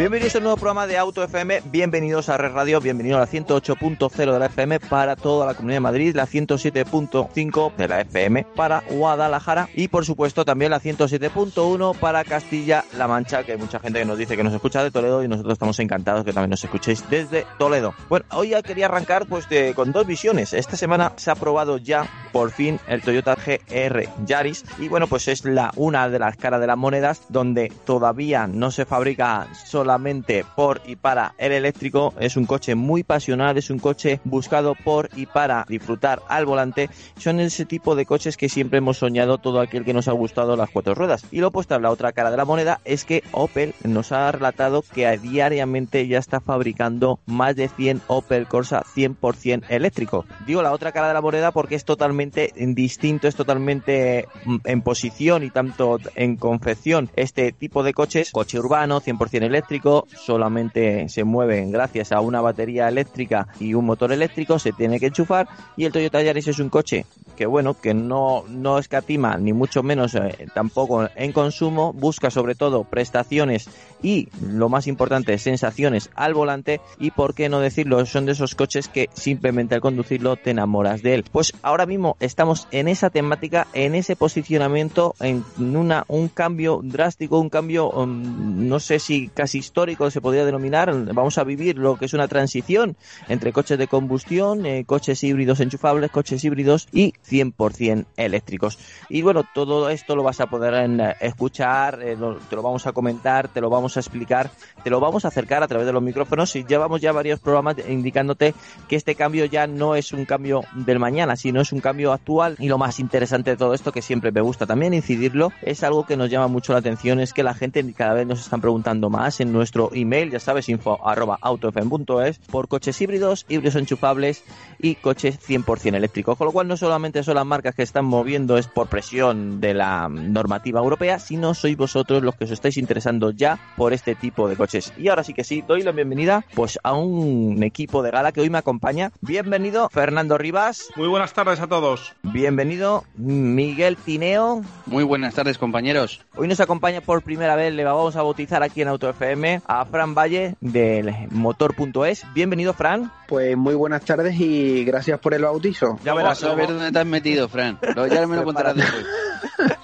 Bienvenidos a un nuevo programa de Auto FM, bienvenidos a Red Radio, bienvenidos a la 108.0 de la FM para toda la Comunidad de Madrid, la 107.5 de la FM para Guadalajara y por supuesto también la 107.1 para Castilla-La Mancha, que hay mucha gente que nos dice que nos escucha de Toledo y nosotros estamos encantados que también nos escuchéis desde Toledo. Bueno, hoy ya quería arrancar pues con dos visiones. Esta semana se ha probado ya por fin el Toyota GR Yaris y bueno, pues es la una de las caras de las monedas donde todavía no se fabrica solo solamente por y para el eléctrico. Es un coche muy pasional, es un coche buscado por y para disfrutar al volante. Son ese tipo de coches que siempre hemos soñado todo aquel que nos ha gustado las cuatro ruedas. Y lo opuesto a la otra cara de la moneda es que Opel nos ha relatado que diariamente ya está fabricando más de 100 Opel Corsa 100% eléctrico. Digo la otra cara de la moneda porque es totalmente distinto, es totalmente mm, en posición y tanto en confección este tipo de coches, coche urbano 100% eléctrico solamente se mueven gracias a una batería eléctrica y un motor eléctrico, se tiene que enchufar y el Toyota Yaris es un coche que bueno, que no, no escatima ni mucho menos eh, tampoco en consumo, busca sobre todo prestaciones y lo más importante, sensaciones al volante y por qué no decirlo, son de esos coches que simplemente al conducirlo te enamoras de él. Pues ahora mismo estamos en esa temática, en ese posicionamiento, en una, un cambio drástico, un cambio, um, no sé si casi histórico se podría denominar. Vamos a vivir lo que es una transición entre coches de combustión, eh, coches híbridos enchufables, coches híbridos y 100% eléctricos. Y bueno, todo esto lo vas a poder eh, escuchar, eh, te lo vamos a comentar, te lo vamos a explicar, te lo vamos a acercar a través de los micrófonos y llevamos ya varios programas indicándote que este cambio ya no es un cambio del mañana, sino es un cambio actual y lo más interesante de todo esto que siempre me gusta también incidirlo, es algo que nos llama mucho la atención, es que la gente cada vez nos están preguntando más en nuestro email, ya sabes, info arroba autofm.es, por coches híbridos, híbridos enchufables y coches 100% eléctricos. Con lo cual no solamente son las marcas que están moviendo es por presión de la normativa europea, sino sois vosotros los que os estáis interesando ya por este tipo de coches. Y ahora sí que sí, doy la bienvenida pues a un equipo de gala que hoy me acompaña. Bienvenido Fernando Rivas. Muy buenas tardes a todos. Bienvenido Miguel Tineo. Muy buenas tardes compañeros. Hoy nos acompaña por primera vez, le vamos a bautizar aquí en Auto A Fran Valle del motor.es. Bienvenido, Fran. Pues muy buenas tardes y gracias por el bautizo. Ya verás. a ver dónde te has metido, Fran. ya me lo contarás después.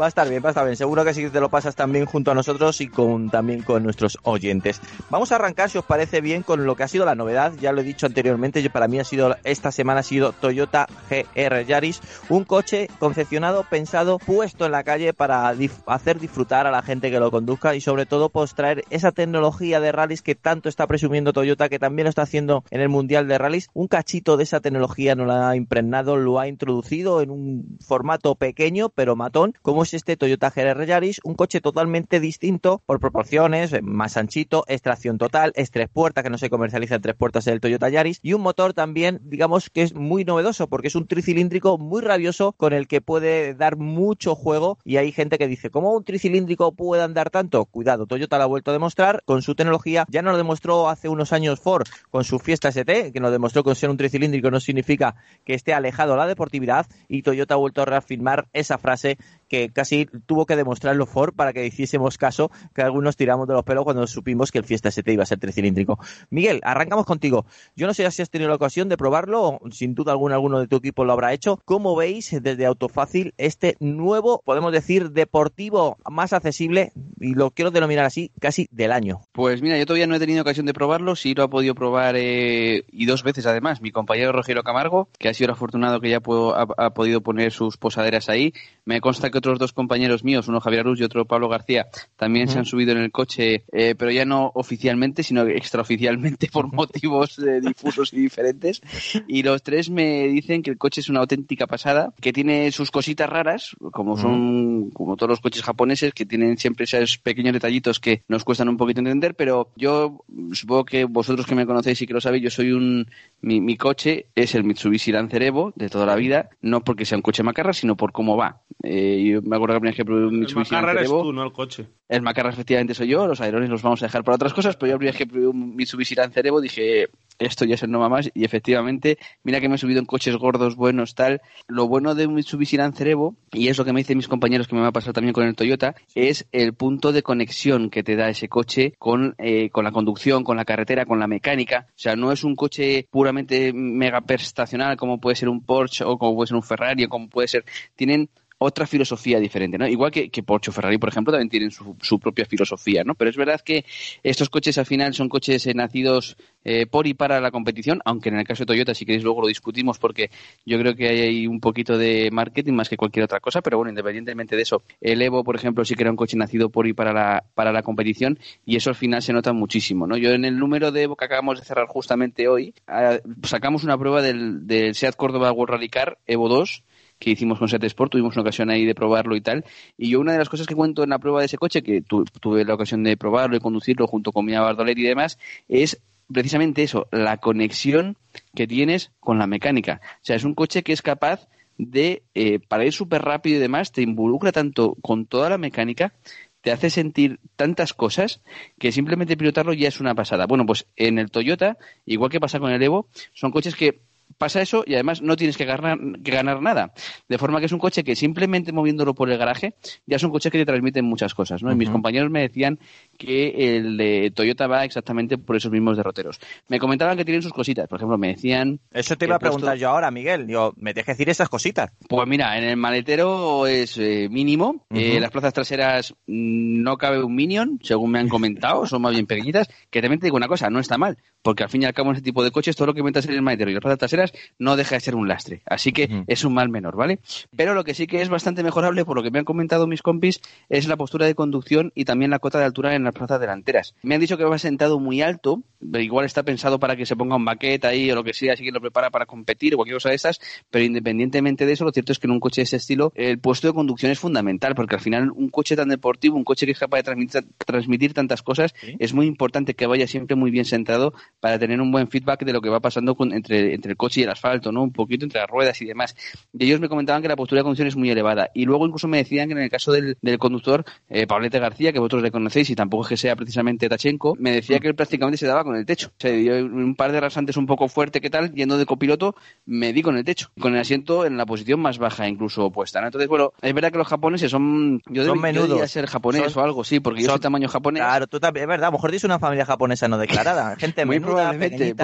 Va a estar bien, va a estar bien. Seguro que sí te lo pasas también junto a nosotros y con también con nuestros oyentes. Vamos a arrancar, si os parece bien, con lo que ha sido la novedad. Ya lo he dicho anteriormente, para mí ha sido esta semana ha sido Toyota GR Yaris, un coche concepcionado, pensado, puesto en la calle para hacer disfrutar a la gente que lo conduzca y sobre todo pues traer esa tecnología de rallies que tanto está presumiendo Toyota, que también lo está haciendo en el Mundial de Rallys. Un cachito de esa tecnología no la ha impregnado, lo ha introducido en un formato pequeño pero como es este Toyota GR Yaris, un coche totalmente distinto por proporciones, más anchito, extracción total, es tres puertas, que no se comercializa en tres puertas el Toyota Yaris, y un motor también, digamos que es muy novedoso, porque es un tricilíndrico muy rabioso con el que puede dar mucho juego, y hay gente que dice, ¿cómo un tricilíndrico puede andar tanto? Cuidado, Toyota lo ha vuelto a demostrar con su tecnología, ya no lo demostró hace unos años Ford con su Fiesta ST, que nos demostró que ser un tricilíndrico no significa que esté alejado de la deportividad, y Toyota ha vuelto a reafirmar esa frase que casi tuvo que demostrarlo Ford para que hiciésemos caso, que algunos tiramos de los pelos cuando supimos que el Fiesta ST iba a ser tricilíndrico. Miguel, arrancamos contigo. Yo no sé si has tenido la ocasión de probarlo, sin duda alguna alguno de tu equipo lo habrá hecho. ¿Cómo veis desde Autofácil este nuevo, podemos decir, deportivo más accesible, y lo quiero denominar así, casi del año? Pues mira, yo todavía no he tenido ocasión de probarlo, sí lo ha podido probar eh, y dos veces además, mi compañero Rogelio Camargo, que ha sido afortunado que ya ha, ha podido poner sus posaderas ahí. Me consta que otros dos compañeros míos, uno Javier Arús y otro Pablo García, también se han subido en el coche, eh, pero ya no oficialmente, sino extraoficialmente por motivos eh, difusos y diferentes. Y los tres me dicen que el coche es una auténtica pasada, que tiene sus cositas raras, como son, como todos los coches japoneses, que tienen siempre esos pequeños detallitos que nos cuestan un poquito entender, pero yo supongo que vosotros que me conocéis y que lo sabéis, yo soy un, mi, mi coche es el Mitsubishi Lancer Evo de toda la vida, no porque sea un coche macarra, sino por cómo va. Eh, me acuerdo que vez que un El Mitsubishi macarra Lancer eres tú, no el coche. el macarra efectivamente soy yo, los aerones los vamos a dejar para otras cosas, pero yo vez que probé un Mitsubishi Lancer Evo dije, esto ya es el no va más, y efectivamente, mira que me he subido en coches gordos, buenos, tal. Lo bueno de un Mitsubishi Lancer Evo, y es lo que me dicen mis compañeros que me va a pasar también con el Toyota, es el punto de conexión que te da ese coche con, eh, con la conducción, con la carretera, con la mecánica. O sea, no es un coche puramente mega prestacional como puede ser un Porsche o como puede ser un Ferrari o como puede ser... Tienen otra filosofía diferente, ¿no? Igual que, que Porsche Ferrari, por ejemplo, también tienen su, su propia filosofía, ¿no? Pero es verdad que estos coches al final son coches eh, nacidos eh, por y para la competición, aunque en el caso de Toyota, si queréis luego lo discutimos, porque yo creo que hay ahí un poquito de marketing más que cualquier otra cosa, pero bueno, independientemente de eso, el Evo, por ejemplo, sí que era un coche nacido por y para la, para la competición, y eso al final se nota muchísimo, ¿no? Yo en el número de Evo que acabamos de cerrar justamente hoy, ah, sacamos una prueba del, del Seat Córdoba World Rally Car Evo 2, que hicimos con Set Sport, tuvimos una ocasión ahí de probarlo y tal. Y yo una de las cosas que cuento en la prueba de ese coche, que tu- tuve la ocasión de probarlo y conducirlo junto con mi Bardolet y demás, es precisamente eso, la conexión que tienes con la mecánica. O sea, es un coche que es capaz de, eh, para ir súper rápido y demás, te involucra tanto con toda la mecánica, te hace sentir tantas cosas que simplemente pilotarlo ya es una pasada. Bueno, pues en el Toyota, igual que pasa con el Evo, son coches que pasa eso y además no tienes que ganar, que ganar nada. De forma que es un coche que simplemente moviéndolo por el garaje ya es un coche que te transmite muchas cosas. ¿no? Y mis compañeros me decían que el de Toyota va exactamente por esos mismos derroteros. Me comentaban que tienen sus cositas. Por ejemplo, me decían Eso te iba a preguntar yo ahora, Miguel. Digo, me tienes que decir esas cositas. Pues mira, en el maletero es eh, mínimo. Eh, Ujú. las plazas traseras mm, no cabe un Minion, según me han comentado, son más bien pequeñitas. Que también te digo una cosa, no está mal, porque al fin y al cabo en ese tipo de coches todo lo que metas en el maletero y las plazas traseras no deja de ser un lastre. Así que es un mal menor, ¿vale? Pero lo que sí que es bastante mejorable, por lo que me han comentado mis compis, es la postura de conducción y también la cota de altura en las plazas delanteras. Me han dicho que va sentado muy alto, igual está pensado para que se ponga un baquet ahí o lo que sea, así que lo prepara para competir o cualquier cosa de esas, pero independientemente de eso, lo cierto es que en un coche de ese estilo el puesto de conducción es fundamental, porque al final un coche tan deportivo, un coche que es capaz de transmitir, transmitir tantas cosas, es muy importante que vaya siempre muy bien sentado para tener un buen feedback de lo que va pasando con- entre, entre el coche y el asfalto, ¿no? Un poquito entre las ruedas y demás. Y ellos me comentaban que la postura de conducción es muy elevada. Y luego incluso me decían que en el caso del, del conductor, eh, Pablete García, que vosotros le conocéis y tampoco es que sea precisamente Tachenko, me decía que él prácticamente se daba con el techo. O sea, yo un par de rasantes un poco fuerte, ¿qué tal? Yendo de copiloto, me di con el techo. Con el asiento en la posición más baja incluso opuesta. ¿no? Entonces, bueno, es verdad que los japoneses son... Yo, Son deb- yo ser japonés Son- o algo, sí, porque yo son- soy tamaño japonés. Claro, tú también, es verdad. A lo mejor tienes una familia japonesa no declarada. Gente Muy menuda, probablemente.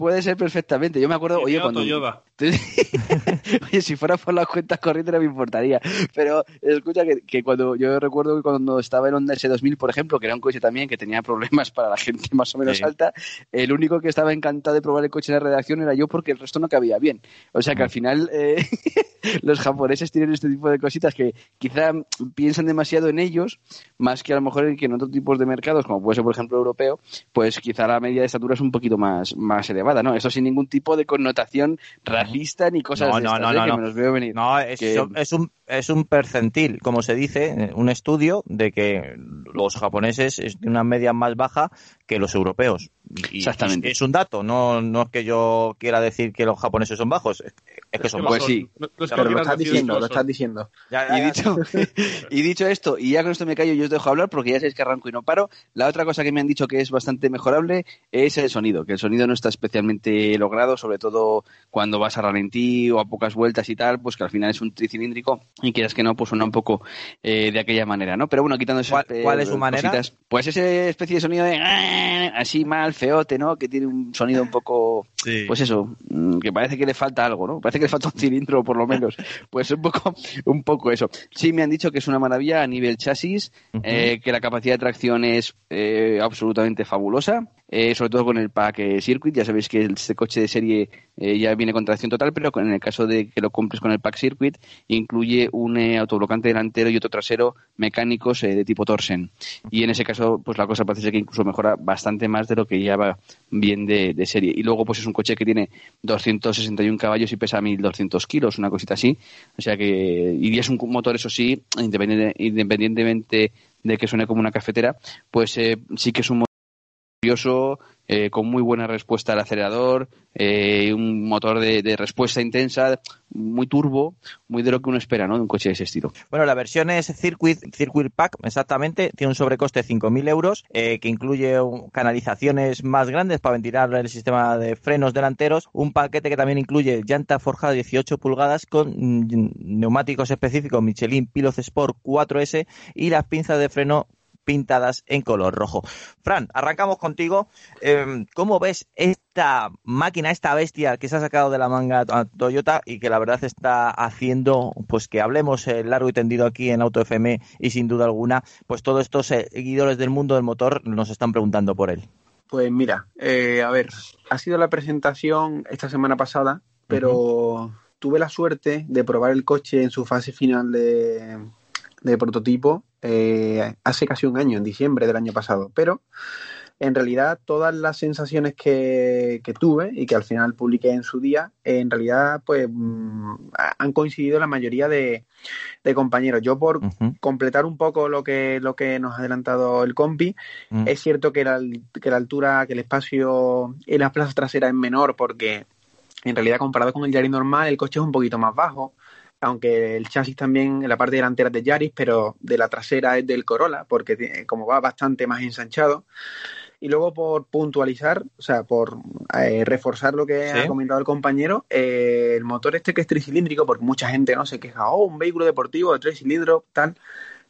Puede, ser perfectamente. Yo me acuerdo, oye, cuando... Oye, si fuera por las cuentas corrientes no me importaría. Pero escucha que, que cuando yo recuerdo que cuando estaba en Honda S2000, por ejemplo, que era un coche también que tenía problemas para la gente más o menos Sí. alta, el único que estaba encantado de probar el coche en la redacción era yo porque el resto no cabía bien. O sea que al final eh, los japoneses tienen este tipo de cositas que quizá piensan demasiado en ellos, más que a lo mejor en que en otros tipos de mercados, como puede ser por ejemplo europeo, pues quizá la media de estatura es un poquito más, más elevada, ¿no? Eso sin ningún tipo de connotación cosas No, de no, estas, no, ¿eh? no, que no. me los veo venir. No, es, Que- es un, es un percentil, como se dice, un estudio de que los japoneses es de una media más baja que los europeos. Y- Exactamente. Es, es un dato, no, no es que yo quiera decir que los japoneses son bajos, es, es que son Pues bajos. sí. No, no es que Pero lo estás diciendo, lo estás diciendo. Ya, ya, Y dicho, y dicho esto, y ya con esto me callo y os dejo hablar porque ya sabéis que arranco y no paro. La otra cosa que me han dicho que es bastante mejorable es el sonido, que el sonido no está especialmente logrado, sobre todo cuando vas a ralentí o a pocas vueltas y tal, pues que al final es un tricilíndrico y quieras que no, pues suena un poco eh, de aquella manera, ¿no? Pero bueno, quitando esas ¿Cuál- cuál es su manera? cositas, pues ese especie de sonido de así mal, feote, ¿no? Que tiene un sonido un poco pues eso, mm, que parece que le falta algo, ¿no? Parece que le falta un cilindro, por lo menos. Pues un poco, un poco eso. Sí, me han dicho que es una maravilla a nivel chasis, eh, que la capacidad de tracción es eh, absolutamente fabulosa. Eh, sobre todo con el pack Circuit. Ya sabéis que este coche de serie ya viene con tracción total, pero en el caso de que lo compres con el pack Circuit, incluye un autoblocante delantero y otro trasero mecánicos de tipo Torsen. Y en ese caso, pues la cosa parece que incluso mejora bastante más de lo que ya va bien de, de serie. Y luego, pues es un coche que tiene 261 caballos y pesa 1200 kilos, una cosita así. O sea que, y es un motor, eso sí, independientemente de que suene como una cafetera, pues eh, sí que es un curioso, eh, con muy buena respuesta al acelerador, eh, un motor de, respuesta intensa, muy turbo, muy de lo que uno espera, ¿no? De un coche de ese estilo. Bueno, la versión es Circuit, Circuit Pack, exactamente, tiene un sobrecoste de 5.000 euros, eh, que incluye canalizaciones más grandes para ventilar el sistema de frenos delanteros, un paquete que también incluye llanta forjada 18 pulgadas con mm, neumáticos específicos Michelin Pilot Sport 4S y las pinzas de freno pintadas en color rojo. Fran, arrancamos contigo. Em, ¿Cómo ves esta máquina, esta bestia que se ha sacado de la manga Toyota y que la verdad está haciendo pues que hablemos eh, largo y tendido aquí en Auto FM y sin duda alguna, pues todos estos seguidores del mundo del motor nos están preguntando por él? Pues mira, eh, a ver, ha sido la presentación esta semana pasada, pero tuve la suerte de probar el coche en su fase final de, de prototipo eh, hace casi un año, en diciembre del año pasado. Pero en realidad todas las sensaciones que, tuve y que al final publiqué en su día, en realidad pues mm, han coincidido la mayoría de, compañeros. Yo por completar un poco lo que, lo que nos ha adelantado el compi, mm. es cierto que la, que la altura, que el espacio en las plazas traseras es menor porque en realidad comparado con el Yaris normal el coche es un poquito más bajo aunque el chasis también en la parte delantera es de Yaris, pero de la trasera es del Corolla, porque como va bastante más ensanchado. Y luego por puntualizar, o sea, por eh, reforzar lo que ha comentado el compañero, eh, el motor este que es tricilíndrico, porque mucha gente no se queja, oh, un vehículo deportivo de tres cilindros, tal.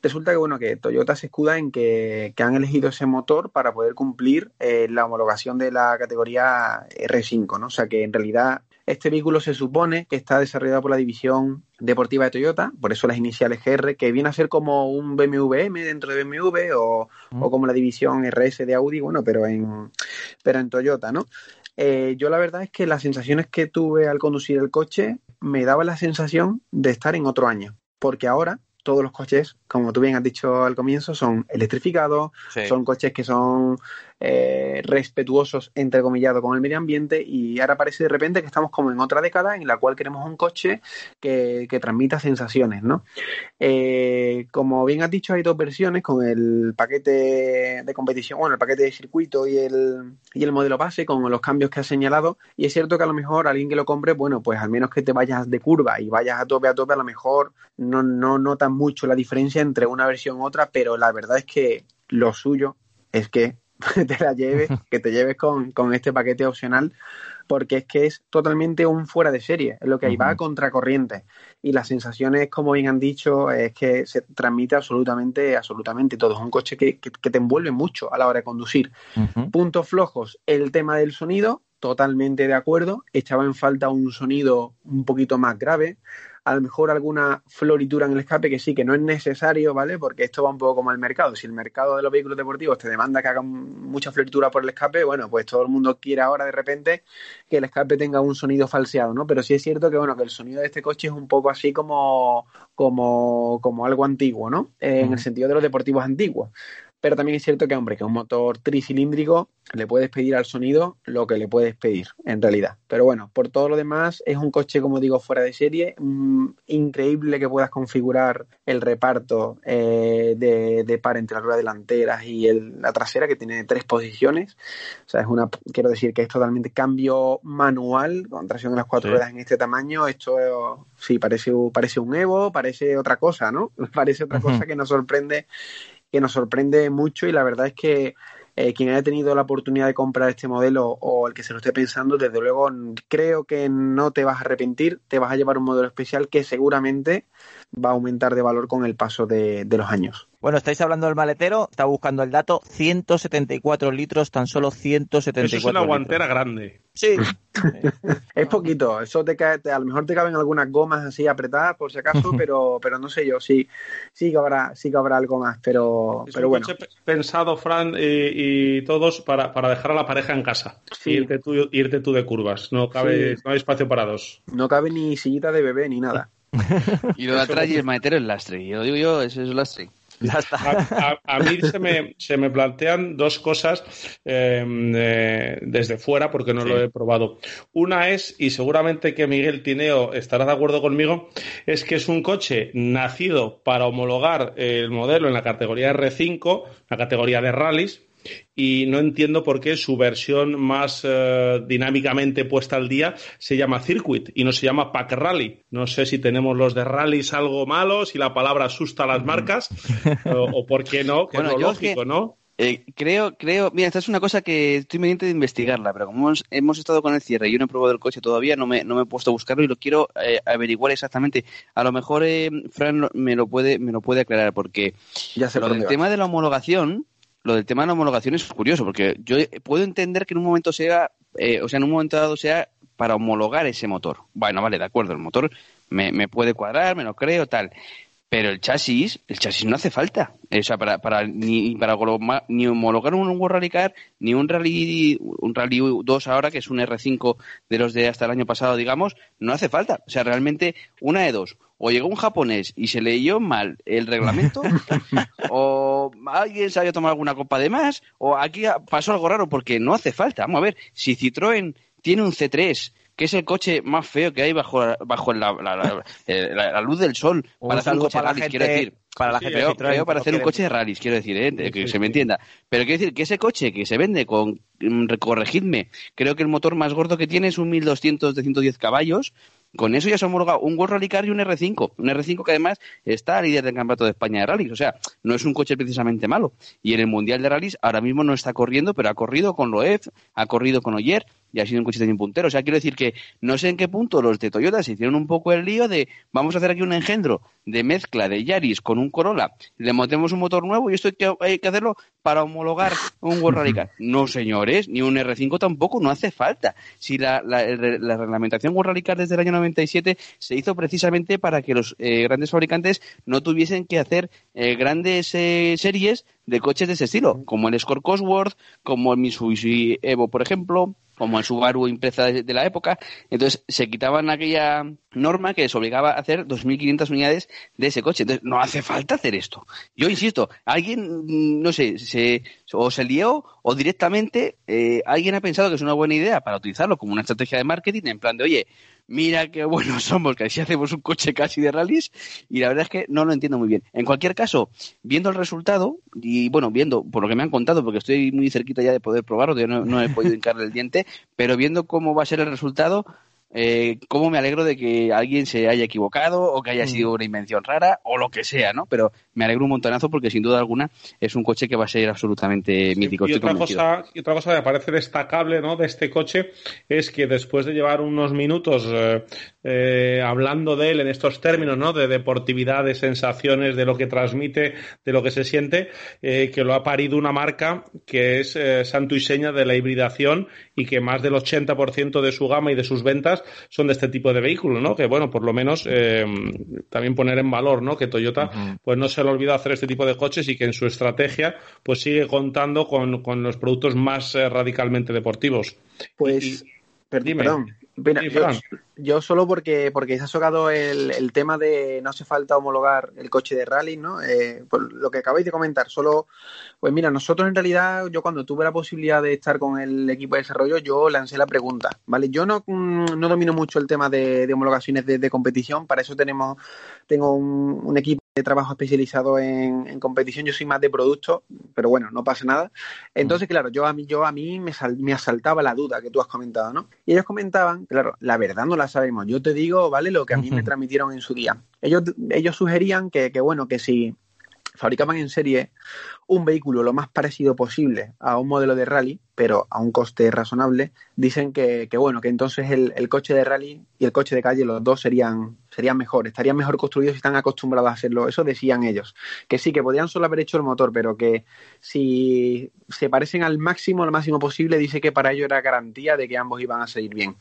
Resulta que bueno que Toyota se escuda en que, han elegido ese motor para poder cumplir eh, la homologación de la categoría R5, ¿no? O sea que en realidad este vehículo se supone que está desarrollado por la división deportiva de Toyota, por eso las iniciales GR, que viene a ser como un BMW M dentro de BMW o, como la división RS de Audi, bueno, pero en, pero en Toyota, ¿no? Eh, yo la verdad es que las sensaciones que tuve al conducir el coche me daba la sensación de estar en otro año, porque ahora todos los coches, como tú bien has dicho al comienzo, son electrificados, son coches que son eh, respetuosos, entrecomillado, con el medio ambiente y ahora parece de repente que estamos como en otra década en la cual queremos un coche que, transmita sensaciones, ¿no? Eh, como bien has dicho, hay dos versiones con el paquete de competición, bueno, el paquete de circuito y el, y el modelo base con los cambios que has señalado y es cierto que a lo mejor alguien que lo compre, bueno, pues al menos que te vayas de curva y vayas a tope a tope, a lo mejor no, no notan mucho la diferencia entre una versión u otra, pero la verdad es que lo suyo es que te la lleves, que te lleves con, este paquete opcional, porque es que es totalmente un fuera de serie, es lo que ahí va a contracorriente. Y las sensaciones, como bien han dicho, es que se transmite absolutamente, absolutamente todo. Es un coche que, te envuelve mucho a la hora de conducir. Puntos flojos, el tema del sonido, totalmente de acuerdo. Echaba en falta un sonido un poquito más grave a lo mejor alguna floritura en el escape que sí, que no es necesario, ¿vale? Porque esto va un poco como el mercado. Si el mercado de los vehículos deportivos te demanda que hagan mucha floritura por el escape, bueno, pues todo el mundo quiere ahora de repente que el escape tenga un sonido falseado, ¿no? Pero sí es cierto que, bueno, que el sonido de este coche es un poco así como, como, como algo antiguo, ¿no? en el sentido de los deportivos antiguos. Pero también es cierto que, hombre, que un motor tricilíndrico le puedes pedir al sonido lo que le puedes pedir, en realidad. Pero bueno, por todo lo demás, es un coche, como digo, fuera de serie. Mm, increíble que puedas configurar el reparto eh, de, par entre las ruedas delanteras y la trasera, que tiene tres posiciones. O sea, es una, quiero decir que es totalmente cambio manual, con tracción en las cuatro ruedas en este tamaño. Esto sí, parece, parece un Evo, parece otra cosa, ¿no? Parece otra cosa que nos sorprende que nos sorprende mucho y la verdad es que eh, quien haya tenido la oportunidad de comprar este modelo o el que se lo esté pensando, desde luego creo que no te vas a arrepentir, te vas a llevar un modelo especial que seguramente va a aumentar de valor con el paso de, los años. Bueno, estáis hablando del maletero, está buscando el dato, 174 litros, tan solo 174 Eso es una litros. guantera grande. Sí. Es poquito, eso te cae, te- a lo mejor te caben algunas gomas así apretadas por si acaso, pero, pero no sé yo, sí, sí que habrá, sí que habrá algo más, pero, Es pero un bueno. coche pe- pensado, Fran, y, y todos para, para dejar a la pareja en casa. Sí. Irte, tú, irte tú de curvas. No cabe, Sí. no hay espacio para dos. No cabe ni sillita de bebé ni nada. Y lo de atrás y el maletero es lastre. Y lo digo yo, eso es lastre. Ya está. A, a- a mí se me, se me plantean dos cosas eh, eh, desde fuera porque no lo he probado. Una es, y seguramente que Miguel Tineo estará de acuerdo conmigo, es que es un coche nacido para homologar el modelo en la categoría R5, la categoría de rallies, y no entiendo por qué su versión más eh, dinámicamente puesta al día se llama Circuit y no se llama Pack Rally. No sé si tenemos los de rallies algo malo, si la palabra asusta a las marcas o, o por qué no, que Bueno, es lo yo es que- lógico, ¿no? Eh, creo, creo, mira, esta es una cosa que estoy pendiente de investigarla, pero como hemos, hemos estado con el cierre y yo no he probado el coche todavía, no me, no me he puesto a buscarlo y lo quiero eh, averiguar exactamente. A lo mejor eh, Fran lo- me lo puede, me lo puede aclarar, porque Ya sé lo por dónde tema de la homologación, lo del tema de la homologación es curioso, porque yo puedo entender que en un momento sea, eh, o sea, en un momento dado sea para homologar ese motor. Bueno, vale, de acuerdo, el motor me, me puede cuadrar, me lo creo, tal. Pero el chasis, el chasis no hace falta. O sea, para, para, ni, para homologar- ni homologar un World Rally Car, ni un Rally, un Rally 2 ahora, que es un R5 de los de hasta el año pasado, digamos, no hace falta. O sea, realmente, una de dos. O llegó un japonés y se leyó mal el reglamento, o alguien se había tomado alguna copa de más, o aquí pasó algo raro, porque no hace falta. Vamos a ver, si Citroën tiene un C3, que es el coche más feo que hay bajo, bajo la, la- la- eh, la- la luz del sol, Un para hacer un coche de para gente- quiero decir. para la Sí, gente de Feo, Citroën, feo para que hacer un coche de rallies, quiero decir, ¿eh? que Sí, se me entienda. Pero quiero decir que ese coche que se vende con, mm, corregidme, creo que el motor más gordo que tiene es un 1200 de 110 caballos. Con eso ya se ha homologado un World Rally Car y un R5. Un R5 que además está líder del Campeonato de España de rallies. O sea, no es un coche precisamente malo. Y en el Mundial de Rallys ahora mismo no está corriendo, pero ha corrido con Loeb, ha corrido con Oyer y ha sido un coche también puntero. O sea, quiero decir que no sé en qué punto los de Toyota se hicieron un poco el lío de vamos a hacer aquí un engendro de mezcla de Yaris con un Corolla, le montemos un motor nuevo y esto hay que, hay que hacerlo para homologar un World Rally Car. No, señores, ni un R5 tampoco, no hace falta. Si la, la, el- la reglamentación World Rally Car desde el año 97 se hizo precisamente para que los eh, grandes fabricantes no tuviesen que hacer eh, grandes eh, series de coches de ese estilo, como el Escort Cosworth, como el Mitsubishi Evo, por ejemplo, como el Subaru Impreza de, de la época. Entonces se quitaban aquella norma que les obligaba a hacer 2.500 unidades de ese coche. Entonces no hace falta hacer esto. Yo insisto, alguien, mm, no sé, se, o se lió o directamente eh, alguien ha pensado que es una buena idea para utilizarlo como una estrategia de marketing en plan de, oye, mira qué buenos somos, que así hacemos un coche casi de rallies, y la verdad es que no lo entiendo muy bien. En cualquier caso, viendo el resultado, y bueno, viendo por lo que me han contado, porque estoy muy cerquita ya de poder probarlo, yo no, no he podido hincarle el diente, pero viendo cómo va a ser el resultado, eh, cómo me alegro de que alguien se haya equivocado o que haya sido una invención rara o lo que sea, ¿no? Pero me alegro un montonazo porque sin duda alguna es un coche que va a ser absolutamente mítico. Y otra, cosa, y otra cosa que me parece destacable ¿no? de este coche es que después de llevar unos minutos eh, eh, hablando de él en estos términos ¿no? de deportividad, de sensaciones, de lo que transmite, de lo que se siente, eh, que lo ha parido una marca que es eh, santo y seña de la hibridación y que más del 80% de su gama y de sus ventas son de este tipo de vehículos, ¿no? Que bueno, por lo menos eh, también poner en valor, ¿no? Que Toyota pues no se le olvida hacer este tipo de coches y que en su estrategia pues sigue contando con, con los productos más eh, radicalmente deportivos. Pues, perdón. Mira, yo, solo porque, porque se ha tocado el, el tema de no hace falta homologar el coche de rally, ¿no? Eh, por lo que acabáis de comentar, solo, pues mira, nosotros en realidad, yo cuando tuve la posibilidad de estar con el equipo de desarrollo, yo lancé la pregunta, ¿vale? Yo no, mm, no domino mucho el tema de, de homologaciones de, de competición, para eso tenemos, tengo un, un equipo trabajo especializado en, en competición, yo soy más de producto, pero bueno, no pasa nada. Entonces, claro, yo a mí, yo a mí me, sal- me asaltaba la duda que tú has comentado, ¿no? Y ellos comentaban, claro, la verdad no la sabemos. Yo te digo, ¿vale? Lo que a mí me transmitieron en su día. Ellos, ellos sugerían que, que, bueno, que si fabricaban en serie un vehículo lo más parecido posible a un modelo de rally, pero a un coste razonable, dicen que, que bueno, que entonces el, el coche de rally y el coche de calle, los dos serían, serían mejor, estarían mejor construidos si están acostumbrados a hacerlo. Eso decían ellos. Que sí, que podían solo haber hecho el motor, pero que si se parecen al máximo, al máximo posible, dice que para ello era garantía de que ambos iban a seguir bien.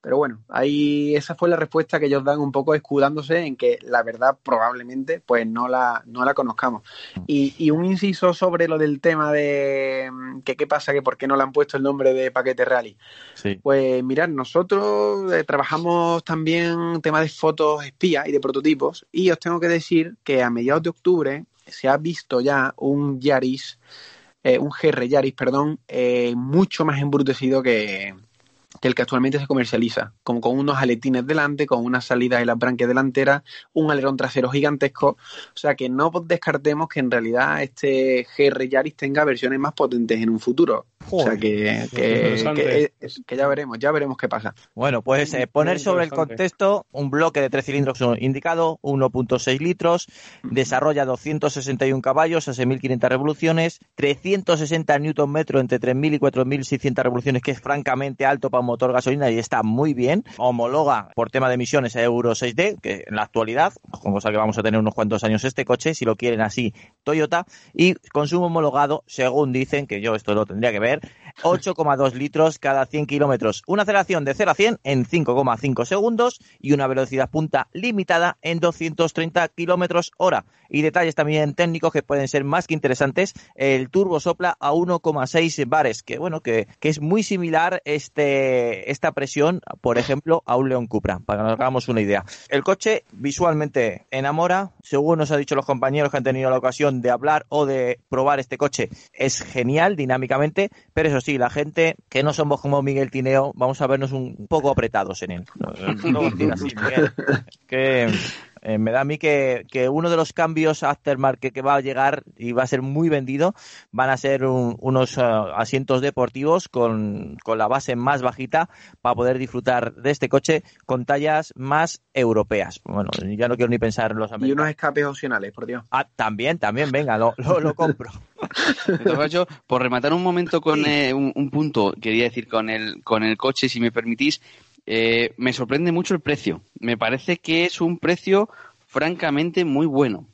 Pero bueno, ahí esa fue la respuesta que ellos dan un poco escudándose en que la verdad probablemente pues no la, no la conozcamos. Y, y un inciso sobre lo del tema de que qué pasa, que por qué no le han puesto el nombre de paquete rally. Sí. Pues mirad, nosotros eh, trabajamos también tema de fotos espía y de prototipos y os tengo que decir que a mediados de octubre se ha visto ya un Yaris, eh, un GR Yaris, perdón, eh, mucho más embrutecido que, que el que actualmente se comercializa, con, con unos aletines delante, con unas salidas en la branquia delantera, un alerón trasero gigantesco, o sea que no descartemos que en realidad este GR Yaris tenga versiones más potentes en un futuro. o sea que, que, que, que ya veremos, ya veremos qué pasa. Bueno, pues eh, poner sobre el contexto un bloque de tres cilindros indicado, 1.6 litros, desarrolla 261 caballos a 6.500 revoluciones, 360 Nm entre 3.000 y 4.600 revoluciones, que es francamente alto para un motor gasolina y está muy bien. Homologa por tema de emisiones a Euro 6D, que en la actualidad, con cosa que vamos a tener unos cuantos años este coche, si lo quieren así, Toyota, y consumo homologado, según dicen, que yo esto lo tendría que ver, 8,2 litros cada 100 kilómetros. Una aceleración de 0 a 100 en 5,5 segundos y una velocidad punta limitada en 230 kilómetros hora. Y detalles también técnicos que pueden ser más que interesantes. El turbo sopla a 1,6 bares, que bueno, que, es muy similar este, esta presión, por ejemplo, a un León Cupra, para que nos hagamos una idea. El coche visualmente enamora, según nos ha dicho los compañeros que han tenido la ocasión de hablar o de probar este coche, es genial dinámicamente, pero eso sí, la gente que no somos como Miguel Tineo, vamos a vernos un poco apretados en él. No, no así, Miguel. Que eh, me da a mí que, que, uno de los cambios aftermarket que va a llegar y va a ser muy vendido van a ser un, unos uh, asientos deportivos con, con, la base más bajita para poder disfrutar de este coche con tallas más europeas. Bueno, ya no quiero ni pensar en los americanos. Y unos escapes opcionales, por Dios. Ah, también, también, venga, lo, lo, lo compro. Yo, por rematar un momento con eh, un, un, punto, quería decir con el, con el coche, si me permitís, eh, me sorprende mucho el precio. Me parece que es un precio francamente muy bueno.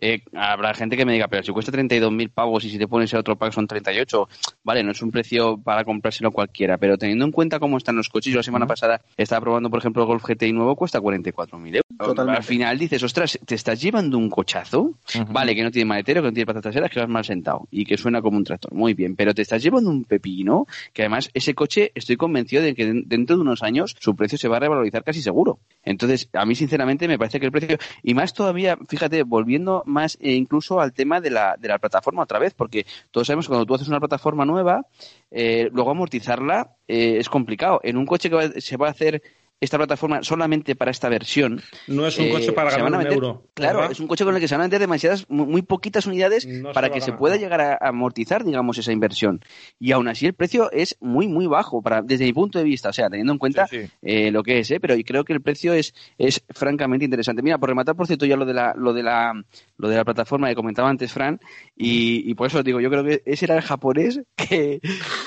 Eh, habrá gente que me diga, pero si cuesta 32.000 pavos y si te pones el otro pack son 38, vale, no es un precio para comprárselo cualquiera, pero teniendo en cuenta cómo están los coches, yo la semana uh -huh. pasada estaba probando, por ejemplo, el Golf GTI nuevo, cuesta 44.000 euros. Totalmente. Al final dices, ostras, ¿te estás llevando un cochazo? Uh -huh. Vale, que no tiene maletero, que no tiene patas traseras, que vas mal sentado y que suena como un tractor. Muy bien, pero te estás llevando un pepino, que además ese coche estoy convencido de que dentro de unos años su precio se va a revalorizar casi seguro. Entonces, a mí sinceramente me parece que el precio, y más todavía, fíjate, volviendo más eh, incluso al tema de la, de la plataforma otra vez, porque todos sabemos que cuando tú haces una plataforma nueva, eh, luego amortizarla eh, es complicado. En un coche que va, se va a hacer esta plataforma solamente para esta versión. No es un eh, coche para ganar meter, un euro. Claro, ¿verdad? es un coche con el que se van a meter demasiadas, muy poquitas unidades no para se que se pueda llegar a amortizar, digamos, esa inversión. Y aún así el precio es muy, muy bajo, para, desde mi punto de vista, o sea, teniendo en cuenta sí, sí. Eh, lo que es, ¿eh? pero creo que el precio es, es francamente interesante. Mira, por rematar, por cierto, ya lo de la, lo de la, lo de la plataforma que comentaba antes Fran, y, y por eso digo, yo creo que ese era el japonés que,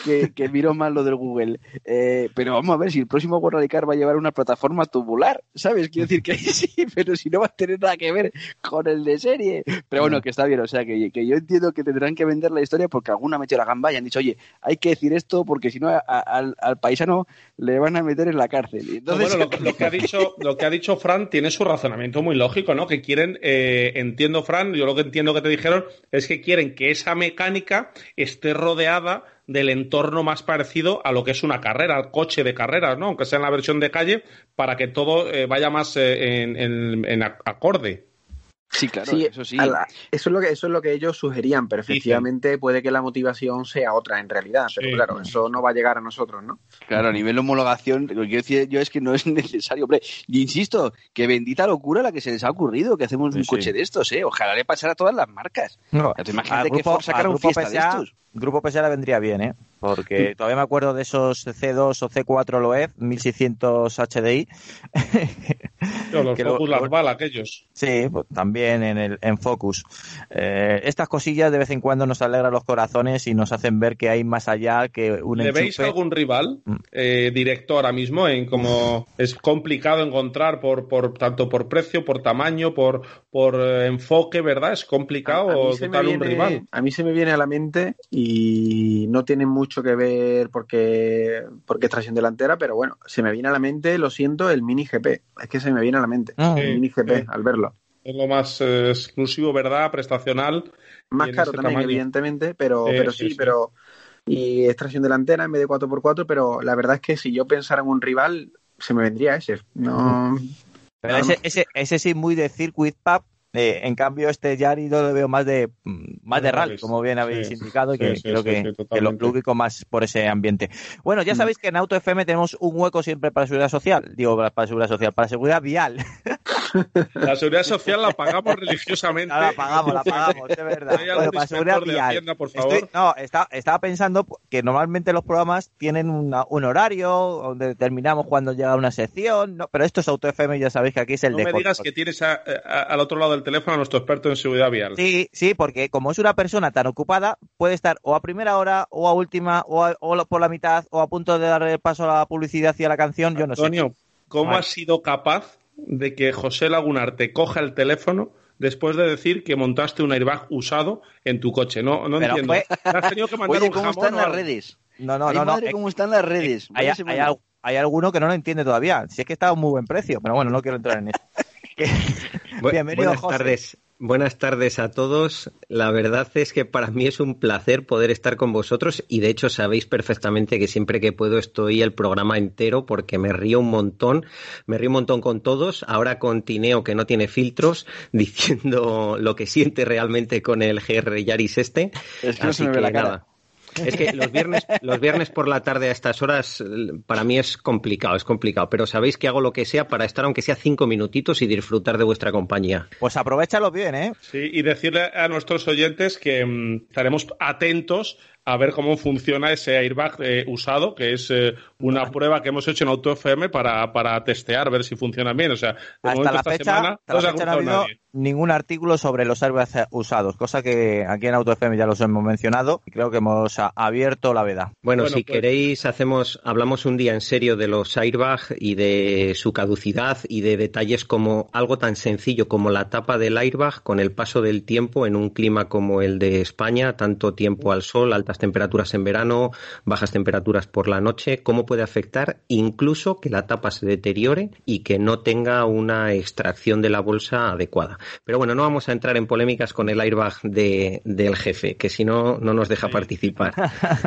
que, que miró mal lo del Google. Eh, pero vamos a ver si el próximo World Rally Car va a llevar una plataforma tubular, ¿sabes? Quiero decir que sí, pero si no va a tener nada que ver con el de serie. Pero bueno, que está bien, o sea, que, que yo entiendo que tendrán que vender la historia porque alguna ha metido la gamba y han dicho, oye, hay que decir esto porque si no a, a, al, al, paisano le van a meter en la cárcel. Entonces... bueno, lo, lo, que ha dicho, lo que ha dicho Fran tiene su razonamiento muy lógico, ¿no? Que quieren, eh, entiendo Fran, yo lo que entiendo que te dijeron es que quieren que esa mecánica esté rodeada del entorno más parecido a lo que es una carrera, al coche de carreras, ¿no? Aunque sea en la versión de calle, para que todo eh, vaya más eh, en, en, en, acorde. Sí, claro, sí, eso sí. La, eso, es lo que, eso es lo que ellos sugerían, pero efectivamente Dicen. puede que la motivación sea otra en realidad, pero sí. claro, eso no va a llegar a nosotros, ¿no? Claro, a nivel de homologación, lo que quiero decir yo es que no es necesario, hombre, y insisto, que bendita locura la que se les ha ocurrido que hacemos sí, un coche de estos, ¿eh? Ojalá le pasara a todas las marcas. No, imagínate que Forza sacara un fiesta PSA, de estos. Grupo PSA le vendría bien, ¿eh? Porque todavía me acuerdo de esos C2 o C4 LOED 1600 HDI. los Focus las bala aquellos. Sí, pues, también en, el, en Focus. Eh, estas cosillas de vez en cuando nos alegran los corazones y nos hacen ver que hay más allá que un ¿Le veis algún rival mm. eh, directo ahora mismo en cómo es complicado encontrar por, por tanto por precio, por tamaño, por, por eh, enfoque, ¿verdad? Es complicado a, un rival. A mí se me viene a la mente y no tiene mucho que ver porque, porque es tracción delantera, pero bueno, se me viene a la mente, lo siento, el Mini GP. Es que se me viene a la mente, ah. el Mini GP, al verlo. Es lo más eh, exclusivo, ¿verdad? Prestacional. Más caro también, evidentemente, pero, pero sí, pero y extracción delantera en vez de 4x4, pero la verdad es que si yo pensara en un rival, se me vendría ese. No. Pero ese, ese, ese sí muy de circuit pub eh, en cambio, este Yari lo veo más de mm, más de rally, como bien habéis indicado, y que creo que, lo, ubico más por ese ambiente. Bueno, ya mm. sabéis que en Auto FM tenemos un hueco siempre para seguridad social, digo para seguridad social, para seguridad vial. La seguridad social la pagamos religiosamente. la pagamos, la pagamos, de verdad. Bueno, para seguridad vial. por favor? no, estaba pensando que normalmente los programas tienen un horario donde terminamos cuando llega una sección, no, pero esto es Auto FM, ya sabéis que aquí es el no de. No me digas que tienes al otro lado del teléfono a nuestro experto en seguridad vial. Sí, sí, porque como es una persona tan ocupada, puede estar o a primera hora, o a última, o, por la mitad, o a punto de dar paso a la publicidad y a la canción, yo no sé. Antonio, ¿cómo has sido capaz de que José Lagunar te coja el teléfono después de decir que montaste un airbag usado en tu coche? No, no entiendo. has tenido que mandar Oye, ¿cómo están las redes? No, no, no. Madre, ¿Cómo están las redes? Hay, hay, alguno que no lo entiende todavía. Si es que está a un muy buen precio, pero bueno, no quiero entrar en eso. Bienvenido, buenas tardes. Buenas tardes a todos. La verdad es que para mí es un placer poder estar con vosotros y de hecho sabéis perfectamente que siempre que puedo estoy el programa entero porque me río un montón, me río un montón con todos, ahora con Tineo que no tiene filtros diciendo lo que siente realmente con el GR Yaris este. Es que no se me ve la cara. Es que los viernes, los viernes por la tarde a estas horas para mí es complicado, es complicado, pero sabéis que hago lo que sea para estar aunque sea cinco minutitos y disfrutar de vuestra compañía. Pues aprovechalo bien, ¿eh? Sí, y decirle a nuestros oyentes que mm, estaremos atentos a ver cómo funciona ese airbag eh, usado, que es eh, una prueba que hemos hecho en AutoFM para, para testear, ver si funciona bien. O sea, hasta la fecha, no, ha habido ningún artículo sobre los airbags usados, cosa que aquí en AutoFM ya los hemos mencionado y creo que hemos abierto la veda. Bueno, si pues- queréis, hacemos, hablamos un día en serio de los airbags y de su caducidad y de detalles como algo tan sencillo como la tapa del airbag con el paso del tiempo en un clima como el de España, tanto tiempo al sol, alta temperaturas en verano, bajas temperaturas por la noche, cómo puede afectar incluso que la tapa se deteriore y que no tenga una extracción de la bolsa adecuada. Pero bueno, no vamos a entrar en polémicas con el airbag de, del jefe, que si no, no nos deja participar.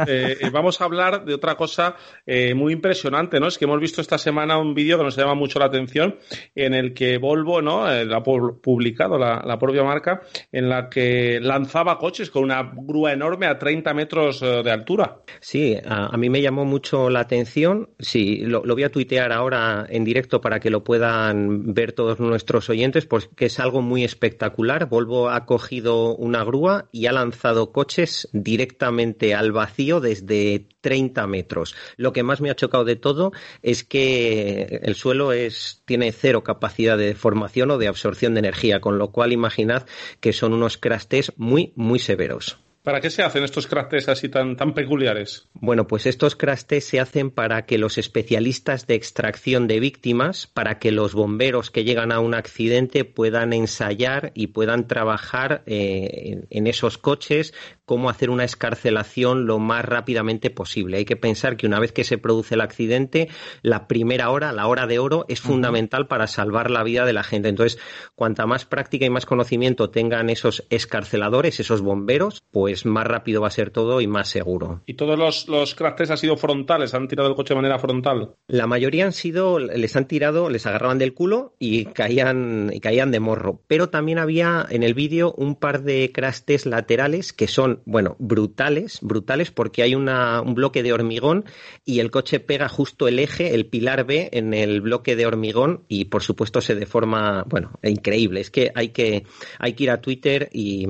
Eh, eh, vamos a hablar de otra cosa eh, muy impresionante, ¿no? Es que hemos visto esta semana un vídeo que nos llama mucho la atención en el que Volvo, ¿no? ha publicado la, la propia marca en la que lanzaba coches con una grúa enorme a 30 metros eh, de altura. Sí, a, mí me llamó mucho la atención. Sí, lo, voy a tuitear ahora en directo para que lo puedan ver todos nuestros oyentes, porque es algo muy espectacular. Volvo ha cogido una grúa y ha lanzado coches directamente al vacío desde 30 metros. Lo que más me ha chocado de todo es que el suelo es, tiene cero capacidad de deformación o de absorción de energía, con lo cual imaginad que son unos crastes muy, muy severos. ¿Para qué se hacen estos crash así tan, tan peculiares? Bueno, pues estos crash se hacen para que los especialistas de extracción de víctimas, para que los bomberos que llegan a un accidente puedan ensayar y puedan trabajar eh, en esos coches cómo hacer una escarcelación lo más rápidamente posible. Hay que pensar que una vez que se produce el accidente, la primera hora, la hora de oro, es fundamental para salvar la vida de la gente. Entonces, cuanta más práctica y más conocimiento tengan esos escarceladores, esos bomberos, pues más rápido va a ser todo y más seguro. ¿Y todos los, los han sido frontales? ¿Han tirado el coche de manera frontal? La mayoría han sido, les han tirado, les agarraban del culo y caían, y caían de morro. Pero también había en el vídeo un par de crastes laterales que son bueno, brutales, brutales porque hay una, un bloque de hormigón y el coche pega justo el eje, el pilar B en el bloque de hormigón y por supuesto se deforma, bueno, increíble. Es que hay que, hay que ir a Twitter y,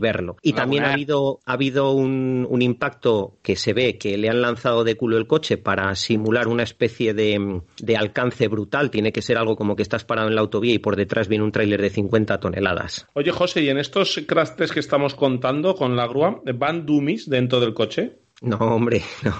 verlo. Y también ha habido ha habido un, un, impacto que se ve que le han lanzado de culo el coche para simular una especie de, de, alcance brutal. Tiene que ser algo como que estás parado en la autovía y por detrás viene un tráiler de 50 toneladas. Oye, José, ¿y en estos crashes que estamos contando con la van dummies dentro del coche? No, hombre, no.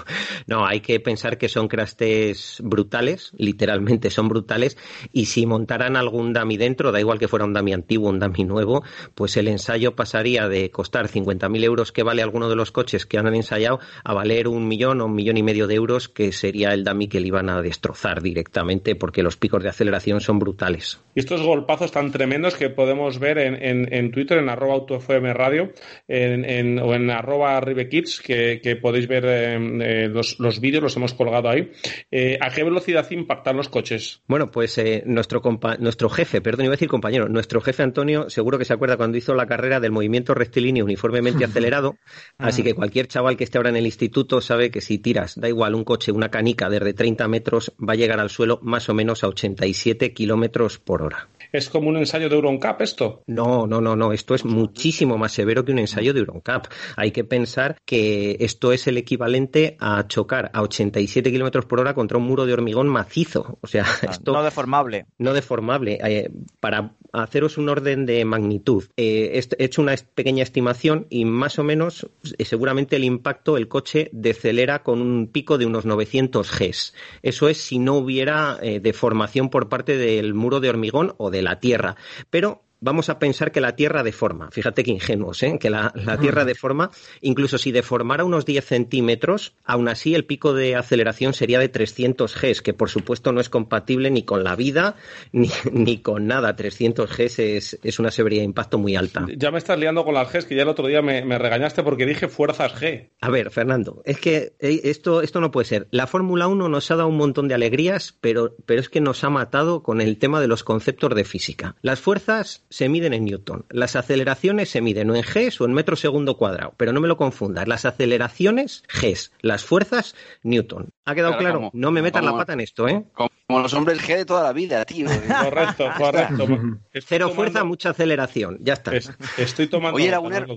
no, hay que pensar que son crastes brutales, literalmente son brutales, y si montaran algún dummy dentro, da igual que fuera un dummy antiguo, un dummy nuevo, pues el ensayo pasaría de costar 50.000 euros que vale alguno de los coches que han ensayado a valer un millón o un millón y medio de euros, que sería el dummy que le iban a destrozar directamente, porque los picos de aceleración son brutales. Y estos golpazos tan tremendos que podemos ver en, en, en Twitter, en arroba autofm radio, en, o en arroba ribekids, que, que podéis ver eh, los, los, vídeos, los hemos colgado ahí. Eh, ¿A qué velocidad impactan los coches? Bueno, pues eh, nuestro, nuestro jefe, perdón, iba a decir compañero, nuestro jefe Antonio, seguro que se acuerda cuando hizo la carrera del movimiento rectilíneo uniformemente acelerado. así que cualquier chaval que esté ahora en el instituto sabe que si tiras, da igual, un coche, una canica de 30 metros, va a llegar al suelo más o menos a 87 kilómetros por hora. ¿Es como un ensayo de Euroncap esto? No, no, no, no. Esto es muchísimo más severo que un ensayo de Euroncap. Hay que pensar que esto es el equivalente a chocar a 87 kilómetros por hora contra un muro de hormigón macizo. O sea, no, esto. No deformable. No deformable. Eh, para haceros un orden de magnitud, eh, he hecho una pequeña estimación y más o menos, eh, seguramente el impacto, el coche decelera con un pico de unos 900 Gs. Eso es si no hubiera eh, deformación por parte del muro de hormigón o de la tierra. Pero vamos a pensar que la Tierra deforma. Fíjate que ingenuos, ¿eh? que la, la, Tierra deforma. Incluso si deformara unos 10 centímetros, aún así el pico de aceleración sería de 300 Gs, que por supuesto no es compatible ni con la vida ni, ni con nada. 300 Gs es, es, una severidad de impacto muy alta. Ya me estás liando con las Gs, que ya el otro día me, me regañaste porque dije fuerzas G. A ver, Fernando, es que eh, esto, esto no puede ser. La Fórmula 1 nos ha dado un montón de alegrías, pero, pero es que nos ha matado con el tema de los conceptos de física. Las fuerzas se miden en Newton. Las aceleraciones se miden o en Gs o en metro segundo cuadrado, pero no me lo confundas. Las aceleraciones, Gs. Las fuerzas, Newton. ¿Ha quedado claro? claro? no me metas la pata en esto, ¿eh? Como los hombres G de toda la vida, tío. correcto, correcto. Cero tomando... fuerza, mucha aceleración. Ya está. Es, estoy tomando. Oye,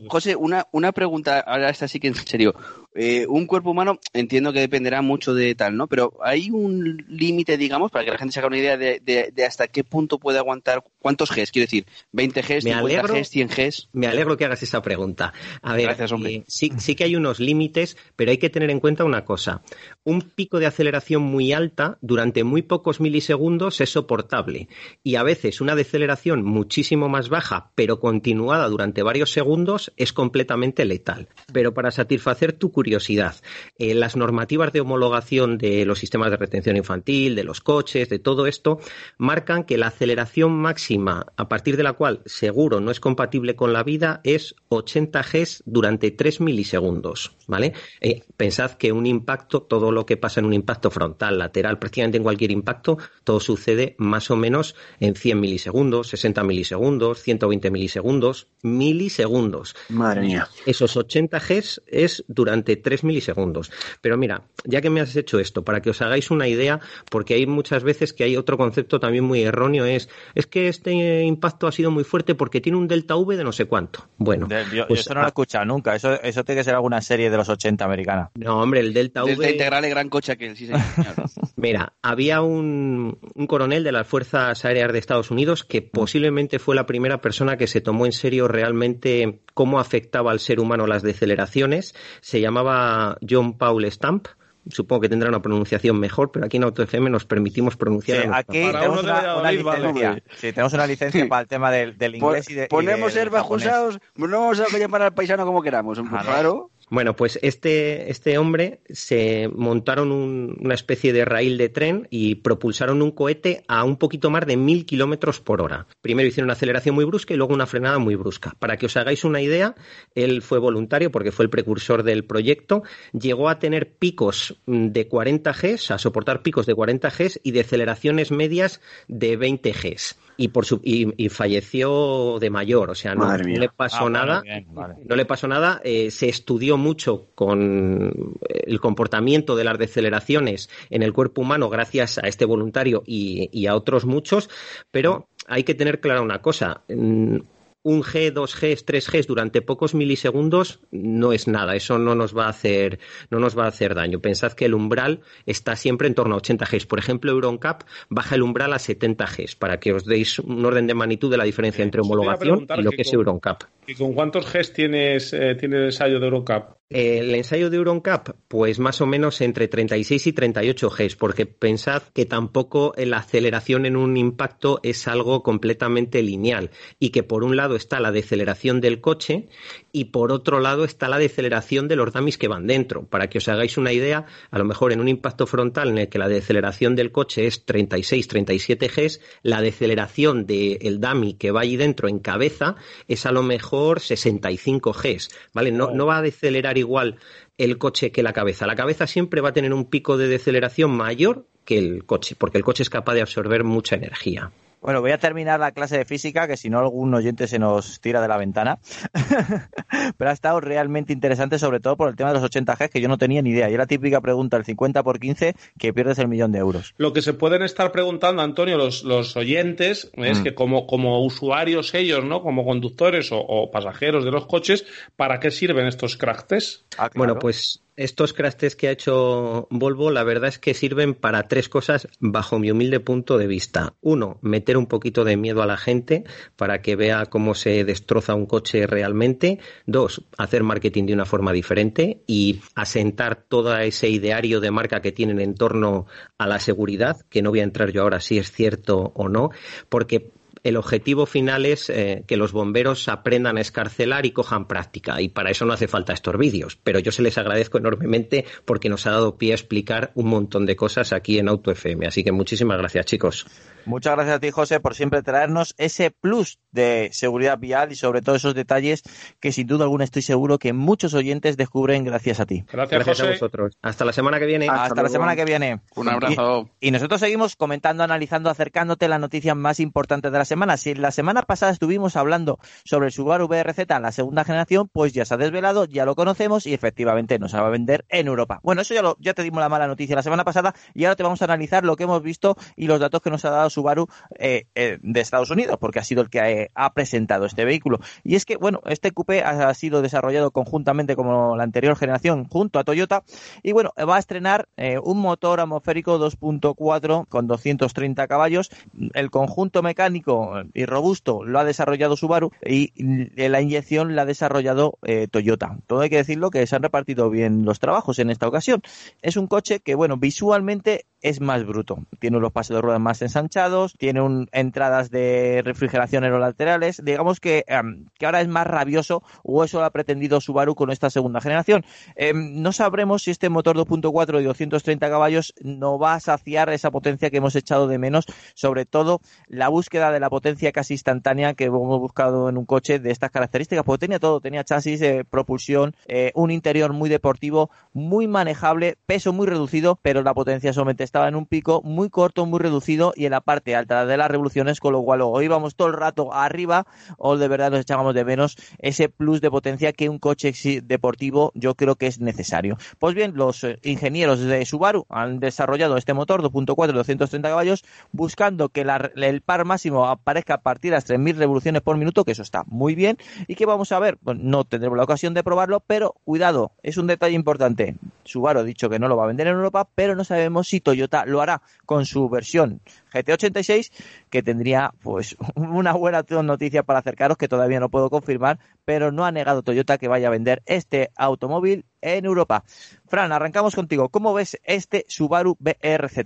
José, una, una pregunta, ahora esta sí que en serio. Eh, un cuerpo humano, entiendo que dependerá mucho de tal, ¿no? Pero hay un límite, digamos, para que la gente se haga una idea de, de, de, hasta qué punto puede aguantar, cuántos Gs, quiero decir, 20 Gs, 50 alegro, Gs, 100 Gs. Me alegro que hagas esa pregunta. A ver, Gracias, hombre. Eh, sí, sí que hay unos límites, pero hay que tener en cuenta una cosa. Un pico de aceleración muy alta durante muy pocos milisegundos es soportable y a veces una deceleración muchísimo más baja, pero continuada durante varios segundos, es completamente letal. Pero para satisfacer tu curiosidad, eh, las normativas de homologación de los sistemas de retención infantil, de los coches, de todo esto, marcan que la aceleración máxima a partir de la cual seguro no es compatible con la vida es 80 Gs durante 3 milisegundos. ¿vale? Eh, pensad que un impacto, todo lo que pasa en un impacto frontal, lateral, prácticamente en cualquier impacto, todo sucede más o menos en 100 milisegundos, 60 milisegundos, 120 milisegundos, milisegundos. Madre mía. Esos 80 Gs es durante 3 milisegundos. Pero mira, ya que me has hecho esto, para que os hagáis una idea, porque hay muchas veces que hay otro concepto también muy erróneo, es, es que este impacto ha sido muy fuerte porque tiene un delta V de no sé cuánto. Bueno, de, yo, pues, yo, eso no lo he escuchado nunca, eso, eso tiene que ser alguna serie de los 80 americana. No, hombre, el delta V... Integral gran coche aquel, sí señor. Mira, había un, un, coronel de las Fuerzas Aéreas de Estados Unidos que posiblemente fue la primera persona que se tomó en serio realmente cómo afectaba al ser humano las deceleraciones. Se llamaba John Paul Stamp. Supongo que tendrá una pronunciación mejor, pero aquí en AutoFM nos permitimos pronunciar. Sí, aquí tenemos una, una licencia. Sí, tenemos una licencia para el tema del, del inglés y de. Ponemos y herbas usados, no vamos a llamar al paisano como queramos. Ah, claro. Bueno, pues este, este hombre se montaron un, una especie de raíl de tren y propulsaron un cohete a un poquito más de mil kilómetros por hora. Primero hicieron una aceleración muy brusca y luego una frenada muy brusca. Para que os hagáis una idea, él fue voluntario porque fue el precursor del proyecto. Llegó a tener picos de 40 Gs, a soportar picos de 40 Gs y deceleraciones medias de 20 Gs y por su y, y, falleció de mayor, o sea, no, no le pasó Ah, nada, bueno, bien, vale. no le pasó nada, eh, se estudió mucho con el comportamiento de las deceleraciones en el cuerpo humano gracias a este voluntario y, y a otros muchos, pero hay que tener clara una cosa, mm, un G, dos Gs, tres Gs durante pocos milisegundos no es nada. Eso no nos va a hacer, no nos va a hacer daño. Pensad que el umbral está siempre en torno a 80 Gs. Por ejemplo, EuronCap baja el umbral a 70 Gs para que os deis un orden de magnitud de la diferencia entre homologación y lo que, es EuronCap. ¿Y con cuántos Gs tienes, eh, tiene el ensayo de EuronCap? El ensayo de EuronCap, pues más o menos entre 36 y 38 Gs, porque pensad que tampoco la aceleración en un impacto es algo completamente lineal y que por un lado está la deceleración del coche y por otro lado está la deceleración de los dummies que van dentro. Para que os hagáis una idea, a lo mejor en un impacto frontal en el que la deceleración del coche es 36, 37 Gs, la deceleración del dummy que va allí dentro en cabeza es a lo mejor 65 Gs, ¿vale? No, no va a decelerar igual el coche que la cabeza. La cabeza siempre va a tener un pico de deceleración mayor que el coche, porque el coche es capaz de absorber mucha energía. Bueno, voy a terminar la clase de física, que si no algún oyente se nos tira de la ventana. Pero ha estado realmente interesante, sobre todo por el tema de los 80 G, que yo no tenía ni idea. Y es la típica pregunta, el 50 por 15, que pierdes el millón de euros. Lo que se pueden estar preguntando, Antonio, los, los oyentes, es mm. que como, como usuarios ellos, ¿no? Como conductores o, pasajeros de los coches, ¿para qué sirven estos crack tests? Ah, bueno, pues estos crash que ha hecho Volvo, la verdad es que sirven para tres cosas bajo mi humilde punto de vista. Uno, meter un poquito de miedo a la gente para que vea cómo se destroza un coche realmente. Dos, hacer marketing de una forma diferente y asentar todo ese ideario de marca que tienen en torno a la seguridad, que no voy a entrar yo ahora si es cierto o no, porque el objetivo final es eh, que los bomberos aprendan a escarcelar y cojan práctica. Y para eso no hace falta estos vídeos. Pero yo se les agradezco enormemente porque nos ha dado pie a explicar un montón de cosas aquí en Auto FM. Así que muchísimas gracias, chicos. Muchas gracias a ti, José, por siempre traernos ese plus de seguridad vial y sobre todo esos detalles que sin duda alguna estoy seguro que muchos oyentes descubren gracias a ti. Gracias, a vosotros. Hasta la semana que viene. Hasta, la semana que viene. Un abrazo. Y, nosotros seguimos comentando, analizando, acercándote las noticias más importantes de la semana. Si la semana pasada estuvimos hablando sobre el Subaru VRZ, la segunda generación, pues ya se ha desvelado, ya lo conocemos y efectivamente nos va a vender en Europa. Bueno, eso ya, lo, ya te dimos la mala noticia la semana pasada y ahora te vamos a analizar lo que hemos visto y los datos que nos ha dado Subaru eh, eh, de Estados Unidos, porque ha sido el que eh, ha, presentado este vehículo. Y es que, bueno, este coupé ha, sido desarrollado conjuntamente como la anterior generación junto a Toyota y, bueno, va a estrenar un motor atmosférico 2.4 con 230 caballos. El conjunto mecánico y robusto lo ha desarrollado Subaru y la inyección la ha desarrollado Toyota. Todo hay que decirlo que se han repartido bien los trabajos en esta ocasión. Es un coche que, bueno, visualmente es más bruto. Tiene unos pases de ruedas más ensanchados, tiene un, entradas de refrigeración en los laterales. Digamos que, em, que ahora es más rabioso o eso lo ha pretendido Subaru con esta segunda generación. Em, no sabremos si este motor 2.4 de 230 caballos no va a saciar esa potencia que hemos echado de menos, sobre todo la búsqueda de la potencia casi instantánea que hemos buscado en un coche de estas características, porque tenía todo, tenía chasis, de propulsión, eh, un interior muy deportivo, muy manejable, peso muy reducido, pero la potencia solamente estaba en un pico muy corto, muy reducido y en la parte alta de las revoluciones, con lo cual o íbamos todo el rato arriba o de verdad nos echábamos de menos ese plus de potencia que un coche deportivo yo creo que es necesario. Pues bien, los eh, ingenieros de Subaru han desarrollado este motor 2.4 de 230 caballos buscando que el par máximo aparezca a partir de las 3.000 revoluciones por minuto, que eso está muy bien. ¿Y que vamos a ver? Pues no tendremos la ocasión de probarlo, pero cuidado, es un detalle importante. Subaru ha dicho que no lo va a vender en Europa, pero no sabemos si Toyota lo hará con su versión GT86, que tendría pues una buena noticia para acercaros que todavía no puedo confirmar, pero no ha negado Toyota que vaya a vender este automóvil en Europa. Fran, arrancamos contigo. ¿Cómo ves este Subaru BRZ?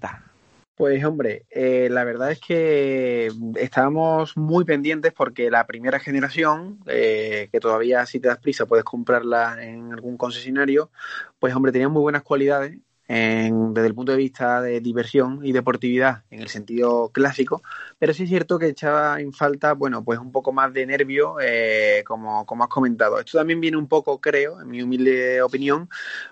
Pues hombre, eh, la verdad es que estábamos muy pendientes porque la primera generación, eh, que todavía si te das prisa puedes comprarla en algún concesionario, pues hombre, tenía muy buenas cualidades desde el punto de vista de diversión y deportividad en el sentido clásico, pero sí es cierto que echaba en falta, bueno, pues un poco más de nervio, eh, como, como has comentado. Esto también viene un poco, creo, en mi humilde opinión,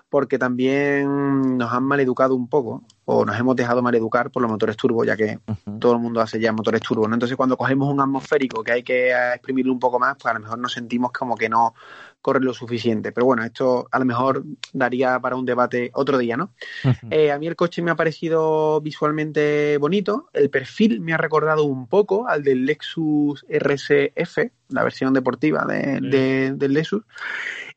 porque también nos han maleducado un poco o nos hemos dejado mal educar por los motores turbo, ya que todo el mundo hace ya motores turbo, ¿no? Entonces cuando cogemos un atmosférico que hay que exprimirlo un poco más, pues a lo mejor nos sentimos como que no corre lo suficiente. Pero bueno, esto a lo mejor daría para un debate otro día, ¿no? Eh, a mí el coche me ha parecido visualmente bonito, el perfil me ha recordado un poco al del Lexus RSF, la versión deportiva de, del Lexus.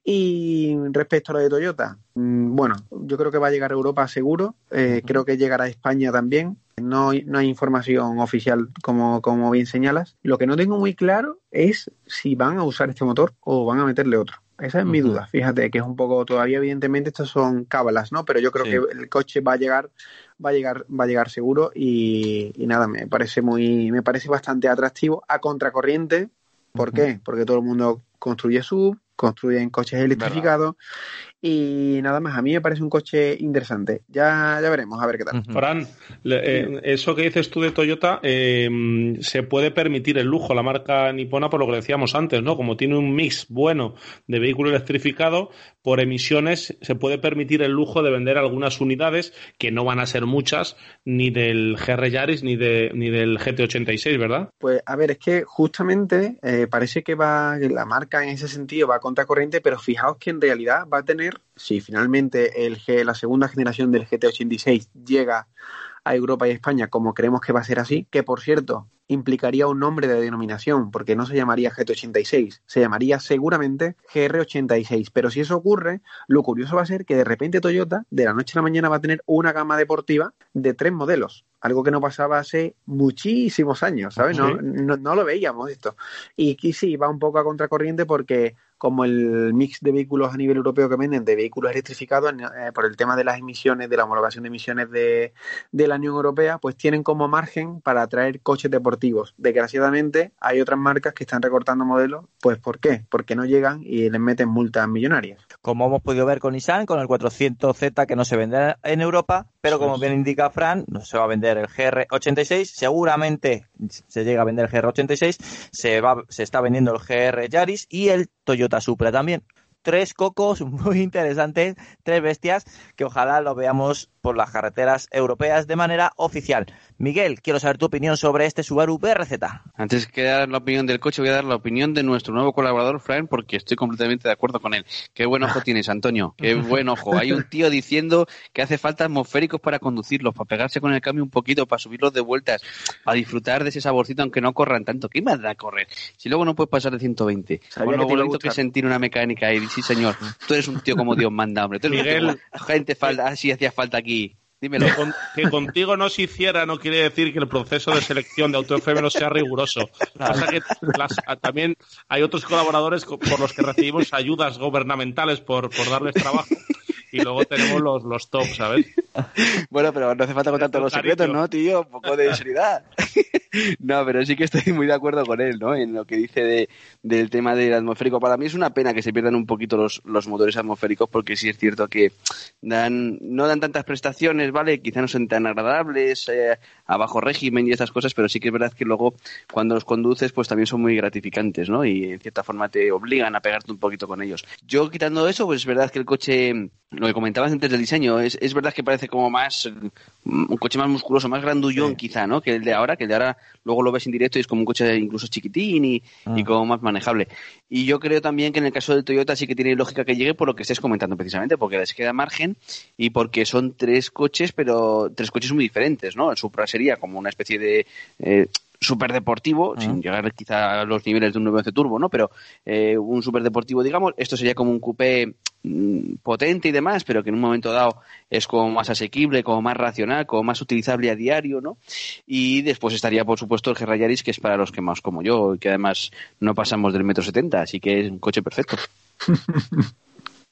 Y respecto a lo de Toyota, mm, bueno, yo creo que va a llegar a Europa seguro, eh, creo que llegará a España también. No, no hay información oficial como, como bien señalas. Lo que no tengo muy claro es si van a usar este motor o van a meterle otro. Esa es mi duda. Fíjate que es un poco todavía evidentemente estas son cábalas, ¿no? Pero yo creo que el coche va a llegar, va a llegar, va a llegar seguro y, y, nada, me parece muy, me parece bastante atractivo a contracorriente. ¿Por qué? Porque todo el mundo construye sub, construyen coches electrificados y nada más, a mí me parece un coche interesante. Ya, ya veremos, a ver qué tal. Fran, eh, eso que dices tú de Toyota, eh, se puede permitir el lujo, la marca nipona, por lo que decíamos antes, ¿no? Como tiene un mix bueno de vehículo electrificado, por emisiones se puede permitir el lujo de vender algunas unidades, que no van a ser muchas, ni del GR Yaris ni, de, ni del GT86, ¿verdad? Pues a ver, es que justamente eh, parece que va, la marca en ese sentido va a contracorriente, pero fijaos que en realidad va a tener si finalmente el G, la segunda generación del GT86 llega a Europa y España como creemos que va a ser así, que por cierto implicaría un nombre de denominación, porque no se llamaría GT86, se llamaría seguramente GR86. Pero si eso ocurre, lo curioso va a ser que de repente Toyota, de la noche a la mañana, va a tener una gama deportiva de tres modelos, algo que no pasaba hace muchísimos años, ¿sabes? No, no, no, lo veíamos esto. Y aquí sí, va un poco a contracorriente porque como el mix de vehículos a nivel europeo que venden de vehículos electrificados eh, por el tema de las emisiones, de la homologación de emisiones de, de, la Unión Europea, pues tienen como margen para atraer coches deportivos. Desgraciadamente hay otras marcas que están recortando modelos, pues ¿por qué? Porque no llegan y les meten multas millonarias. Como hemos podido ver con Nissan, con el 400Z que no se vende en Europa, pero como bien indica Fran, no se va a vender el GR86, seguramente se llega a vender el GR86, se, va, se está vendiendo el GR Yaris y el Toyota Supra también. Tres cocos muy interesantes, tres bestias que ojalá lo veamos por las carreteras europeas de manera oficial. Miguel, quiero saber tu opinión sobre este Subaru BRZ. Antes que dar la opinión del coche, voy a dar la opinión de nuestro nuevo colaborador, Frank, porque estoy completamente de acuerdo con él. Qué buen ojo tienes, Antonio. Qué buen ojo. Hay un tío diciendo que hace falta atmosféricos para conducirlos, para pegarse con el cambio un poquito, para subirlos de vueltas, para disfrutar de ese saborcito aunque no corran tanto. ¿Qué más da correr? Si luego no puedes pasar de 120. Con lo bonito que sentir una mecánica y sí, señor, tú eres un tío como Dios manda, hombre. Tú eres Miguel, gente falta, así hacía falta aquí Que, contigo no se hiciera no quiere decir que el proceso de selección de AutoFM no sea riguroso. Que también hay otros colaboradores por los que recibimos ayudas gubernamentales por, por darles trabajo y luego tenemos los, los top, ¿sabes? Bueno, pero no hace falta contar todos los secretos, ¿no, tío? Un poco de seriedad. no, pero sí que estoy muy de acuerdo con él, ¿no? En lo que dice de, del tema del atmosférico. Para mí es una pena que se pierdan un poquito los, los motores atmosféricos porque sí es cierto que dan no dan tantas prestaciones, ¿vale? Quizá no son tan agradables eh, a bajo régimen y esas cosas, pero sí que es verdad que luego cuando los conduces pues también son muy gratificantes, ¿no? Y en cierta forma te obligan a pegarte un poquito con ellos. Yo quitando eso, pues es verdad que el coche lo que comentabas antes del diseño, es, es verdad que parece como más, mm, un coche más musculoso, más grandullón quizá, ¿no? Que el de ahora, que el de ahora luego lo ves en directo y es como un coche incluso chiquitín y, y, ah. como más manejable. Y yo creo también que en el caso del Toyota sí que tiene lógica que llegue por lo que estés comentando precisamente, porque les queda margen y porque son tres coches, pero tres coches muy diferentes, ¿no? El Supra sería como una especie de... Eh, superdeportivo, deportivo, sin llegar quizá a los niveles de un 911 turbo, ¿no? Pero eh, un superdeportivo, digamos, esto sería como un coupé mm, potente y demás, pero que en un momento dado es como más asequible, como más racional, como más utilizable a diario, ¿no? Y después estaría, por supuesto, el Gerra Yaris, que es para los que más como yo, y que además no pasamos del metro setenta, así que es un coche perfecto.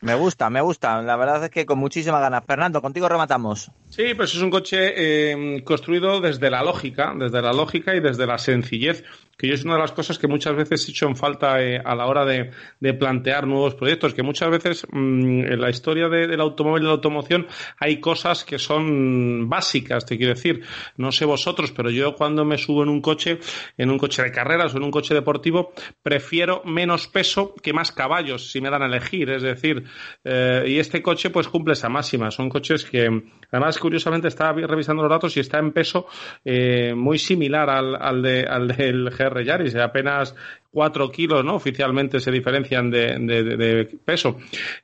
Me gusta, me gusta. La verdad es que con muchísimas ganas. Fernando, contigo rematamos. Sí, pues es un coche eh, construido desde la lógica, desde la lógica y desde la sencillez. Que yo es una de las cosas que muchas veces he hecho en falta eh, a la hora de, plantear nuevos proyectos, que muchas veces mm, en la historia del automóvil y de la automoción hay cosas que son básicas, te quiero decir. No sé vosotros, pero yo cuando me subo en un coche, en un coche de carreras o en un coche deportivo, prefiero menos peso que más caballos, si me dan a elegir. Es decir, eh, y este coche pues cumple esa máxima. Son coches que, además, curiosamente, estaba revisando los datos y está en peso eh, muy similar al, al, de, al del GR Yaris, apenas 4 kilos, ¿no? Oficialmente se diferencian de, peso.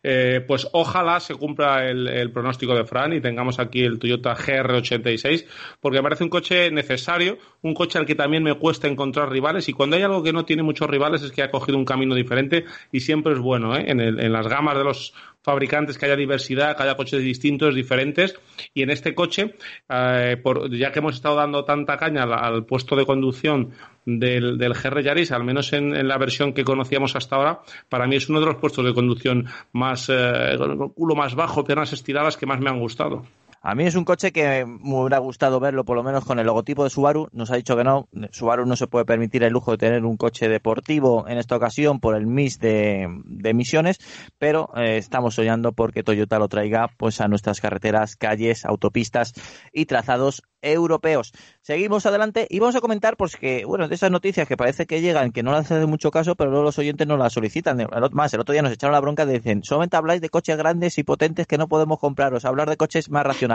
Eh, pues ojalá se cumpla el, pronóstico de Fran y tengamos aquí el Toyota GR86, porque me parece un coche necesario, un coche al que también me cuesta encontrar rivales y cuando hay algo que no tiene muchos rivales es que ha cogido un camino diferente y siempre es bueno, ¿eh? en, en las gamas de los fabricantes, que haya diversidad, que haya coches distintos, diferentes. Y en este coche, eh, por, ya que hemos estado dando tanta caña al, puesto de conducción del, del GR Yaris, al menos en, la versión que conocíamos hasta ahora, para mí es uno de los puestos de conducción más, eh, culo más bajo, piernas estiradas que más me han gustado. A mí es un coche que me hubiera gustado verlo, por lo menos con el logotipo de Subaru. Nos ha dicho que no. Subaru no se puede permitir el lujo de tener un coche deportivo en esta ocasión por el MIS de, emisiones, pero eh, estamos soñando porque Toyota lo traiga pues a nuestras carreteras, calles, autopistas y trazados europeos. Seguimos adelante y vamos a comentar, pues que, bueno, de esas noticias que parece que llegan, que no las hacen mucho caso, pero luego los oyentes no las solicitan. Más, el otro día nos echaron la bronca de dicen, solamente habláis de coches grandes y potentes que no podemos compraros, hablar de coches más racionales.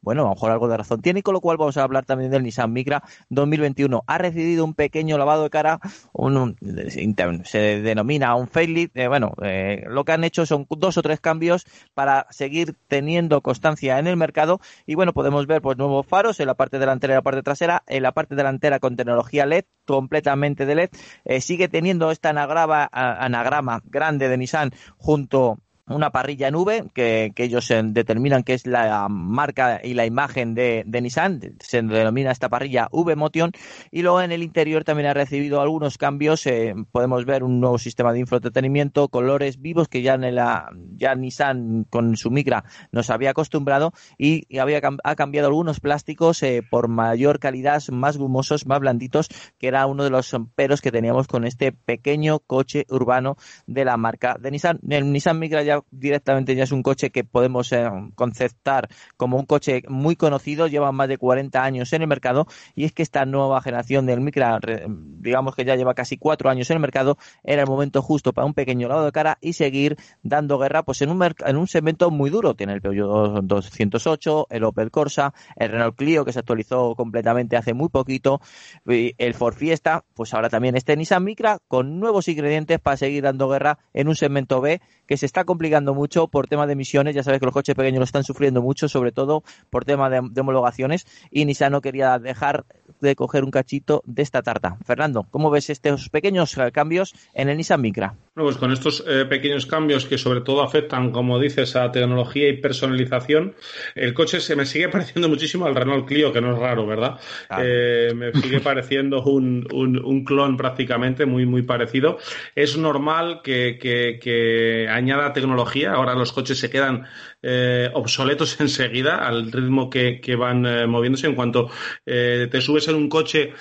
Bueno, a lo mejor algo de razón tiene, y con lo cual vamos a hablar también del Nissan Micra 2021. Ha recibido un pequeño lavado de cara, un, se denomina un facelift. Eh, bueno, eh, lo que han hecho son dos o tres cambios para seguir teniendo constancia en el mercado y bueno, podemos ver pues nuevos faros en la parte delantera y la parte trasera, en la parte delantera con tecnología LED, completamente de LED, eh, sigue teniendo esta anagrama, anagrama grande de Nissan junto una parrilla en V que, ellos determinan que es la marca y la imagen de, Nissan, se denomina esta parrilla V Motion y luego en el interior también ha recibido algunos cambios, eh, podemos ver un nuevo sistema de infoentretenimiento, colores vivos que ya en la Nissan con su Micra nos había acostumbrado y, había ha cambiado algunos plásticos eh, por mayor calidad, más gumosos, más blanditos, que era uno de los peros que teníamos con este pequeño coche urbano de la marca de Nissan. El Nissan Micra ya directamente ya es un coche que podemos eh, conceptar como un coche muy conocido, lleva más de 40 años en el mercado y es que esta nueva generación del Micra, digamos que ya lleva casi cuatro años en el mercado, era el momento justo para un pequeño lado de cara y seguir dando guerra pues en un, en un segmento muy duro. Tiene el Peugeot 208, el Opel Corsa, el Renault Clio que se actualizó completamente hace muy poquito, el Ford Fiesta, pues ahora también este Nissan Micra con nuevos ingredientes para seguir dando guerra en un segmento B que se está complicando mucho por tema de emisiones. Ya sabes que los coches pequeños lo están sufriendo mucho, sobre todo por tema de, homologaciones. Y Nissan no quería dejar de coger un cachito de esta tarta. Fernando, ¿cómo ves estos pequeños eh, cambios en el Nissan Micra? Bueno, pues con estos eh, pequeños cambios que sobre todo afectan, como dices, a tecnología y personalización, el coche se me sigue pareciendo muchísimo al Renault Clio, que no es raro, ¿verdad? Eh, me sigue pareciendo un, un, clon prácticamente muy, muy parecido. Es normal que, que, que añada tecnología. Ahora los coches se quedan eh, obsoletos enseguida al ritmo que, van eh, moviéndose. En cuanto eh, te subes en un coche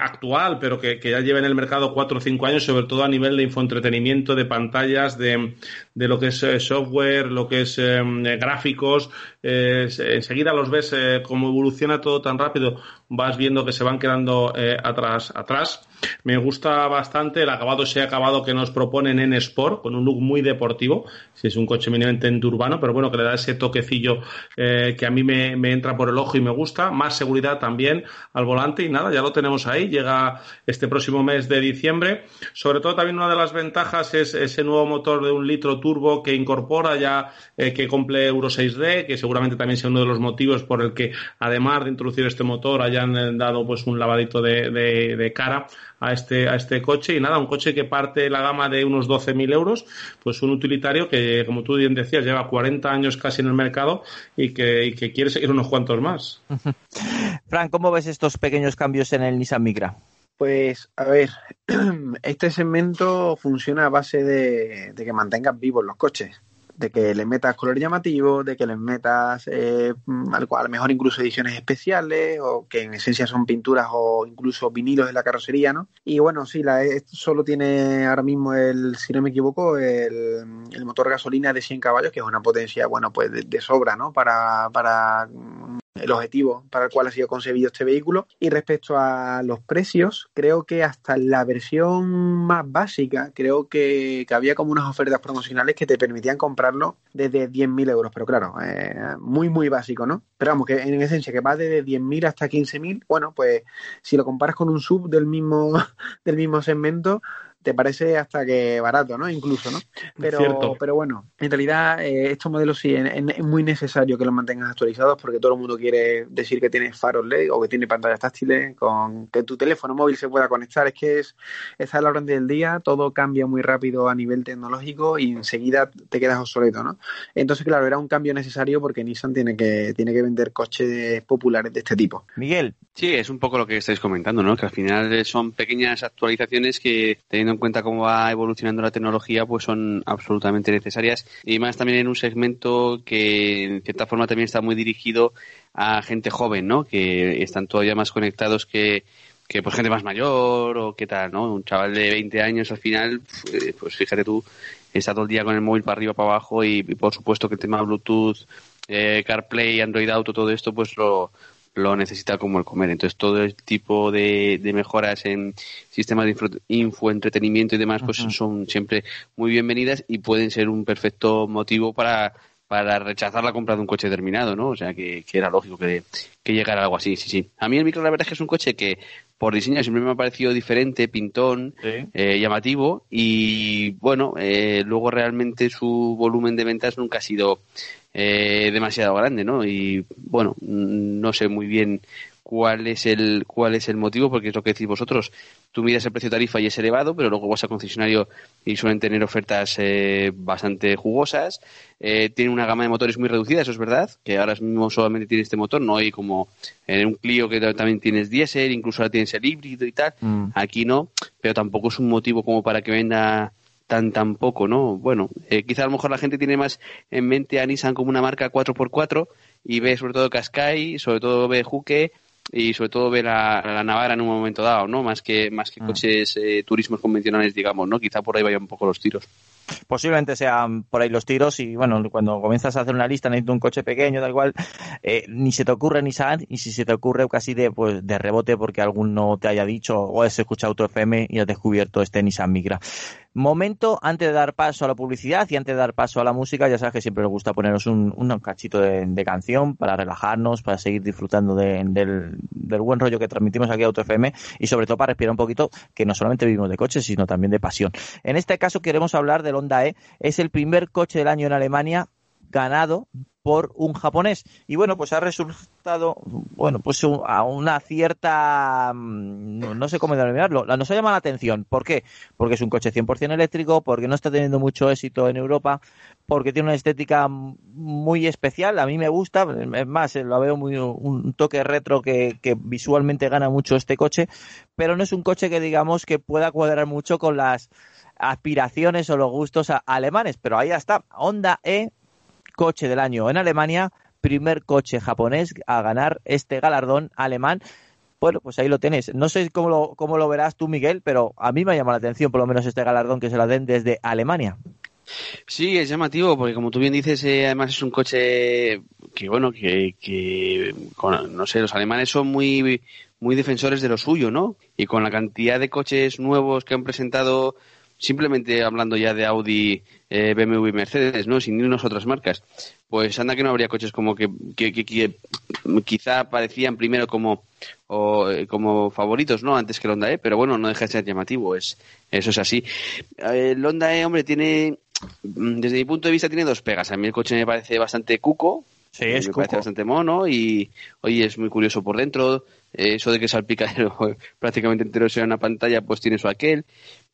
actual, pero que, ya lleva en el mercado cuatro o cinco años, sobre todo a nivel de infoentretenimiento, de pantallas, de, de lo que es software, lo que es gráficos, enseguida los ves como evoluciona todo tan rápido, vas viendo que se van quedando atrás, atrás. Me gusta bastante el acabado, ese acabado que nos proponen en Sport, con un look muy deportivo. Si es un coche mínimamente urbano, pero bueno, que le da ese toquecillo eh, que a mí me, entra por el ojo y me gusta. Más seguridad también al volante y nada, ya lo tenemos ahí. Llega este próximo mes de diciembre. Sobre todo también una de las ventajas es ese nuevo motor de un litro turbo que incorpora ya, eh, que cumple Euro 6D, que seguramente también sea uno de los motivos por el que, además de introducir este motor, hayan eh, dado pues un lavadito de, cara a este, a este coche. Y nada, un coche que parte la gama de unos 12.000 euros, pues un utilitario que, como tú bien decías, lleva 40 años casi en el mercado y que, y que quiere seguir unos cuantos más. Fran, ¿cómo ves estos pequeños cambios en el Nissan Micra? Pues, a ver, este segmento funciona a base de, que mantengas vivos los coches. De que le metas color llamativo, de que le metas eh, a lo mejor incluso ediciones especiales o que en esencia son pinturas o incluso vinilos de la carrocería, ¿no? Y bueno, sí, la solo tiene ahora mismo el, si no me equivoco, el, el motor gasolina de 100 caballos, que es una potencia, bueno, pues de sobra, ¿no? Para, para el objetivo para el cual ha sido concebido este vehículo. Y respecto a los precios, creo que hasta la versión más básica, creo que, que había como unas ofertas promocionales que te permitían comprarlo desde 10.000 euros. Pero claro, eh, muy, muy básico, ¿no? Pero vamos, que en esencia que va desde 10.000 hasta 15.000, bueno, pues si lo comparas con un sub del mismo, del mismo segmento, te parece hasta que barato, ¿no? Incluso, ¿no? Pero, pero bueno, en realidad eh, estos modelos sí es, es, muy necesario que los mantengas actualizados porque todo el mundo quiere decir que tiene faros LED o que tiene pantallas táctiles con que tu teléfono móvil se pueda conectar. Es que es está a la orden del día, todo cambia muy rápido a nivel tecnológico y enseguida te quedas obsoleto, ¿no? Entonces, claro, era un cambio necesario porque Nissan tiene que, tiene que vender coches populares de este tipo. Miguel. Sí, es un poco lo que estáis comentando, ¿no? Que al final son pequeñas actualizaciones que, teniendo en cuenta cómo va evolucionando la tecnología, pues son absolutamente necesarias. Y más también en un segmento que, en cierta forma, también está muy dirigido a gente joven, ¿no? Que están todavía más conectados que, que pues gente más mayor o qué tal, ¿no? Un chaval de 20 años al final, pues fíjate tú, está todo el día con el móvil para arriba, para abajo y, y por supuesto que el tema Bluetooth, eh, CarPlay, Android Auto, todo esto, pues lo, lo necesita como el comer. Entonces, todo el tipo de, de mejoras en sistemas de info, infoentretenimiento y demás, pues son siempre muy bienvenidas y pueden ser un perfecto motivo para, para rechazar la compra de un coche terminado, ¿no? O sea, que, que era lógico que, que, llegara algo así, sí, sí. A mí el micro, la verdad es que es un coche que por diseño siempre me ha parecido diferente, pintón, sí. eh, llamativo y, bueno, eh, luego realmente su volumen de ventas nunca ha sido eh, demasiado grande, ¿no? Y bueno, no sé muy bien cuál es el cuál es el motivo porque es lo que decís vosotros tú miras el precio tarifa y es elevado pero luego vas al concesionario y suelen tener ofertas eh, bastante jugosas eh, tiene una gama de motores muy reducida eso es verdad que ahora mismo solamente tiene este motor no hay como en un Clio que también tienes diésel incluso ahora tienes el híbrido y tal mm. aquí no pero tampoco es un motivo como para que venda tan tan poco, ¿no? Bueno, eh, quizá a lo mejor la gente tiene más en mente a Nissan como una marca 4x4 y ve sobre todo Qashqai, sobre todo ve Juke y sobre todo ve la, la Navara en un momento dado, ¿no? Más que más que coches eh, turismos convencionales, digamos, ¿no? Quizá por ahí vayan un poco los tiros. Posiblemente sean por ahí los tiros y bueno, cuando comienzas a hacer una lista necesito un coche pequeño, tal cual, eh, ni se te ocurre Nissan y si se te ocurre casi de, pues, de rebote porque alguno te haya dicho o has escuchado tu FM y has descubierto este Nissan Migra. Momento antes de dar paso a la publicidad y antes de dar paso a la música, ya sabes que siempre nos gusta poneros un, un cachito de, de, canción para relajarnos, para seguir disfrutando de, del, del, buen rollo que transmitimos aquí a Auto FM y sobre todo para respirar un poquito que no solamente vivimos de coches, sino también de pasión. En este caso queremos hablar del Honda E. Es el primer coche del año en Alemania ganado por un japonés. Y bueno, pues ha resultado, bueno, pues a una cierta, mm, no sé cómo denominarlo, nos ha llamado la atención. ¿Por qué? Porque es un coche 100% eléctrico, porque no está teniendo mucho éxito en Europa, porque tiene una estética muy especial, a mí me gusta, es más, lo veo muy un toque retro que, que visualmente gana mucho este coche, pero no es un coche que digamos que pueda cuadrar mucho con las aspiraciones o los gustos alemanes, pero ahí está, Honda E coche del año en Alemania, primer coche japonés a ganar este galardón alemán. Bueno, pues ahí lo tenéis. No sé cómo lo, cómo lo verás tú, Miguel, pero a mí me ha llamado la atención por lo menos este galardón que se la den desde Alemania. Sí, es llamativo porque como tú bien dices, eh, además es un coche que bueno, que, que no sé, los alemanes son muy muy defensores de lo suyo, ¿no? Y con la cantidad de coches nuevos que han presentado simplemente hablando ya de Audi, eh, BMW y Mercedes, ¿no? Sin irnos a otras marcas, pues anda que no habría coches como que, que, que, que quizá parecían primero como, o, eh, como favoritos, ¿no? Antes que el Honda E, pero bueno, no deja de ser llamativo, es, eso es así. El Honda E, hombre, tiene, desde mi punto de vista, tiene dos pegas. A mí el coche me parece bastante cuco, Sí, es me cuco. parece bastante mono y oye es muy curioso por dentro eh, eso de que salpicadero prácticamente entero sea una pantalla pues tiene su aquel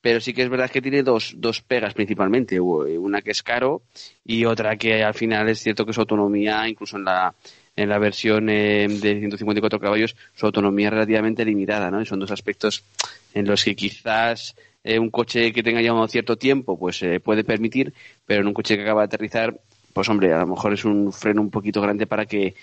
pero sí que es verdad que tiene dos, dos pegas principalmente una que es caro y otra que al final es cierto que su autonomía incluso en la en la versión eh, de 154 caballos su autonomía es relativamente limitada ¿no? y son dos aspectos en los que quizás eh, un coche que tenga ya un cierto tiempo, pues se puede permitir, pero en un coche que acaba de aterrizar, pues hombre, a lo mejor es un freno un poquito grande para que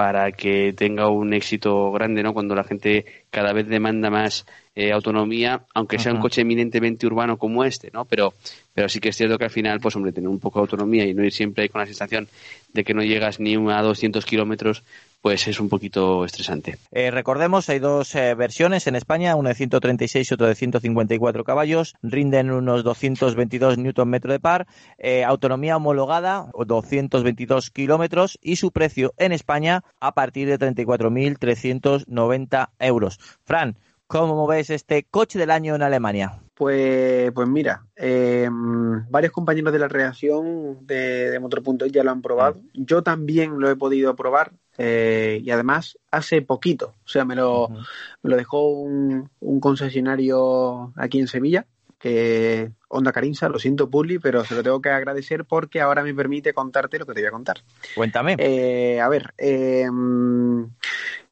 para que tenga un éxito grande, ¿no? Cuando la gente cada vez demanda más eh, autonomía, aunque sea un coche eminentemente urbano como este, ¿no? Pero, pero sí que es cierto que al final, pues hombre, tener un poco de autonomía y no ir siempre con la sensación de que no llegas ni a 200 kilómetros, pues es un poquito estresante. Eh, recordemos, hay dos eh, versiones en España, una de 136 y otra de 154 caballos, rinden unos 222 Nm de par, eh, autonomía homologada, 222 kilómetros y su precio en España a partir de 34.390 euros. Fran, ¿cómo ves este coche del año en Alemania? Pues, pues mira, varios compañeros de la redacción de, de Motor.es ya lo han probado. Yo también lo he podido probar. Eh, y además hace poquito, o sea, me lo, me lo dejó un, un, concesionario aquí en Sevilla, que Onda Carinsa, lo siento Puli, pero se lo tengo que agradecer porque ahora me permite contarte lo que te voy a contar. Cuéntame. Eh, a ver, eh,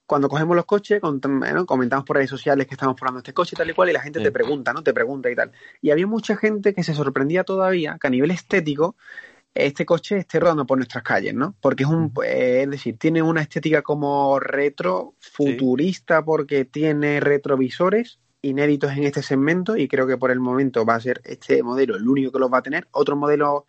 cuando cogemos los coches, comentamos por redes sociales que estamos probando este coche tal y cual, y la gente te pregunta, ¿no? Te pregunta y tal. Y había mucha gente que se sorprendía todavía que a nivel estético este coche esté rodando por nuestras calles, ¿no? Porque es un, eh, es decir, tiene una estética como retro, futurista, porque tiene retrovisores inéditos en este segmento y creo que por el momento va a ser este modelo el único que los va a tener. Otros modelos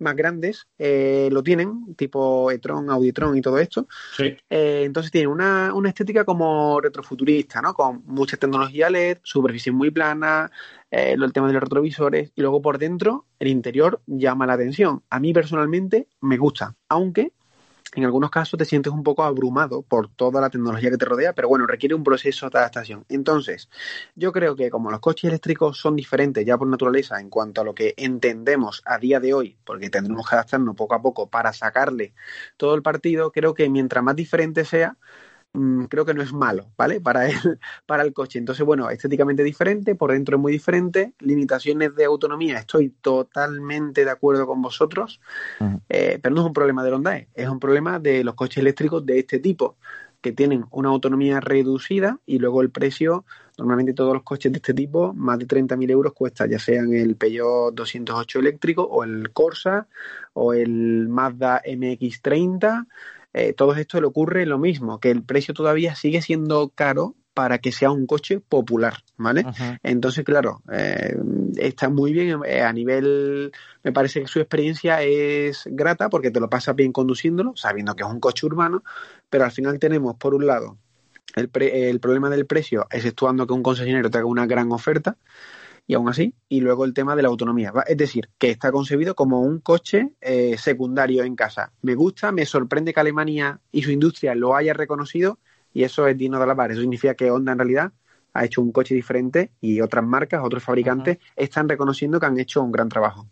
más grandes eh, lo tienen, tipo e-tron, Auditron y todo esto. Sí. Eh, entonces tiene una, una, estética como retrofuturista, ¿no? Con mucha tecnología LED, superficie muy plana, eh, el tema de los retrovisores y luego por dentro el interior llama la atención. A mí personalmente me gusta, aunque en algunos casos te sientes un poco abrumado por toda la tecnología que te rodea, pero bueno, requiere un proceso de adaptación. Entonces, yo creo que como los coches eléctricos son diferentes ya por naturaleza en cuanto a lo que entendemos a día de hoy, porque tendremos que adaptarnos poco a poco para sacarle todo el partido, creo que mientras más diferente sea, mmm, creo que no es malo, ¿vale? Para el, para el coche. Entonces, bueno, estéticamente diferente, por dentro es muy diferente, limitaciones de autonomía, estoy totalmente de acuerdo con vosotros, uh -huh. eh, pero no es un problema de Honda, es un problema de los coches eléctricos de este tipo que tienen una autonomía reducida y luego el precio, normalmente todos los coches de este tipo, más de 30.000 euros cuesta, ya sean el Peugeot 208 eléctrico o el Corsa o el Mazda MX30, eh, todo esto le ocurre lo mismo, que el precio todavía sigue siendo caro para que sea un coche popular, ¿vale? Entonces, claro, eh, está muy bien eh, a nivel, me parece que su experiencia es grata porque te lo pasas bien conduciéndolo, sabiendo que es un coche urbano, pero al final tenemos, por un lado, el, pre, el problema del precio, exceptuando que un concesionario te haga una gran oferta, y aún así, y luego el tema de la autonomía. Es decir, que está concebido como un coche eh, secundario en casa. Me gusta, me sorprende que Alemania y su industria lo haya reconocido y eso es digno de alabar. Eso significa que Honda en realidad ha hecho un coche diferente y otras marcas, otros fabricantes uh -huh. están reconociendo que han hecho un gran trabajo.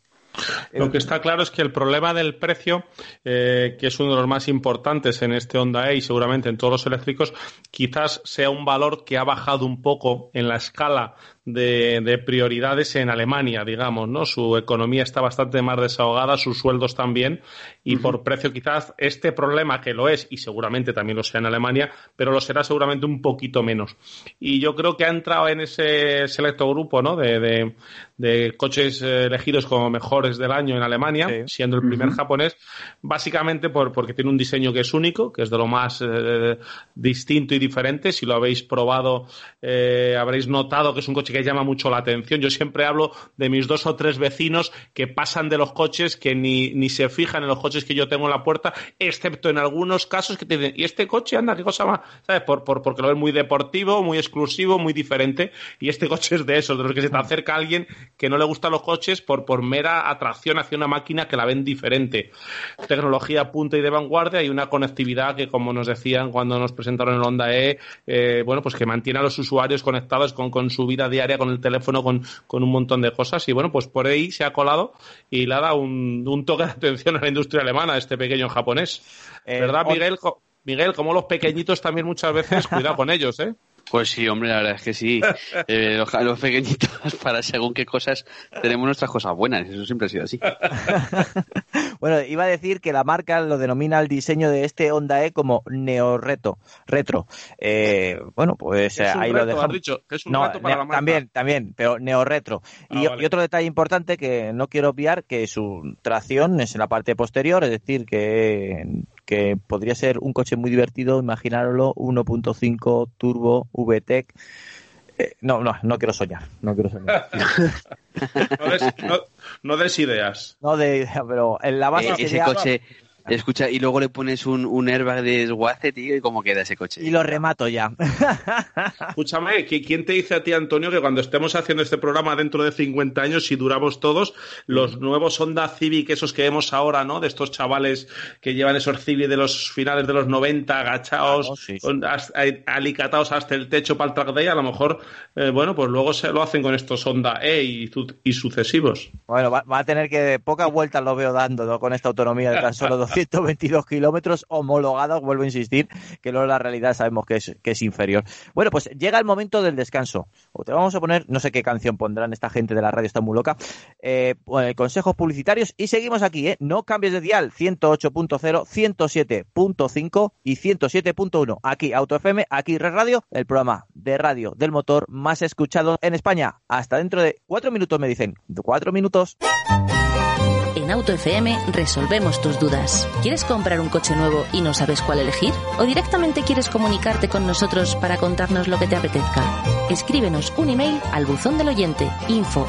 Lo que está claro es que el problema del precio, eh, que es uno de los más importantes en este Honda E y seguramente en todos los eléctricos, quizás sea un valor que ha bajado un poco en la escala de, de, prioridades en Alemania, digamos, ¿no? Su economía está bastante más desahogada, sus sueldos también, y uh -huh. por precio quizás este problema que lo es, y seguramente también lo sea en Alemania, pero lo será seguramente un poquito menos. Y yo creo que ha entrado en ese selecto grupo, ¿no? De, de, de coches elegidos como mejores del año en Alemania, sí. siendo el primer uh -huh. japonés, básicamente por, porque tiene un diseño que es único, que es de lo más eh, distinto y diferente. Si lo habéis probado, eh, habréis notado que es un coche que llama mucho la atención. Yo siempre hablo de mis dos o tres vecinos que pasan de los coches, que ni, ni se fijan en los coches que yo tengo en la puerta, excepto en algunos casos que te dicen, ¿y este coche anda? ¿Qué cosa más? ¿Sabes? Por, por, porque lo ven muy deportivo, muy exclusivo, muy diferente. Y este coche es de esos, de los que se te acerca a alguien que no le gustan los coches por, por mera atracción hacia una máquina que la ven diferente. Tecnología punta y de vanguardia y una conectividad que, como nos decían cuando nos presentaron el Honda E, eh, bueno, pues que mantiene a los usuarios conectados con, con su vida diaria con el teléfono, con, con, un montón de cosas. Y bueno, pues por ahí se ha colado y le ha dado un, un toque de atención a la industria alemana, este pequeño japonés. Eh, ¿Verdad, Miguel? Miguel, como los pequeñitos también muchas veces, cuidado con ellos, ¿eh? Pues sí, hombre, la verdad es que sí. Eh, los, los, pequeñitos, para según qué cosas, tenemos nuestras cosas buenas. Eso siempre ha sido así. Bueno, iba a decir que la marca lo denomina el diseño de este Honda E como neorreto, retro. Eh, bueno, pues Es un ahí lo reto, dejamos. has dicho, que es un No, reto para la marca. También, también, pero neorretro. Ah, y, vale. y otro detalle importante que no quiero obviar, que su tracción es en la parte posterior, es decir, que, que podría ser un coche muy divertido, imaginarlo, 1.5 turbo VTEC. Eh, no, no, no quiero soñar, no quiero soñar. No des, no- no des ideas. No de, pero en la base Eh, ese sería- coche, escucha, y luego le pones un, un airbag de desguace, tío, y cómo queda ese coche. y lo remato ya. Escúchame, ¿qui- ¿quién te dice a ti, Antonio, que cuando estemos haciendo este programa dentro de 50 años, si duramos todos, los nuevos Honda Civic, esos que vemos ahora, ¿no? De estos chavales que llevan esos Civic de los finales de los 90, agachados, Claro, sí, sí. con- as- a- alicatados hasta el techo para el track day, a lo mejor, eh, bueno, pues luego se lo hacen con estos Honda E y, su- y sucesivos. Bueno, va, va a tener que pocas vueltas lo veo dando ¿no? con esta autonomía de tan solo 222 kilómetros homologados, vuelvo a insistir, que luego la realidad sabemos que es, que es inferior. Bueno, pues llega el momento del descanso. O te vamos a poner, no sé qué canción pondrán esta gente de la radio, está muy loca, eh, bueno, consejos publicitarios y seguimos aquí, ¿eh? No cambies de dial, 108.0, 107.5 y 107.1. Aquí Auto FM, aquí Red Radio, el programa de radio del motor más escuchado en España. Hasta dentro de cuatro minutos me dicen. Cuatro minutos. En Auto FM resolvemos tus dudas. ¿Quieres comprar un coche nuevo y no sabes cuál elegir? ¿O directamente quieres comunicarte con nosotros para contarnos lo que te apetezca? Escríbenos un email al buzón del oyente info.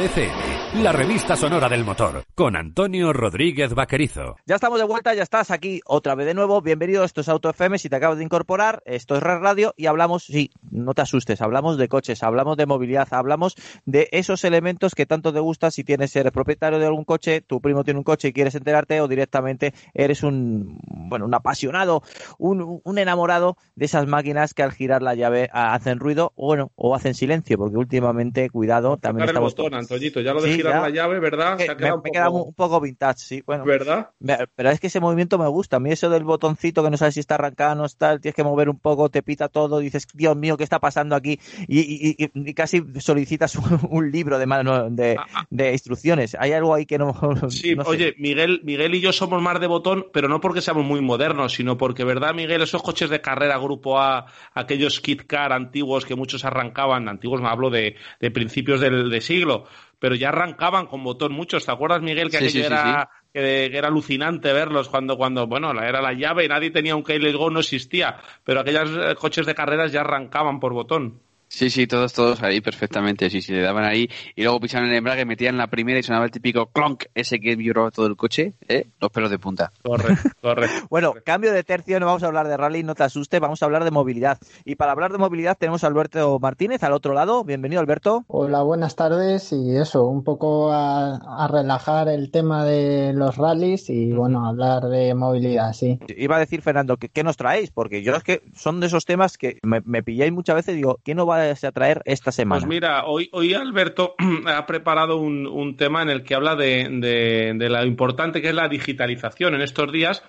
FM, la revista sonora del motor, con Antonio Rodríguez Vaquerizo. Ya estamos de vuelta, ya estás aquí otra vez de nuevo. Bienvenido, esto es Auto FM. Si te acabas de incorporar, esto es Red Radio y hablamos, sí, no te asustes, hablamos de coches, hablamos de movilidad, hablamos de esos elementos que tanto te gustan si tienes, eres propietario de algún coche, tu primo tiene un coche y quieres enterarte o directamente eres un, bueno, un apasionado, un, un enamorado de esas máquinas que al girar la llave hacen ruido o, bueno, o hacen silencio, porque últimamente, cuidado, también el estamos botón, Antoñito, ya lo de Sí, girar ya. la llave, ¿verdad? que Se ha me, me un quedado poco- un poco vintage, sí, bueno. ¿Verdad? Me- Pero es que ese movimiento me gusta. A mí eso del botoncito que no sabes si está arrancado no está, tienes que mover un poco, te pita todo, dices, Dios mío, ¿qué está pasando aquí? Y, y- y- y casi solicitas un, un libro de, mano- de, de instrucciones. Hay algo ahí que no. Sí, no sé. oye, Miguel, Miguel y yo somos más de botón, pero no porque seamos muy modernos, sino porque, ¿verdad, Miguel? Esos coches de carrera Grupo A, aquellos Kit Car antiguos que muchos arrancaban, antiguos me hablo de, de principios del de siglo, pero ya arrancaban con botón muchos. ¿Te acuerdas, Miguel, que Sí, aquello sí, sí, era, Que, que era alucinante verlos cuando, cuando, bueno, era la llave y nadie tenía un Keyless Go, no existía, pero aquellos eh, coches de carreras ya arrancaban por botón. Sí, sí, todos, todos ahí perfectamente. Sí, sí, le daban ahí y luego pisaban el embrague, metían la primera y sonaba el típico clonk, ese que vibraba todo el coche, ¿eh? Los pelos de punta. Correcto, correcto. Bueno, cambio de tercio, no vamos a hablar de rally, no te asustes, vamos a hablar de movilidad. Y para hablar de movilidad tenemos a Alberto Martínez al otro lado. Bienvenido, Alberto. Hola, buenas tardes y eso, un poco a, a relajar el tema de los rallies y bueno, hablar de movilidad, sí. Iba a decir, Fernando, ¿qué, qué nos traéis? Porque yo es que son de esos temas que me, me pilláis muchas veces y digo, ¿qué nos vais a traer esta semana? Pues mira, hoy, hoy Alberto ha preparado un, un tema en el que habla de, de, de lo importante que es la digitalización en estos días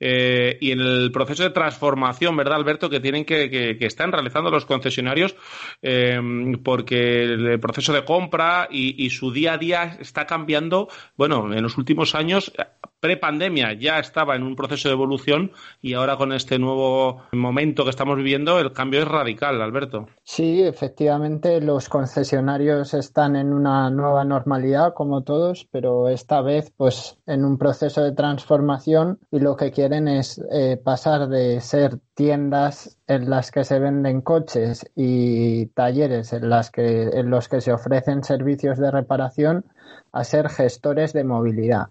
eh, y en el proceso de transformación, ¿verdad, Alberto? Que tienen que, que, que están realizando los concesionarios eh, porque el proceso de compra y, y su día a día está cambiando. Bueno, en los últimos años pre-pandemia ya estaba en un proceso de evolución y ahora con este nuevo momento que estamos viviendo el cambio es radical, Alberto. Sí, efectivamente, los concesionarios están en una nueva normalidad, como todos, pero esta vez, pues, en un proceso de transformación y lo que quieren es eh, pasar de ser tiendas en las que se venden coches y talleres en los que se ofrecen servicios de reparación a ser gestores de movilidad.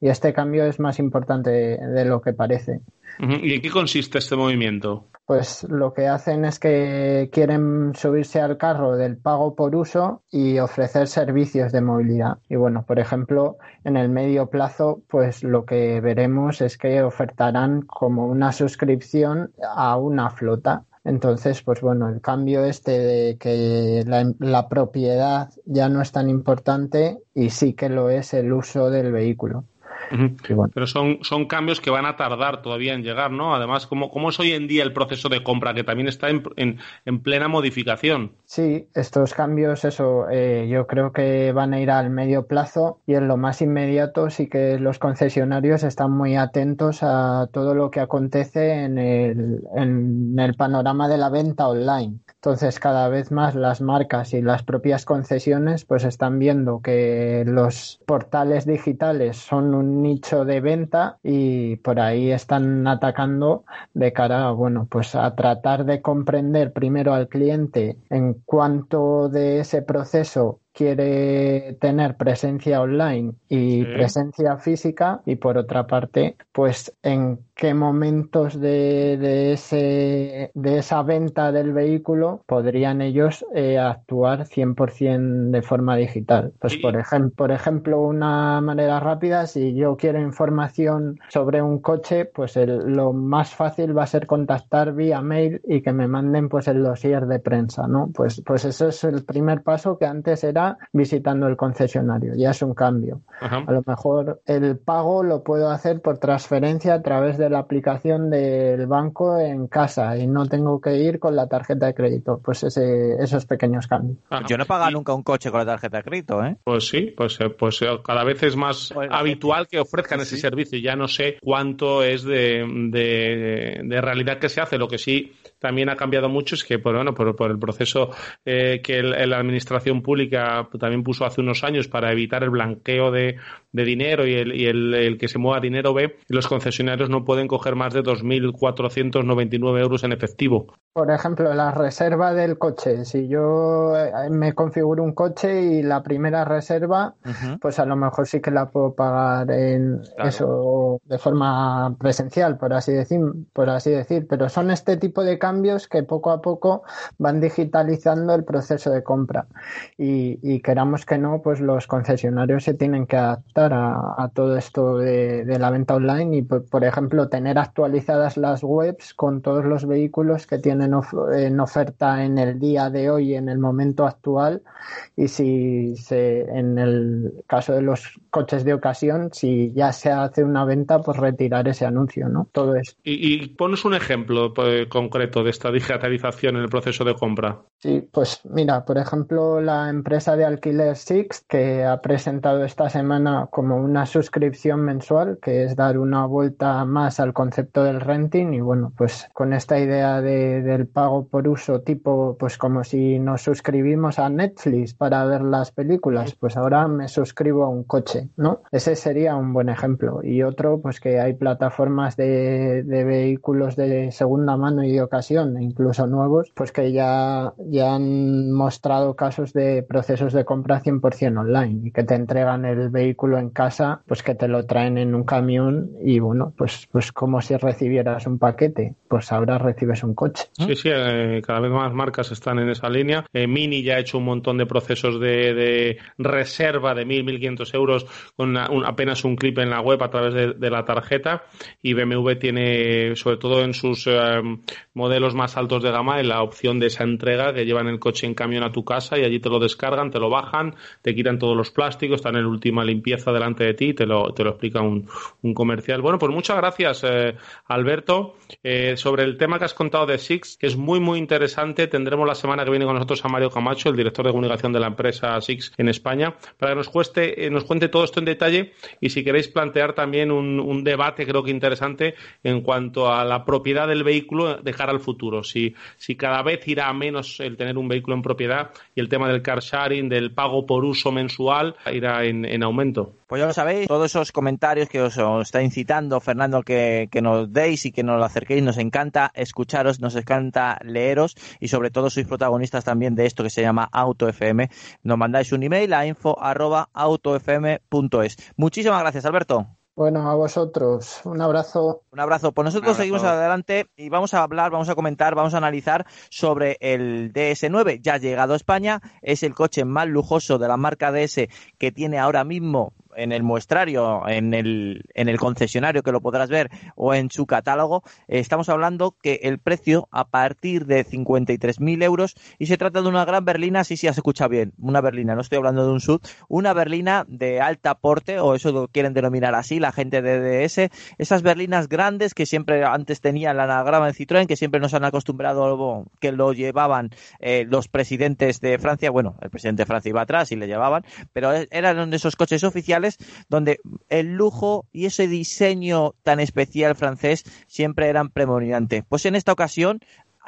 Y este cambio es más importante de lo que parece. ¿Y en qué consiste este movimiento? Pues lo que hacen es que quieren subirse al carro del pago por uso y ofrecer servicios de movilidad. Y bueno, por ejemplo, en el medio plazo, pues lo que veremos es que ofertarán como una suscripción a una flota. Entonces, pues bueno, el cambio este de que la, la propiedad ya no es tan importante y sí que lo es el uso del vehículo. Bueno, Pero son, son cambios que van a tardar todavía en llegar, ¿no? Además, ¿cómo, cómo es hoy en día el proceso de compra, que también está en, en- en plena modificación? Sí, estos cambios, eso, eh, yo creo que van a ir al medio plazo y en lo más inmediato sí que los concesionarios están muy atentos a todo lo que acontece en el, en el panorama de la venta online. Entonces, cada vez más las marcas y las propias concesiones pues están viendo que los portales digitales son un nicho de venta y por ahí están atacando de cara a, bueno, pues a tratar de comprender primero al cliente en cuánto de ese proceso quiere tener presencia online y Sí. presencia física y por otra parte pues en qué momentos de, de ese de esa venta del vehículo podrían ellos eh, actuar 100% de forma digital. Pues por ejemplo por ejemplo una manera rápida si yo quiero información sobre un coche pues el- lo más fácil va a ser contactar vía mail y que me manden pues el dossier de prensa no pues pues eso es el primer paso que antes era visitando el concesionario. Ya es un cambio. Ajá. a lo mejor el pago lo puedo hacer por transferencia a través de la aplicación del banco en casa y no tengo que ir con la tarjeta de crédito. Pues ese, esos pequeños cambios. Ajá. Yo no he pagado Y- nunca un coche con la tarjeta de crédito, ¿eh? Pues sí, pues, eh, pues eh, cada vez es más Bueno, habitual que ofrezcan ese servicio. Ya no sé cuánto es de, de, de realidad que se hace. Lo que sí también ha cambiado mucho es que, pues, bueno, por, por el proceso eh, que el- la administración pública también puso hace unos años para evitar el blanqueo de, de dinero y, el, y el, el, que se mueva dinero B, los concesionarios no pueden coger más de 2.499 euros en efectivo. Por ejemplo, la reserva del coche. Si yo eh, me configuro un coche y la primera reserva, uh -huh. pues a lo mejor sí que la puedo pagar en claro. eso de forma presencial, por así decir, por así decir. Pero son este tipo de cambios que poco a poco van digitalizando el proceso de compra. Y, queramos que no, pues los concesionarios se tienen que adaptar a, todo esto de, la venta online y, por, ejemplo, tener actualizadas las webs con todos los vehículos que tienen en oferta en el día de hoy, en el momento actual, y si se, en el caso de los coches de ocasión, si ya se hace una venta, pues retirar ese anuncio, ¿no? Todo esto. Y, y ponos un ejemplo pues, concreto de esta digitalización en el proceso de compra. Sí, pues mira, por ejemplo, la empresa de alquiler Six, que ha presentado esta semana como una suscripción mensual, que es dar una vuelta más al concepto del renting, y bueno, pues con esta idea de, de del pago por uso tipo pues como si nos suscribimos a Netflix para ver las películas pues ahora me suscribo a un coche no ese sería un buen ejemplo y otro pues que hay plataformas de, de vehículos de segunda mano y de ocasión incluso nuevos pues que ya ya han mostrado casos de procesos de compra 100% online y que te entregan el vehículo en casa pues que te lo traen en un camión y bueno pues pues como si recibieras un paquete pues ahora recibes un coche Sí, sí, eh, cada vez más marcas están en esa línea. Eh, Mini ya ha hecho un montón de procesos de, de reserva de 1.000, 1.500 euros con una, un, apenas un clip en la web a través de, de, la tarjeta. Y BMW tiene, sobre todo en sus eh, modelos más altos de gama, en la opción de esa entrega que llevan el coche en camión a tu casa y allí te lo descargan, te lo bajan, te quitan todos los plásticos, están en última limpieza delante de ti y te lo, te lo explica un, un comercial. Bueno, pues muchas gracias, eh, Alberto. sobre el tema que has contado de Six, que es muy, muy interesante. Tendremos la semana que viene con nosotros a Mario Camacho, el director de comunicación de la empresa Six en España, para que nos, cueste, eh, nos cuente todo esto en detalle y si queréis plantear también un, un, debate, creo que interesante, en cuanto a la propiedad del vehículo al futuro. Si, si cada vez irá menos el tener un vehículo en propiedad y el tema del car sharing, del pago por uso mensual, irá en, en aumento. Pues ya lo sabéis, todos esos comentarios que os, está incitando Fernando que, que, nos deis y que nos lo acerquéis, nos encanta escucharos, nos encanta leeros y sobre todo sois protagonistas también de esto que se llama Auto FM. Nos mandáis un email a info arroba autofm.es. Muchísimas gracias, Alberto. Bueno, a vosotros. Un abrazo. Un abrazo. Pues nosotros abrazo. seguimos adelante y vamos a hablar, vamos a comentar, vamos a analizar sobre el DS9. Ya ha llegado a España. Es el coche más lujoso de la marca DS que tiene ahora mismo en el muestrario, en el, en el concesionario que lo podrás ver o en su catálogo, eh, estamos hablando que el precio a partir de 53.000 euros y se trata de una gran berlina, sí, sí, has escuchado bien, una berlina, no estoy hablando de un sud, una berlina de alta porte o eso lo quieren denominar así la gente de DS, esas berlinas grandes que siempre antes tenían la anagrama de Citroën, que siempre nos han acostumbrado que lo llevaban eh, los presidentes de Francia, bueno, el presidente de Francia iba atrás y le llevaban, pero eran esos coches oficiales donde el lujo y ese diseño tan especial francés siempre eran predominantes. Pues en esta ocasión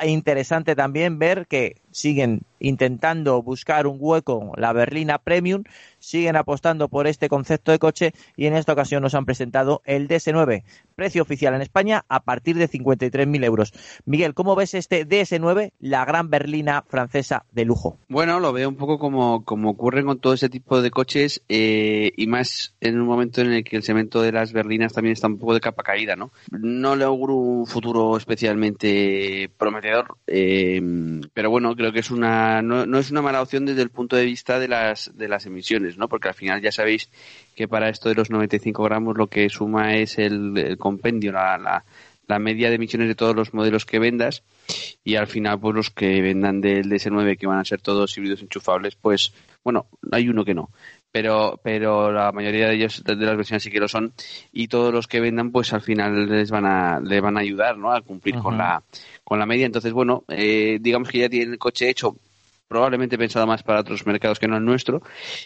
interesante también ver que siguen intentando buscar un hueco la berlina premium, siguen apostando por este concepto de coche y en esta ocasión nos han presentado el DS9, precio oficial en España a partir de 53.000 euros. Miguel, ¿cómo ves este DS9, la gran berlina francesa de lujo? Bueno, lo veo un poco como, como ocurre con todo ese tipo de coches eh, y más en un momento en el que el cemento de las berlinas también está un poco de capa caída, ¿no? No le auguro un futuro especialmente prometedor, eh, pero bueno, creo que es una no, no, es una mala opción desde el punto de vista de las de las emisiones, ¿no? Porque al final ya sabéis que para esto de los 95 gramos lo que suma es el, el compendio, la, la, la, media de emisiones de todos los modelos que vendas y al final pues los que vendan del DS9 que van a ser todos híbridos enchufables, pues bueno, hay uno que no, pero pero la mayoría de ellos de las versiones sí que lo son. Y todos los que vendan pues al final les van a les van a ayudar no a cumplir con la con la media. Entonces bueno eh, digamos que ya tienen el coche hecho probablemente pensado más para otros mercados que no el nuestro.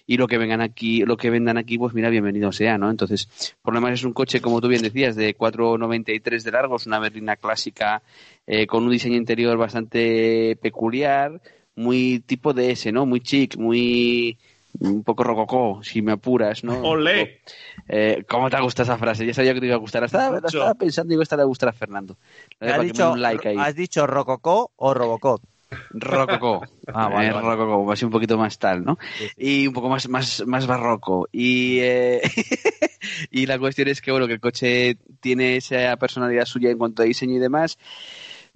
Y lo que vengan aquí lo que vendan aquí pues mira bienvenido sea no entonces por lo menos es un coche como tú bien decías de 4.93 de largo es una berlina clásica eh, con un diseño interior bastante peculiar muy tipo de ese no muy chic muy un poco rococó, si me apuras, ¿no? ¡Olé! Eh, ¿Cómo te gusta esa frase? Ya sabía que te iba a gustar. Estaba, pensando, digo, esta le va a gustar a Fernando. Le ¿Has dicho, un like ahí. ¿Has dicho Rococó o Robocop? Rococó. Ah, vale, Eh, vale. rococó, así un poquito más tal, ¿no? Y un poco más, más, más barroco. Y, eh, y la cuestión es que, bueno, que el coche tiene esa personalidad suya en cuanto a diseño y demás.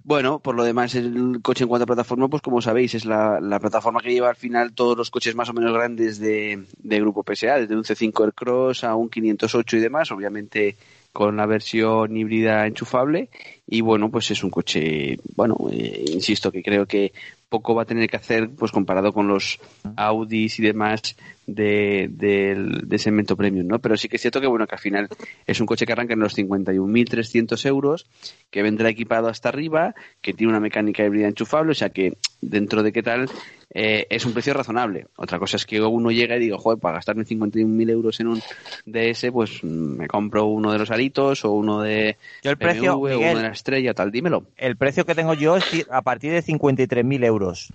Bueno, por lo demás, el coche en cuanto a plataforma, pues como sabéis, es la, la plataforma que lleva al final todos los coches más o menos grandes de, de Grupo PSA, desde un C5 Aircross a un 508 y demás, obviamente con la versión híbrida enchufable. Y bueno, pues es un coche, bueno, eh, insisto que creo que poco va a tener que hacer pues comparado con los Audis y demás de, del de segmento premium, ¿no? Pero sí que es cierto que bueno que al final es un coche que arranca en los 51.300 euros, que vendrá equipado hasta arriba, que tiene una mecánica híbrida enchufable, o sea que dentro de qué tal eh, es un precio razonable. Otra cosa es que uno llega y digo, joder, para gastarme 51.000 euros en un DS, pues mm, me compro uno de los aritos o uno de Yo el precio, o uno de la estrella, tal, dímelo. el precio que tengo yo es a partir de 53.000 euros.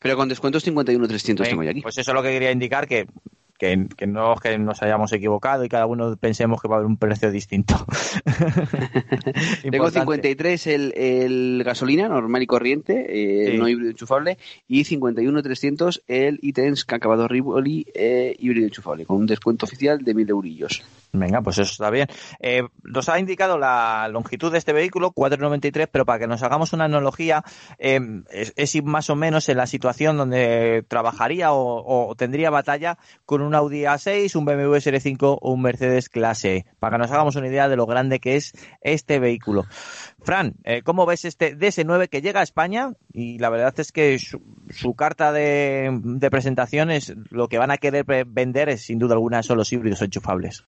Pero con descuentos 51.300 tengo yo aquí. Pues eso es lo que quería indicar, que, que, que no es que nos hayamos equivocado y cada uno pensemos que va a haber un precio distinto. Tengo Importante. 53 el, el gasolina normal y corriente, eh, Sí. no híbrido enchufable, y 51.300 el iTens que ha acabado Rivoli eh, híbrido enchufable, con un descuento oficial de 1.000 eurillos. Venga, pues eso está bien. Eh, nos ha indicado la longitud de este vehículo, 4,93, pero para que nos hagamos una analogía, eh, es, es más o menos en la situación donde trabajaría o, o tendría batalla con un Audi A6, un BMW SR5 o un Mercedes Clase E, para que nos hagamos una idea de lo grande que es este vehículo. Fran, eh, ¿cómo ves este DS9 que llega a España? Y la verdad es que su, carta de, de presentación es lo que van a querer vender es sin duda alguna son los híbridos enchufables.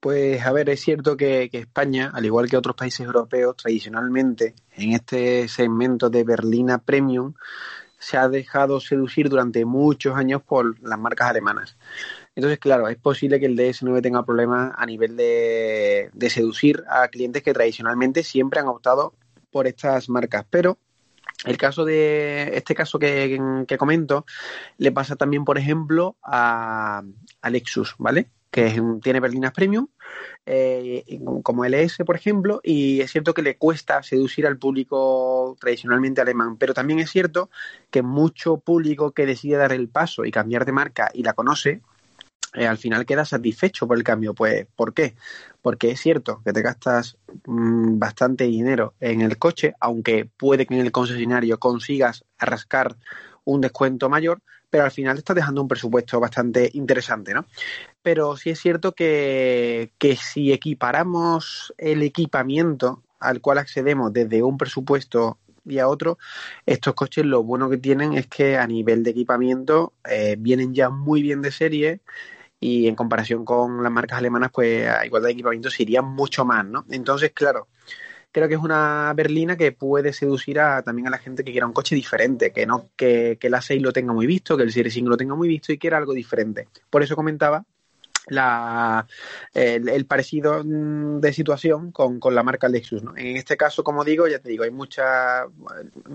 Pues a ver, es cierto que España, al igual que otros países europeos, tradicionalmente en este segmento de berlina premium se ha dejado seducir durante muchos años por las marcas alemanas. Entonces, claro, es posible que el DS9 tenga problemas a nivel de, de seducir a clientes que tradicionalmente siempre han optado por estas marcas. Pero el caso de este caso que, que comento le pasa también, por ejemplo, a, a Lexus, ¿vale? Que tiene berlinas premium, eh, como LS, por ejemplo, y es cierto que le cuesta seducir al público tradicionalmente alemán, pero también es cierto que mucho público que decide dar el paso y cambiar de marca y la conoce, eh, al final queda satisfecho por el cambio. Pues, ¿por qué? Porque es cierto que te gastas mm, bastante dinero en el coche, aunque puede que en el concesionario consigas rascar un descuento mayor, pero al final te estás dejando un presupuesto bastante interesante, ¿no? Pero sí es cierto que, que si equiparamos el equipamiento al cual accedemos desde un presupuesto y a otro, estos coches lo bueno que tienen es que a nivel de equipamiento eh, vienen ya muy bien de serie y en comparación con las marcas alemanas, pues a igualdad de equipamiento se mucho más, ¿no? Entonces, claro, creo que es una berlina que puede seducir a, también a la gente que quiera un coche diferente, que no que, que el A6 lo tenga muy visto, que el Series 5 lo tenga muy visto y quiera algo diferente. Por eso comentaba la, el, el parecido mm, de situación con, con la marca Lexus. ¿no? En este caso, como digo, ya te digo, hay mucha,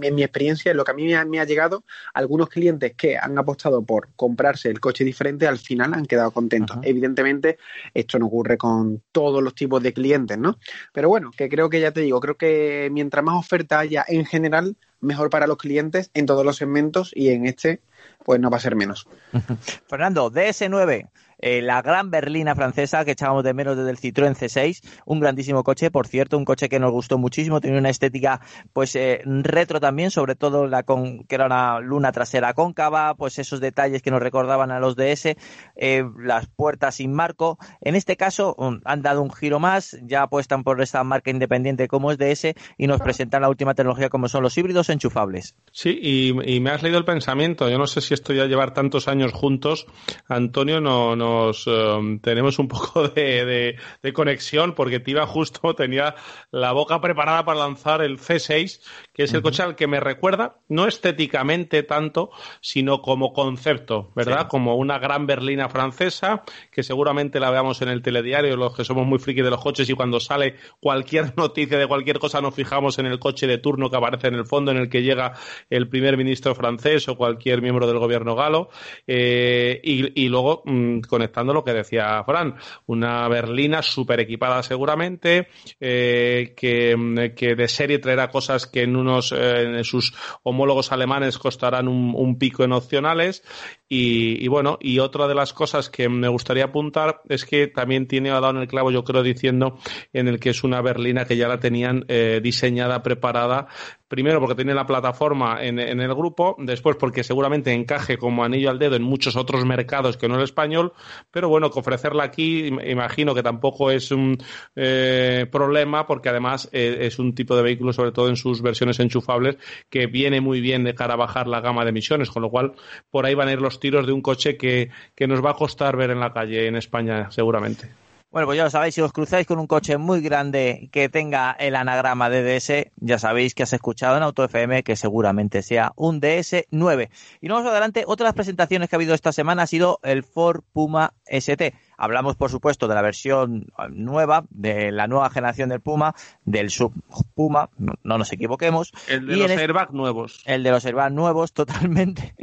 en mi experiencia, en lo que a mí me ha, me ha llegado, algunos clientes que han apostado por comprarse el coche diferente, al final han quedado contentos. Evidentemente, esto no ocurre con todos los tipos de clientes, ¿no? Pero bueno, que creo que ya te digo, creo que mientras más oferta haya en general, mejor para los clientes en todos los segmentos y en este, pues no va a ser menos. Fernando, DS9, eh, la gran berlina francesa que echábamos de menos desde el Citroën C6, un grandísimo coche, por cierto, un coche que nos gustó muchísimo, tenía una estética pues eh, retro también, sobre todo la con que era una luna trasera cóncava, pues esos detalles que nos recordaban a los DS, eh, las puertas sin marco. En este caso um, han dado un giro más, ya apuestan por esta marca independiente como es DS y nos presentan la última tecnología como son los híbridos enchufables. Sí, y, y me has leído el pensamiento. Yo no sé si esto ya llevar tantos años juntos, Antonio, no, nos eh, tenemos un poco de, de- conexión porque te iba justo, tenía la boca preparada para lanzar el C6, que es el coche al que me recuerda, no estéticamente tanto, sino como concepto, ¿verdad? Como una gran berlina francesa, que seguramente la veamos en el telediario, los que somos muy friki de los coches y cuando sale cualquier noticia de cualquier cosa nos fijamos en el coche de turno que aparece en el fondo en el que llega el primer ministro francés o cualquier miembro del gobierno galo. Eh, y, luego, mm, conectando lo que decía Fran, una berlina súper equipada seguramente, eh, que, que, de serie traerá cosas que en unos eh, sus homólogos alemanes costarán un, un pico en opcionales. Y, y, bueno, y otra de las cosas que me gustaría apuntar es que también tiene ha dado en el clavo, yo creo, diciendo en el que es una berlina que ya la tenían eh, diseñada, preparada primero porque tiene la plataforma en, el grupo, después porque seguramente encaje como anillo al dedo en muchos otros mercados que no el español, pero bueno, que ofrecerla aquí imagino que tampoco es un eh, problema porque además eh, es un tipo de vehículo, sobre todo en sus versiones enchufables, que viene muy bien de cara a bajar la gama de emisiones, con lo cual por ahí van a ir los tiros de un coche que, que nos va a costar ver en la calle en España seguramente. Bueno, pues ya lo sabéis, si os cruzáis con un coche muy grande que tenga el anagrama DDS, ya sabéis que has escuchado en Auto FM que seguramente sea un DS9. Y no vamos adelante, otra de las presentaciones que ha habido esta semana ha sido el Ford Puma ST. Hablamos, por supuesto, de la versión nueva, de la nueva generación del Puma, del sub Puma, no, no nos equivoquemos. El de y los airbags nuevos. El de los airbags nuevos, totalmente.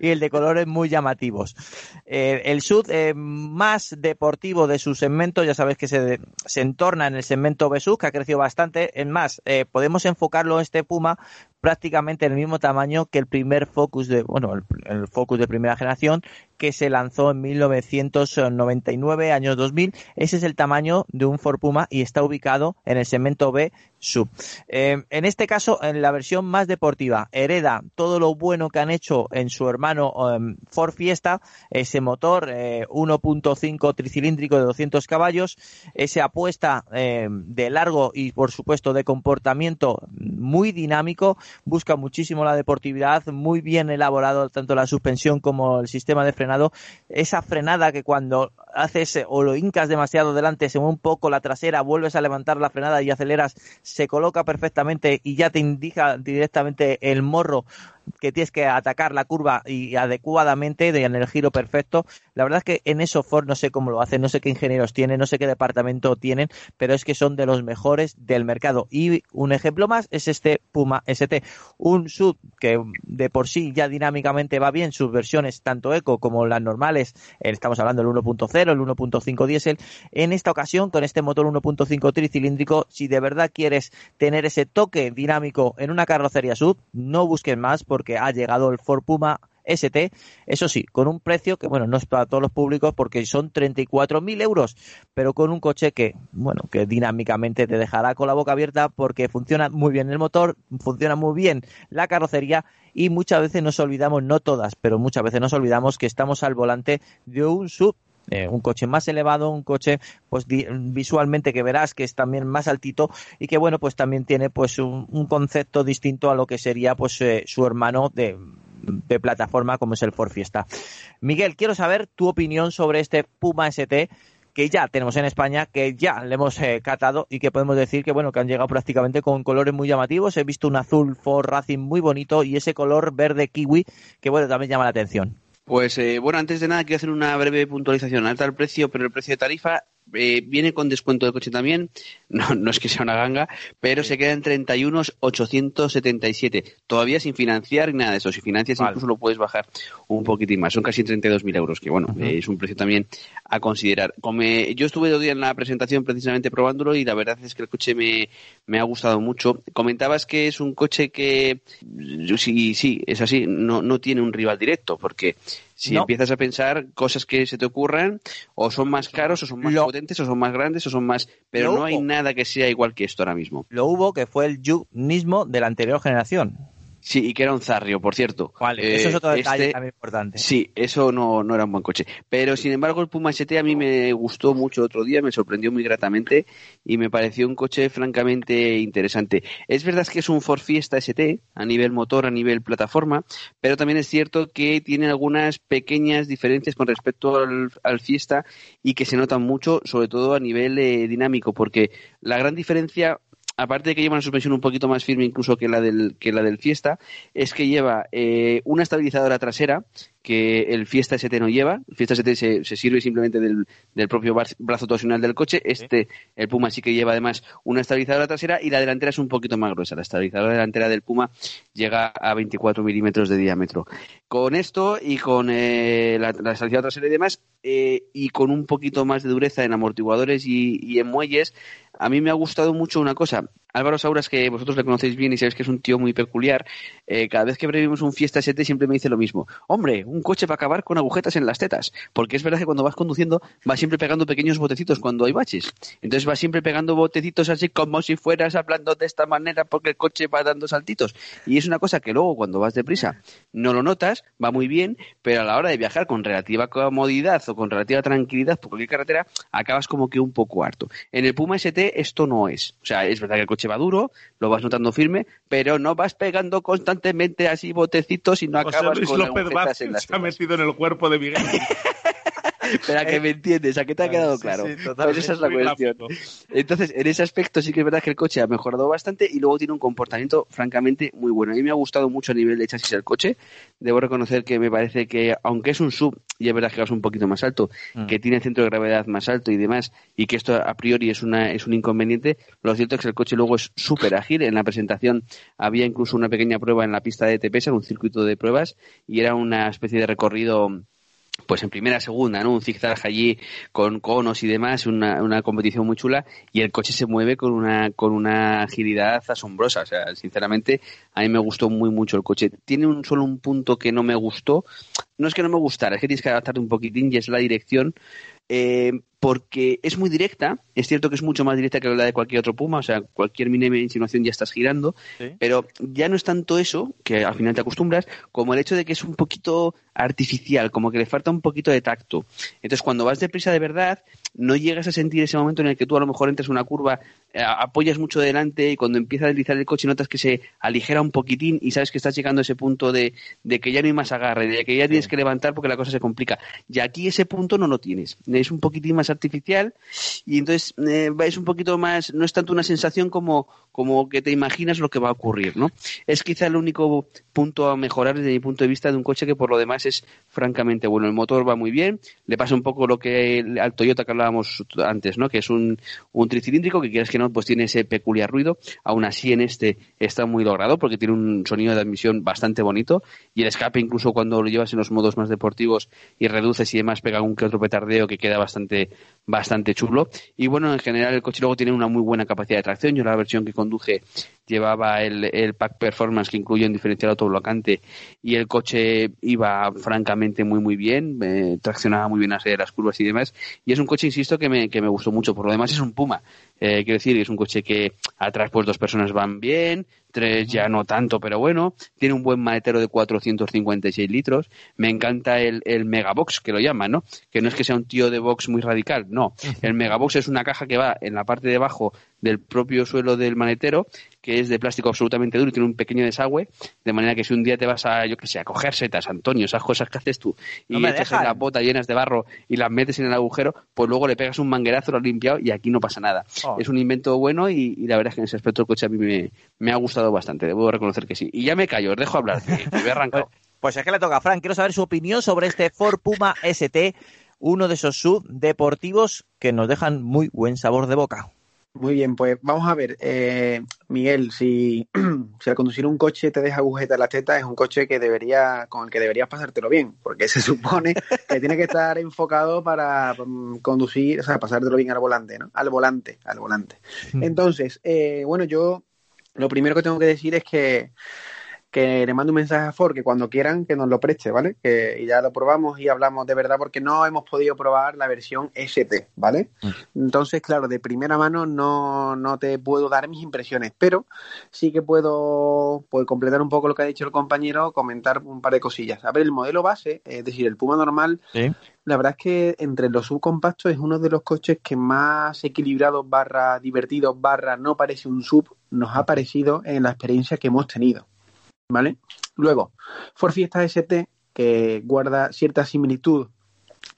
y el de colores muy llamativos. Eh, el sub eh, más deportivo de su segmento, ya sabéis que se, se entorna en el segmento B-Sub, que ha crecido bastante. Es más, eh, podemos enfocarlo este Puma prácticamente el mismo tamaño que el primer Focus de, bueno, el, Focus de primera generación que se lanzó en 1999, años 2000. Ese es el tamaño de un Ford Puma y está ubicado en el segmento B sub. Eh, en este caso, en la versión más deportiva, hereda todo lo bueno que han hecho en su hermano Ford Fiesta, ese motor eh, 1.5 tricilíndrico de 200 caballos, esa apuesta eh, de largo y por supuesto de comportamiento muy dinámico, busca muchísimo la deportividad, muy bien elaborado tanto la suspensión como el sistema de frenado, esa frenada que cuando haces o lo hincas demasiado delante, se mueve un poco la trasera, vuelves a levantar la frenada y aceleras, se coloca perfectamente y ya te indica directamente el morro que tienes que atacar la curva y adecuadamente en el giro perfecto. La verdad es que en eso Ford no sé cómo lo hacen, no sé qué ingenieros tienen, no sé qué departamento tienen, pero es que son de los mejores del mercado. Y un ejemplo más es este Puma ST, un sub que de por sí ya dinámicamente va bien, sus versiones tanto eco como las normales, estamos hablando del 1.0, el 1.5 diésel, en esta ocasión con este motor 1.5 tricilíndrico, si de verdad quieres tener ese toque dinámico en una carrocería sub, no busques más ha llegado el Ford Puma ST, eso sí, con un precio que, bueno, no es para todos los públicos porque son 34.000 euros, pero con un coche que, bueno, que dinámicamente te dejará con la boca abierta porque funciona muy bien el motor, funciona muy bien la carrocería y muchas veces nos olvidamos, no todas, pero muchas veces nos olvidamos que estamos al volante de un sub eh, un coche más elevado, un coche pues visualmente que verás que es también más altito y que bueno pues también tiene pues un, un concepto distinto a lo que sería pues eh, su hermano de, de, plataforma como es el Ford Fiesta. Miguel, quiero saber tu opinión sobre este Puma ST que ya tenemos en España, que ya le hemos eh, catado y que podemos decir que bueno, que han llegado prácticamente con colores muy llamativos. He visto un azul Ford Racing muy bonito y ese color verde kiwi que bueno, también llama la atención. Pues eh, bueno, antes de nada quiero hacer una breve puntualización. Alta el precio, pero el precio de tarifa eh, viene con descuento de coche también. No, no es que sea una ganga, pero sí. se queda en 31.877. Todavía sin financiar ni nada de eso. Si financias vale. incluso lo puedes bajar un poquitín más. Son casi 32.000 euros, que bueno, uh -huh. eh, es un precio también a considerar. Como me, yo estuve dos días en la presentación precisamente probándolo y la verdad es que el coche me, me ha gustado mucho. Comentabas que es un coche que, sí, sí, es así, no, no tiene un rival directo, porque si no. empiezas a pensar cosas que se te ocurran, o son más caros, o son más lo... potentes, o son más grandes, o son más. Pero lo no hay nada que sea igual que esto ahora mismo. Lo hubo que fue el Juke mismo de la anterior generación. Sí, y que era un zarrio, por cierto. Vale, eh, eso es otro detalle este, también importante. Sí, eso no, no era un buen coche. Pero sin embargo, el Puma ST a mí me gustó mucho el otro día, me sorprendió muy gratamente y me pareció un coche francamente interesante. Es verdad que es un Ford Fiesta ST a nivel motor, a nivel plataforma, pero también es cierto que tiene algunas pequeñas diferencias con respecto al, al Fiesta y que se notan mucho, sobre todo a nivel eh, dinámico, porque la gran diferencia aparte de que lleva una suspensión un poquito más firme incluso que la del, que la del Fiesta, es que lleva eh, una estabilizadora trasera que el Fiesta ST no lleva. El Fiesta ST se, se sirve simplemente del, del propio brazo torsional del coche. Este, el Puma sí que lleva además una estabilizadora trasera y la delantera es un poquito más gruesa. La estabilizadora delantera del Puma llega a 24 milímetros de diámetro. Con esto y con eh, la, la estabilizadora trasera y demás, eh, y con un poquito más de dureza en amortiguadores y, y en muelles, a mí me ha gustado mucho una cosa. Álvaro Sauras, que vosotros le conocéis bien y sabéis que es un tío muy peculiar, eh, cada vez que vemos un Fiesta ST siempre me dice lo mismo. Hombre, un coche para acabar con agujetas en las tetas. Porque es verdad que cuando vas conduciendo vas siempre pegando pequeños botecitos cuando hay baches. Entonces vas siempre pegando botecitos así como si fueras hablando de esta manera porque el coche va dando saltitos. Y es una cosa que luego cuando vas deprisa no lo notas, va muy bien, pero a la hora de viajar con relativa comodidad o con relativa tranquilidad por cualquier carretera, acabas como que un poco harto. En el Puma ST esto no es. O sea, es verdad que el coche va duro, lo vas notando firme, pero no vas pegando constantemente así botecitos y no acabas con Vázquez en las se ha metido en el cuerpo de Miguel. Espera que me entiendes, a qué te ha quedado Sí, claro. sí, Pues esa es la cuestión. Entonces, en ese aspecto sí que es verdad que el coche ha mejorado bastante y luego tiene un comportamiento francamente muy bueno. A mí me ha gustado mucho a nivel de chasis el coche. Debo reconocer que me parece que, aunque es un sub, y es verdad que es un poquito más alto, Mm. que tiene centro de gravedad más alto y demás, y que esto a priori es, una, es un inconveniente, lo cierto es que el coche luego es súper ágil. En la presentación había incluso una pequeña prueba en la pista de TPS, en un circuito de pruebas, y era una especie de recorrido pues en primera, segunda, ¿no? Un zigzag allí con conos y demás, una, una competición muy chula y el coche se mueve con una, con una agilidad asombrosa. O sea, sinceramente, a mí me gustó muy mucho el coche. Tiene un solo un punto que no me gustó. No es que no me gustara, es que tienes que adaptarte un poquitín y es la dirección. Eh, porque es muy directa, es cierto que es mucho más directa que la de cualquier otro Puma, o sea, cualquier mínima insinuación ya estás girando, pero ya no es tanto eso, que al final te acostumbras, como el hecho de que es un poquito artificial, como que le falta un poquito de tacto. Entonces, cuando vas deprisa de verdad, no llegas a sentir ese momento en el que tú a lo mejor entras en una curva, eh, apoyas mucho delante y cuando empieza a deslizar el coche notas que se aligera un poquitín y sabes que estás llegando a ese punto de, de que ya no hay más agarre, de que ya tienes que levantar porque la cosa se complica. Y aquí ese punto no lo tienes. Es un poquitín más artificial y entonces eh, es un poquito más, no es tanto una sensación como, como que te imaginas lo que va a ocurrir, ¿no? Es quizá el único punto a mejorar desde mi punto de vista de un coche que por lo demás es francamente bueno. El motor va muy bien, le pasa un poco lo que el- al Toyota que hablábamos antes, ¿no? Que es un, un tricilíndrico que quieras que no, pues tiene ese peculiar ruido. Aún así en este está muy logrado porque tiene un sonido de admisión bastante bonito y el escape incluso cuando lo llevas en los modos más deportivos y reduces y demás pega un que otro petardeo que queda bastante bastante chulo y bueno en general el coche luego tiene una muy buena capacidad de tracción yo la versión que conduje llevaba el, el pack performance que incluye un diferencial autoblocante y el coche iba francamente muy muy bien eh, traccionaba muy bien las curvas y demás y es un coche insisto que me, que me gustó mucho. Por lo demás es un Puma. Eh, quiero decir es un coche que atrás pues dos personas van bien tres ya no tanto pero bueno tiene un buen maletero de 456 litros. Me encanta el, el megabox que lo llaman no que no es que sea un tío de box muy radical no. El megabox es una caja que va en la parte de abajo del propio suelo del maletero que es de plástico absolutamente duro y tiene un pequeño desagüe de manera que si un día te vas a yo que sé a coger setas Antonio esas cosas que haces tú y No echas en las botas llenas de barro y las metes en el agujero pues luego le pegas un manguerazo lo has limpiado y aquí no pasa nada. Oh. es un invento bueno y, y la verdad es que en ese aspecto el coche a mí me, me ha gustado bastante debo reconocer que sí y ya me callo os dejo hablar que, que me he arrancado Pues es que le toca a Frank. Quiero saber su opinión sobre este Ford Puma ST, uno de esos sub deportivos que nos dejan muy buen sabor de boca. Muy bien, pues vamos a ver, eh, Miguel, si, si al conducir un coche te deja agujeta en la teta, es un coche que debería, con el que deberías pasártelo bien, porque se supone que tiene que estar enfocado para mm, conducir, o sea, pasártelo bien al volante, ¿no? Al volante, al volante. Entonces, eh, bueno, yo lo primero que tengo que decir es que, que le mando un mensaje a Ford que cuando quieran que nos lo preste, ¿vale? Que y ya lo probamos y hablamos de verdad porque no hemos podido probar la versión ST, ¿vale? Entonces, claro, de primera mano no, no te puedo dar mis impresiones, pero sí que puedo pues, completar un poco lo que ha dicho el compañero, comentar un par de cosillas. A ver, el modelo base, es decir, el Puma normal, la verdad es que entre los subcompactos es uno de los coches que más equilibrados barra divertidos barra no parece un sub nos ha parecido en la experiencia que hemos tenido. ¿Vale? Luego, Ford Fiesta ST, que guarda cierta similitud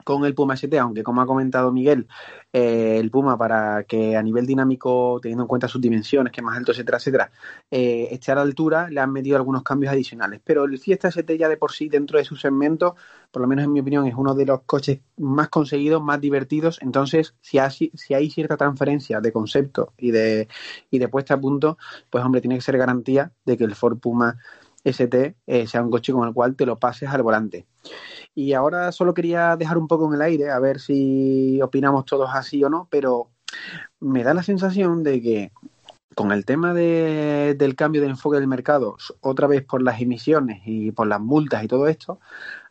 con el Puma ST, aunque como ha comentado Miguel, eh, el Puma para que a nivel dinámico, teniendo en cuenta sus dimensiones, que es más alto, etcétera, etcétera, eh, esté a la altura, le han metido algunos cambios adicionales. Pero el Fiesta ST ya de por sí, dentro de su segmento, por lo menos en mi opinión, es uno de los coches más conseguidos, más divertidos. Entonces, si si hay cierta transferencia de concepto y de, y de puesta a punto, pues hombre, tiene que ser garantía de que el Ford Puma ST eh, sea un coche con el cual te lo pases al volante. Y ahora solo quería dejar un poco en el aire, a ver si opinamos todos así o no, pero me da la sensación de que con el tema de, del cambio de enfoque del mercado, otra vez por las emisiones y por las multas y todo esto,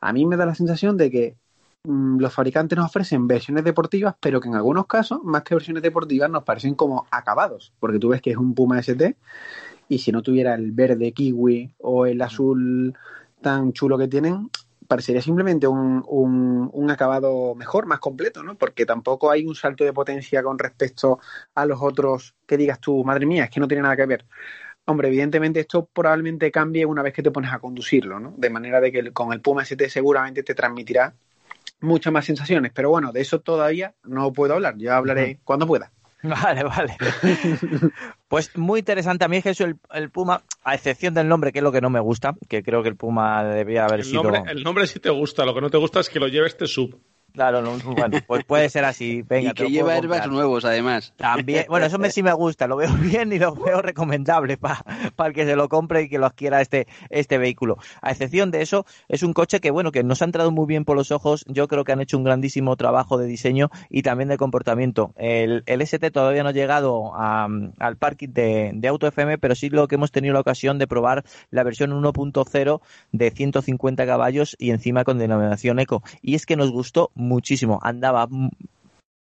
a mí me da la sensación de que mm, los fabricantes nos ofrecen versiones deportivas, pero que en algunos casos, más que versiones deportivas, nos parecen como acabados, porque tú ves que es un Puma ST y si no tuviera el verde kiwi o el azul tan chulo que tienen, parecería simplemente un, un, un, acabado mejor, más completo, ¿no? Porque tampoco hay un salto de potencia con respecto a los otros que digas tú, madre mía, es que no tiene nada que ver. Hombre, evidentemente esto probablemente cambie una vez que te pones a conducirlo, ¿no? De manera de que con el Puma ST seguramente te transmitirá muchas más sensaciones. Pero bueno, de eso todavía no puedo hablar. Yo hablaré uh -huh. cuando pueda. Vale, vale. Pues muy interesante. A mí Jesús, el, el, Puma, a excepción del nombre, que es lo que no me gusta, que creo que el Puma debía haber el sido. Nombre, el nombre sí te gusta, lo que no te gusta es que lo lleve este sub. Claro, no, bueno, pues puede ser así. Venga, y que lleva airbags nuevos, además. También, bueno, eso me, sí me gusta, lo veo bien y lo veo recomendable para pa el que se lo compre y que lo adquiera este, este vehículo. A excepción de eso, es un coche que, bueno, que nos ha entrado muy bien por los ojos. Yo creo que han hecho un grandísimo trabajo de diseño y también de comportamiento. El, el ST todavía no ha llegado a, al parking de, de Auto FM, pero sí lo que hemos tenido la ocasión de probar la versión 1.0 de 150 caballos y encima con denominación Eco. Y es que nos gustó muchísimo. Andaba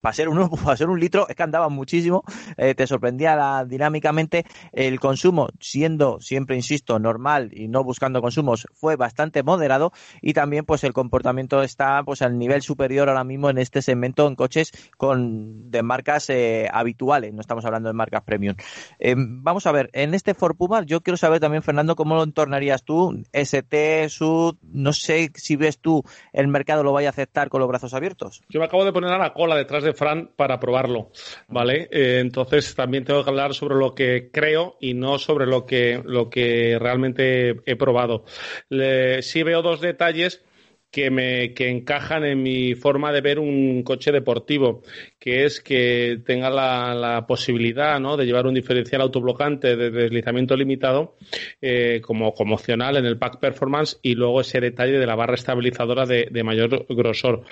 para ser, un, para ser un litro es que andaba muchísimo, eh, te sorprendía dinámicamente el consumo, siendo siempre, insisto, normal y no buscando consumos, fue bastante moderado y también pues el comportamiento está pues al nivel superior ahora mismo en este segmento en coches con de marcas eh, habituales, no estamos hablando de marcas premium. Eh, vamos a ver, en este Ford Puma yo quiero saber también, Fernando, cómo lo entornarías tú, ST, SUV, no sé si ves tú el mercado lo vaya a aceptar con los brazos abiertos. Yo me acabo de poner a la cola detrás de Fran para probarlo, ¿vale? Eh, entonces también tengo que hablar sobre lo que creo y no sobre lo que, lo que realmente he probado. Le, sí veo dos detalles que me que encajan en mi forma de ver un coche deportivo, que es que tenga la, posibilidad ¿no? de llevar un diferencial autoblocante de deslizamiento limitado eh, como, como opcional en el pack performance y luego ese detalle de la barra estabilizadora de, mayor grosor.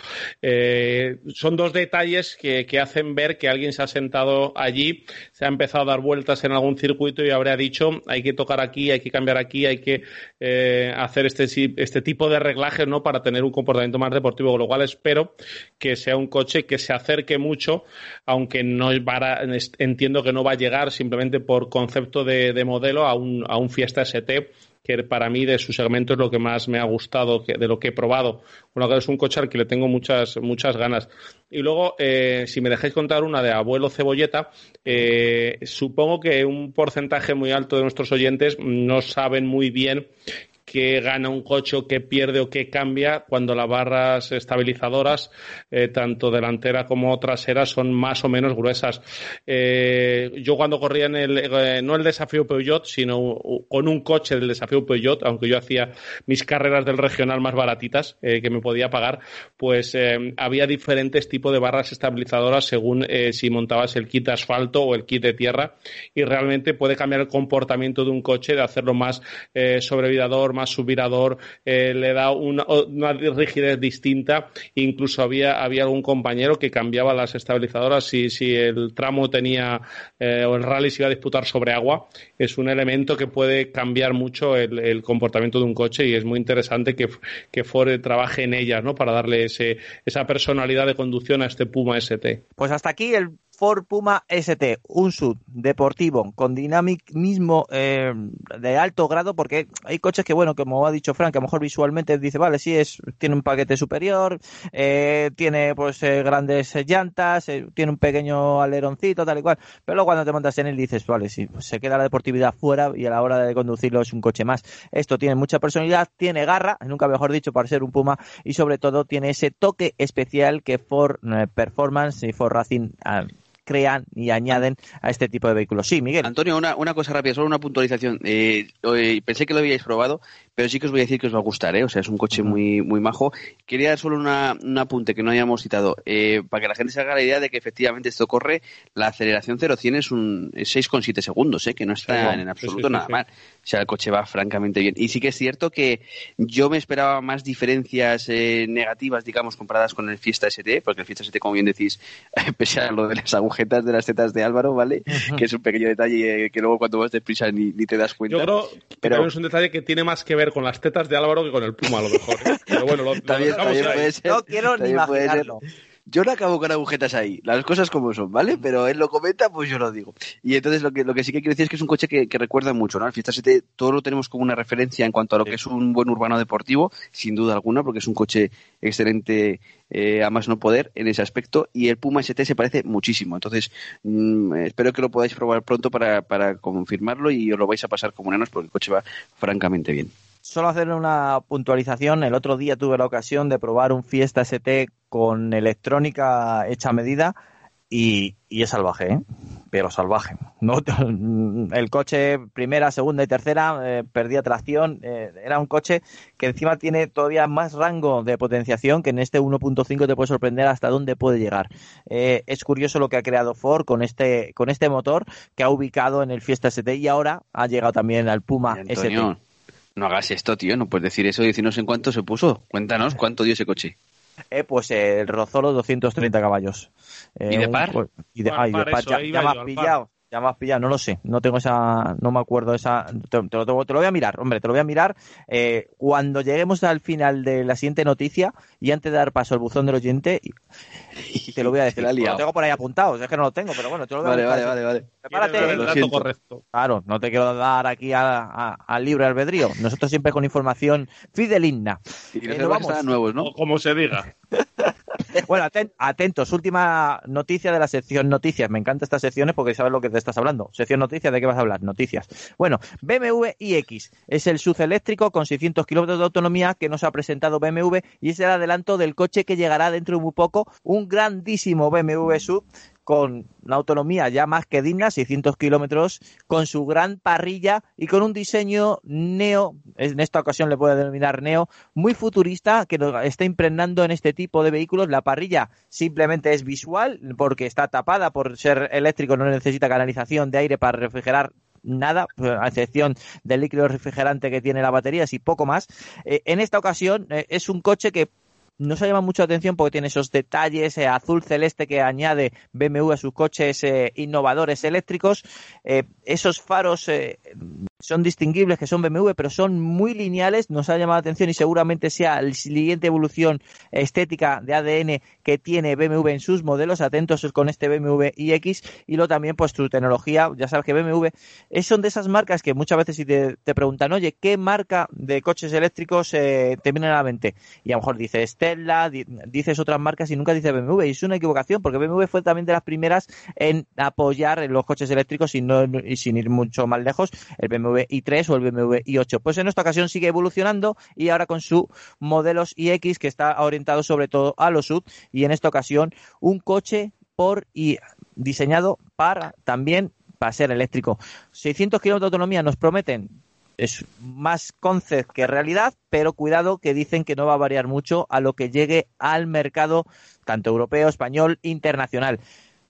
Eh, son dos detalles que, hacen ver que alguien se ha sentado allí, se ha empezado a dar vueltas en algún circuito y habría dicho hay que tocar aquí, hay que cambiar aquí, hay que eh, hacer este, este tipo de reglajes ¿no? para tener un comportamiento más deportivo, con lo cual espero que sea un coche que se acerque mucho, aunque no para, entiendo que no va a llegar simplemente por concepto de, de modelo a un, a un Fiesta ST que para mí de su segmento es lo que más me ha gustado de lo que he probado. Bueno, que es un coche al que le tengo muchas, muchas ganas. Y luego, eh, si me dejáis contar una de abuelo cebolleta, eh, supongo que un porcentaje muy alto de nuestros oyentes no saben muy bien que gana un coche o que pierde o que cambia cuando las barras estabilizadoras, eh, tanto delantera como trasera, son más o menos gruesas. Eh, yo cuando corría en el, eh, no el desafío Peugeot, sino con un coche del desafío Peugeot, aunque yo hacía mis carreras del regional más baratitas que me podía pagar, pues había diferentes tipos de barras estabilizadoras según si montabas el kit de asfalto o el kit de tierra y realmente puede cambiar el comportamiento de un coche, de hacerlo más sobrevidador, más subvirador, eh, le da una, una, rigidez distinta. Incluso había, había algún compañero que cambiaba las estabilizadoras si, si el tramo tenía eh, o el rally se iba a disputar sobre agua. Es un elemento que puede cambiar mucho el, el comportamiento de un coche y es muy interesante que, que Ford trabaje en ellas, ¿no? Para darle ese, esa personalidad de conducción a este Puma ST. Pues hasta aquí el Ford Puma ST, un sub deportivo con dinamismo eh, de alto grado, porque hay coches que, bueno, como ha dicho Frank, a lo mejor visualmente dice, vale, sí, es, tiene un paquete superior, eh, tiene pues eh, grandes llantas, eh, tiene un pequeño aleroncito, tal y cual, pero luego cuando te montas en él dices, vale, sí, pues se queda la deportividad fuera y a la hora de conducirlo es un coche más. Esto tiene mucha personalidad, tiene garra, nunca mejor dicho, para ser un Puma, y sobre todo tiene ese toque especial que Ford eh, Performance y Ford Racing ah, crean y añaden a este tipo de vehículos. Sí, Miguel. Antonio, una, una cosa rápida, solo una puntualización. Eh, pensé que lo habíais probado, pero sí que os voy a decir que os va a gustar, ¿eh? O sea, es un coche muy, muy majo. Quería solo una, un apunte que no hayamos citado, eh, para que la gente se haga la idea de que efectivamente esto corre, la aceleración 0-100 es un es 6,7 segundos, ¿eh? Que no está Sí, en absoluto sí, nada mal. O sea, el coche va francamente bien. Y sí que es cierto que yo me esperaba más diferencias eh, negativas, digamos, comparadas con el Fiesta ST, porque el Fiesta ST, como bien decís, pese a lo de las agujetas de las tetas de Álvaro, ¿vale? Que es un pequeño detalle eh, que luego cuando vas deprisa ni, ni te das cuenta. Yo creo que Pero- también es un detalle que tiene más que ver con las tetas de Álvaro que con el Puma, a lo mejor. ¿eh? Pero bueno, lo, lo También, dejamos también puede ser. No quiero ni puede ser. Yo no acabo con agujetas ahí, las cosas como son, ¿vale? Pero él lo comenta, pues yo lo digo. Y entonces lo que, lo que sí que quiero decir es que es un coche que, que recuerda mucho, ¿no? El Fiesta 7 todo lo tenemos como una referencia en cuanto a lo que es un buen urbano deportivo, sin duda alguna, porque es un coche excelente eh, a más no poder en ese aspecto. Y el Puma ST se parece muchísimo. Entonces, mm, espero que lo podáis probar pronto para, para confirmarlo y os lo vais a pasar como enanos porque el coche va francamente bien. Solo hacer una puntualización. El otro día tuve la ocasión de probar un Fiesta ST con electrónica hecha a medida y, y es salvaje, ¿eh? pero salvaje. No, el coche primera, segunda y tercera eh, perdía tracción. eh, era un coche que encima tiene todavía más rango de potenciación que en este 1.5 te puede sorprender hasta dónde puede llegar. Eh, es curioso lo que ha creado Ford con este, con este motor que ha ubicado en el Fiesta ST y ahora ha llegado también al Puma ST. No hagas esto, tío. No puedes decir eso y decirnos en cuánto se puso. Cuéntanos cuánto dio ese coche. Eh, pues eh, el Rozolo 230 caballos. Eh, ¿Y de un- par? pues, y de, Par, ay, de par, par, eso, ya, ya me has pillado. Ya me has pillado, no lo sé, no tengo esa, no me acuerdo esa, te, te lo, te lo voy a mirar, hombre, te lo voy a mirar eh, cuando lleguemos al final de la siguiente noticia y antes de dar paso al buzón del oyente, y- te lo voy a decir. liado. Lo tengo por ahí apuntado, es que no lo tengo, pero bueno, te lo voy a Vale, buscar. vale, vale, vale. Prepárate. El dato siento. correcto. Claro, no te quiero dar aquí a- a- al libre albedrío. Nosotros siempre con información fideligna. Y Eh, vamos. nuevos, ¿no? O como se diga. Bueno, aten- atentos, última noticia de la sección noticias. Me encantan estas secciones porque sabes lo que te estás hablando. Sección noticias, ¿de qué vas a hablar? Noticias. Bueno, BMW iX es el SUV eléctrico con 600 kilómetros de autonomía que nos ha presentado BMW y es el adelanto del coche que llegará dentro de muy poco, un grandísimo BMW SUV con una autonomía ya más que digna, 600 kilómetros, con su gran parrilla y con un diseño neo, en esta ocasión le puedo denominar neo, muy futurista que nos está impregnando en este tipo de vehículos. La parrilla simplemente es visual porque está tapada por ser eléctrico, no necesita canalización de aire para refrigerar nada, a excepción del líquido refrigerante que tiene la batería, y poco más. Eh, en esta ocasión eh, es un coche que nos ha llamado mucho atención porque tiene esos detalles eh, azul celeste que añade BMW a sus coches eh, innovadores eléctricos. Eh, esos faros son distinguibles que son BMW, pero son muy lineales. Nos ha llamado la atención y seguramente sea la siguiente evolución estética de ADN que tiene BMW en sus modelos. Atentos con este BMW iX y luego también pues su tecnología. Ya sabes que BMW es, son de esas marcas que muchas veces si te, preguntan, oye, ¿qué marca de coches eléctricos eh, te viene a la mente? Y a lo mejor dices Tesla, di- dices otras marcas y nunca dices BMW. Y es una equivocación porque BMW fue también de las primeras en apoyar los coches eléctricos y, no, y sin ir mucho más lejos, el BMW i3 o el BMW i8. Pues en esta ocasión sigue evolucionando y ahora con su modelos iX que está orientado sobre todo a los SUV y en esta ocasión un coche por y diseñado para también para ser eléctrico. 600 kilómetros de autonomía nos prometen es más concept que realidad, pero cuidado que dicen que no va a variar mucho a lo que llegue al mercado tanto europeo, español, internacional.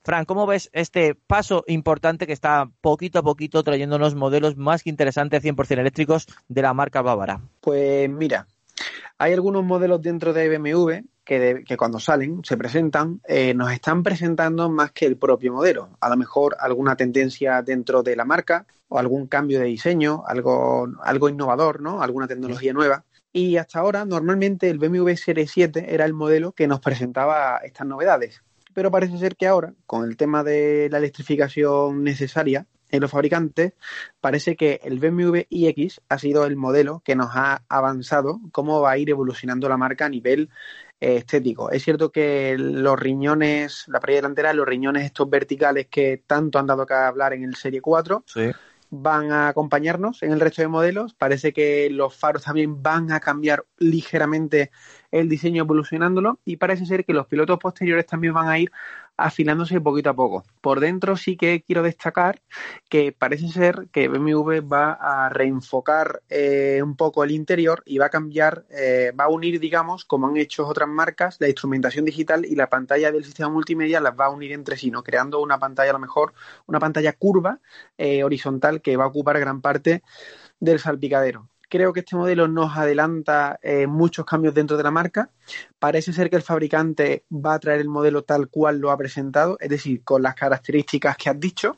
Fran, ¿cómo ves este paso importante que está poquito a poquito trayéndonos modelos más que interesantes 100% eléctricos de la marca bávara? Pues mira, hay algunos modelos dentro de BMW que, de- que cuando salen, se presentan, eh, nos están presentando más que el propio modelo. A lo mejor alguna tendencia dentro de la marca o algún cambio de diseño, algo, algo innovador, ¿no? Alguna tecnología nueva. Y hasta ahora, normalmente el BMW Serie 7 era el modelo que nos presentaba estas novedades. Pero parece ser que ahora, con el tema de la electrificación necesaria en los fabricantes, parece que el BMW iX ha sido el modelo que nos ha avanzado cómo va a ir evolucionando la marca a nivel eh, estético. Es cierto que los riñones, la pared delantera, los riñones estos verticales que tanto han dado que hablar en el Serie 4, Sí. Van a acompañarnos en el resto de modelos. Parece que los faros también van a cambiar ligeramente el diseño evolucionándolo y parece ser que los pilotos posteriores también van a ir afilándose poquito a poco. Por dentro sí que quiero destacar que parece ser que BMW va a reenfocar eh, un poco el interior y va a cambiar, eh, va a unir, digamos, como han hecho otras marcas, la instrumentación digital y la pantalla del sistema multimedia las va a unir entre sí, ¿no? creando una pantalla a lo mejor, una pantalla curva, eh, horizontal, que va a ocupar gran parte del salpicadero creo que este modelo nos adelanta eh, muchos cambios dentro de la marca. Parece ser que el fabricante va a traer el modelo tal cual lo ha presentado, es decir, con las características que has dicho.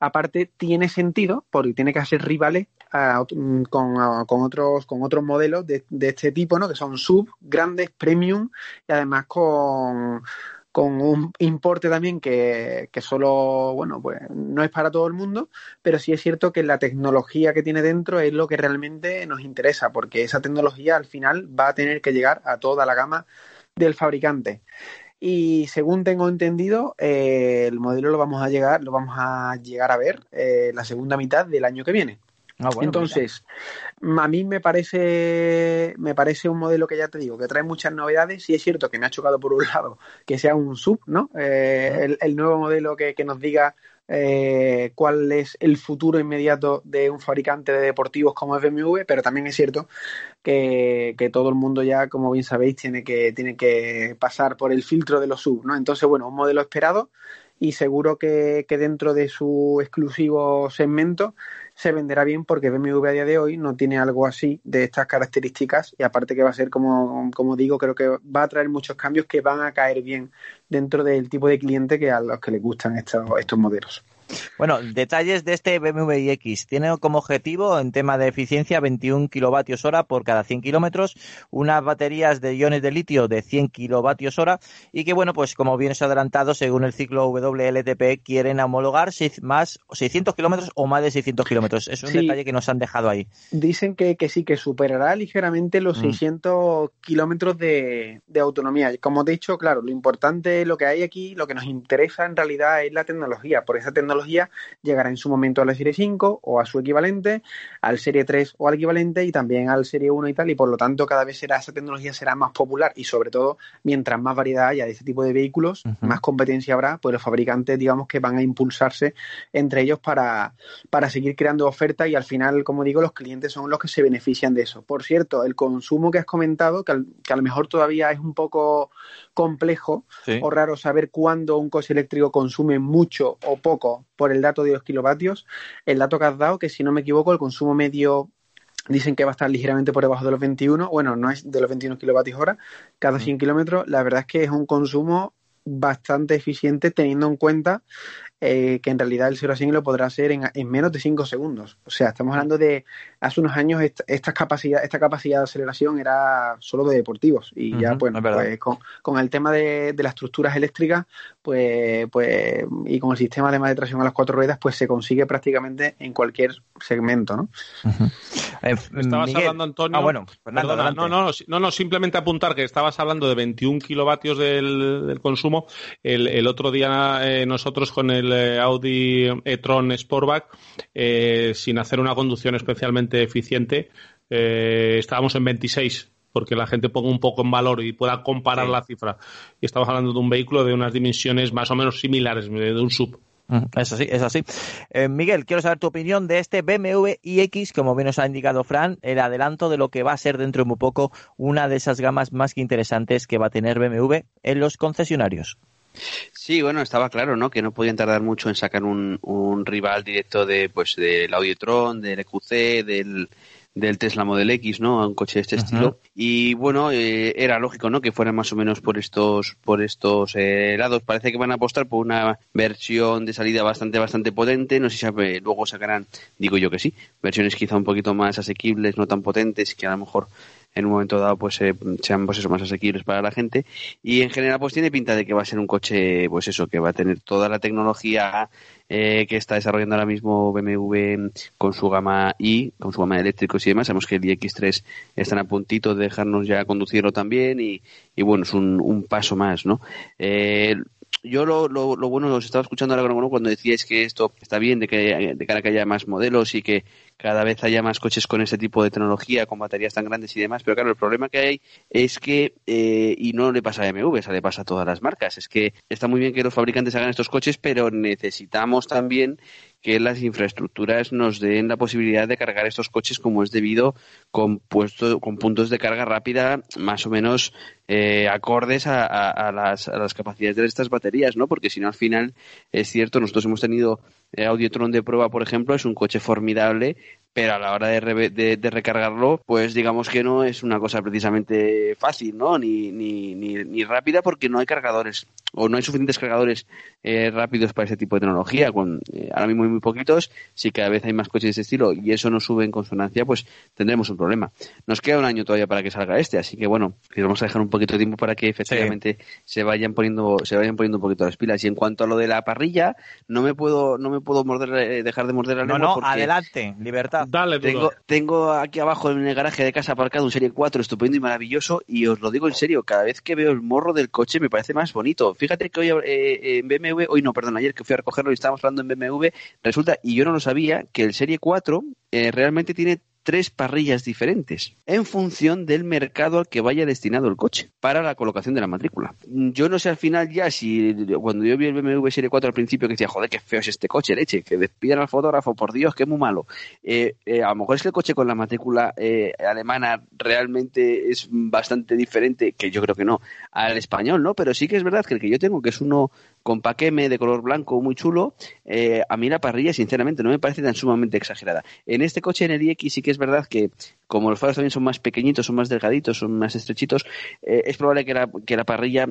Aparte, tiene sentido porque tiene que hacer rivales a, con, otros, con otros modelos de, de este tipo, ¿no? que son sub, grandes, premium y además con con un importe también que, solo, bueno, pues no es para todo el mundo, pero sí es cierto que la tecnología que tiene dentro es lo que realmente nos interesa, porque esa tecnología al final va a tener que llegar a toda la gama del fabricante. Y según tengo entendido, eh, el modelo lo vamos a llegar, lo vamos a llegar a ver eh, la segunda mitad del año que viene. Ah, bueno, Entonces, mira. a mí me parece, me parece un modelo que ya te digo, que trae muchas novedades. Sí es cierto que me ha chocado por un lado que sea un sub, ¿no? Eh, el, el, nuevo modelo que, que nos diga eh, cuál es el futuro inmediato de un fabricante de deportivos como es BMW, pero también es cierto que, que, todo el mundo ya, como bien sabéis, tiene que, tiene que pasar por el filtro de los sub, ¿no? Entonces, bueno, un modelo esperado y seguro que, que dentro de su exclusivo segmento se venderá bien porque BMW a día de hoy no tiene algo así de estas características y aparte que va a ser, como, como digo, creo que va a traer muchos cambios que van a caer bien dentro del tipo de cliente que a los que les gustan estos, estos modelos. Bueno, detalles de este BMW iX. Tiene como objetivo en tema de eficiencia 21 kilovatios hora por cada 100 kilómetros, unas baterías de iones de litio de 100 kilovatios hora y que, bueno, pues como bien os he adelantado, según el ciclo WLTP, quieren homologar más 600 kilómetros o más de 600 kilómetros. Es un sí. detalle que nos han dejado ahí. Dicen que, que sí, que superará ligeramente los mm. 600 kilómetros de, de autonomía. Como te he dicho, claro, lo importante, lo que hay aquí, lo que nos interesa en realidad es la tecnología, por esa tecnología llegará en su momento a la Serie 5 o a su equivalente, al Serie 3 o al equivalente y también al Serie 1 y tal, y por lo tanto cada vez será esa tecnología será más popular y sobre todo mientras más variedad haya de este tipo de vehículos, uh -huh. más competencia habrá, pues los fabricantes digamos que van a impulsarse entre ellos para, para seguir creando ofertas y al final, como digo, los clientes son los que se benefician de eso. Por cierto, el consumo que has comentado, que, al, que a lo mejor todavía es un poco complejo sí. o raro saber cuándo un coche eléctrico consume mucho o poco por el dato de los kilovatios. El dato que has dado, que si no me equivoco, el consumo medio dicen que va a estar ligeramente por debajo de los 21, bueno, no es de los 21 kilovatios hora cada 100 kilómetros, la verdad es que es un consumo bastante eficiente teniendo en cuenta eh, que en realidad el 0 a 100 lo podrá hacer en, en, menos de 5 segundos. O sea, estamos hablando de hace unos años esta, esta, capacidad, esta capacidad de aceleración era solo de deportivos y uh -huh, ya bueno, pues con, con, el tema de, de, las estructuras eléctricas pues, pues y con el sistema de, de tracción a las cuatro ruedas pues se consigue prácticamente en cualquier segmento, ¿no? Uh -huh. eh, estabas Miguel. hablando, Antonio. Ah, bueno, Fernando, perdona, no, no, no, no, simplemente apuntar que estabas hablando de 21 kilovatios del, del consumo. El, el, otro día eh, nosotros con el Audi e-tron Sportback, eh, sin hacer una conducción especialmente eficiente, eh, estábamos en 26 porque la gente ponga un poco en valor y pueda comparar sí. la cifra. Y estamos hablando de un vehículo de unas dimensiones más o menos similares, de un sub. Es así, es así. Eh, Miguel, quiero saber tu opinión de este BMW iX, como bien nos ha indicado Fran, el adelanto de lo que va a ser dentro de muy poco una de esas gamas más que interesantes que va a tener BMW en los concesionarios. Sí, bueno, estaba claro, ¿no? Que no podían tardar mucho en sacar un, un rival directo de, pues, del Auditron, del EQC, del, del Tesla Model X, ¿no? A un coche de este estilo. Y bueno, eh, era lógico, ¿no? Que fueran más o menos por estos, por estos eh, lados. Parece que van a apostar por una versión de salida bastante, bastante potente. No sé si sabe, luego sacarán, digo yo que sí, versiones quizá un poquito más asequibles, no tan potentes, que a lo mejor en un momento dado pues eh, sean pues eso, más asequibles para la gente y en general pues tiene pinta de que va a ser un coche pues eso que va a tener toda la tecnología eh, que está desarrollando ahora mismo BMW con su gama i, con su gama de eléctricos y demás. Sabemos que el iX3 están a puntito de dejarnos ya conducirlo también y, y bueno, es un, un paso más, ¿no? Eh, yo lo, lo, lo, bueno, os estaba escuchando ahora cuando decíais que esto está bien de que de cara a que haya más modelos y que cada vez haya más coches con ese tipo de tecnología, con baterías tan grandes y demás, pero claro, el problema que hay es que, eh, y no le pasa a BMW, o le pasa a todas las marcas, es que está muy bien que los fabricantes hagan estos coches, pero necesitamos también que las infraestructuras nos den la posibilidad de cargar estos coches como es debido con, puesto, con puntos de carga rápida más o menos eh, acordes a, las, a, las, capacidades de estas baterías, ¿no? Porque si no, al final es cierto, nosotros hemos tenido eh, Audiotron de prueba, por ejemplo, es un coche formidable, pero a la hora de, de, recargarlo, pues digamos que no es una cosa precisamente fácil, ¿no? Ni, ni, ni, ni rápida porque no hay cargadores o no hay suficientes cargadores eh, rápidos para ese tipo de tecnología. Con, eh, ahora mismo hay muy poquitos, si cada vez hay más coches de ese estilo y eso no sube en consonancia, pues tendremos un problema. Nos queda un año todavía para que salga este, así que bueno, vamos a dejar un poquito de tiempo para que efectivamente sí. se vayan poniendo, se vayan poniendo un poquito las pilas. Y en cuanto a lo de la parrilla, no me puedo, no me puedo morder, eh, dejar de morder la no, lengua. No, porque adelante, libertad. Dale, tengo, tengo aquí abajo en el garaje de casa aparcado un Serie 4 estupendo y maravilloso y os lo digo en serio, cada vez que veo el morro del coche me parece más bonito. Fíjate que hoy eh, en BMW, hoy no, perdón, ayer que fui a recogerlo y estábamos hablando en BMW, resulta, y yo no lo sabía, que el Serie 4 eh, realmente tiene tres parrillas diferentes en función del mercado al que vaya destinado el coche para la colocación de la matrícula. Yo no sé al final ya si cuando yo vi el BMW Serie 4 al principio que decía, joder, qué feo es este coche, leche, que despidan al fotógrafo, por Dios, que es muy malo. Eh, eh, a lo mejor es que el coche con la matrícula alemana realmente es bastante diferente, que yo creo que no, al español, ¿no? Pero sí que es verdad que el que yo tengo, que es uno con paqueme de color blanco muy chulo, eh, a mí la parrilla, sinceramente, no me parece tan sumamente exagerada. En este coche, iX, sí que es verdad que, como los faros también son más pequeñitos, son más delgaditos, son más estrechitos, eh, es probable que la, que la parrilla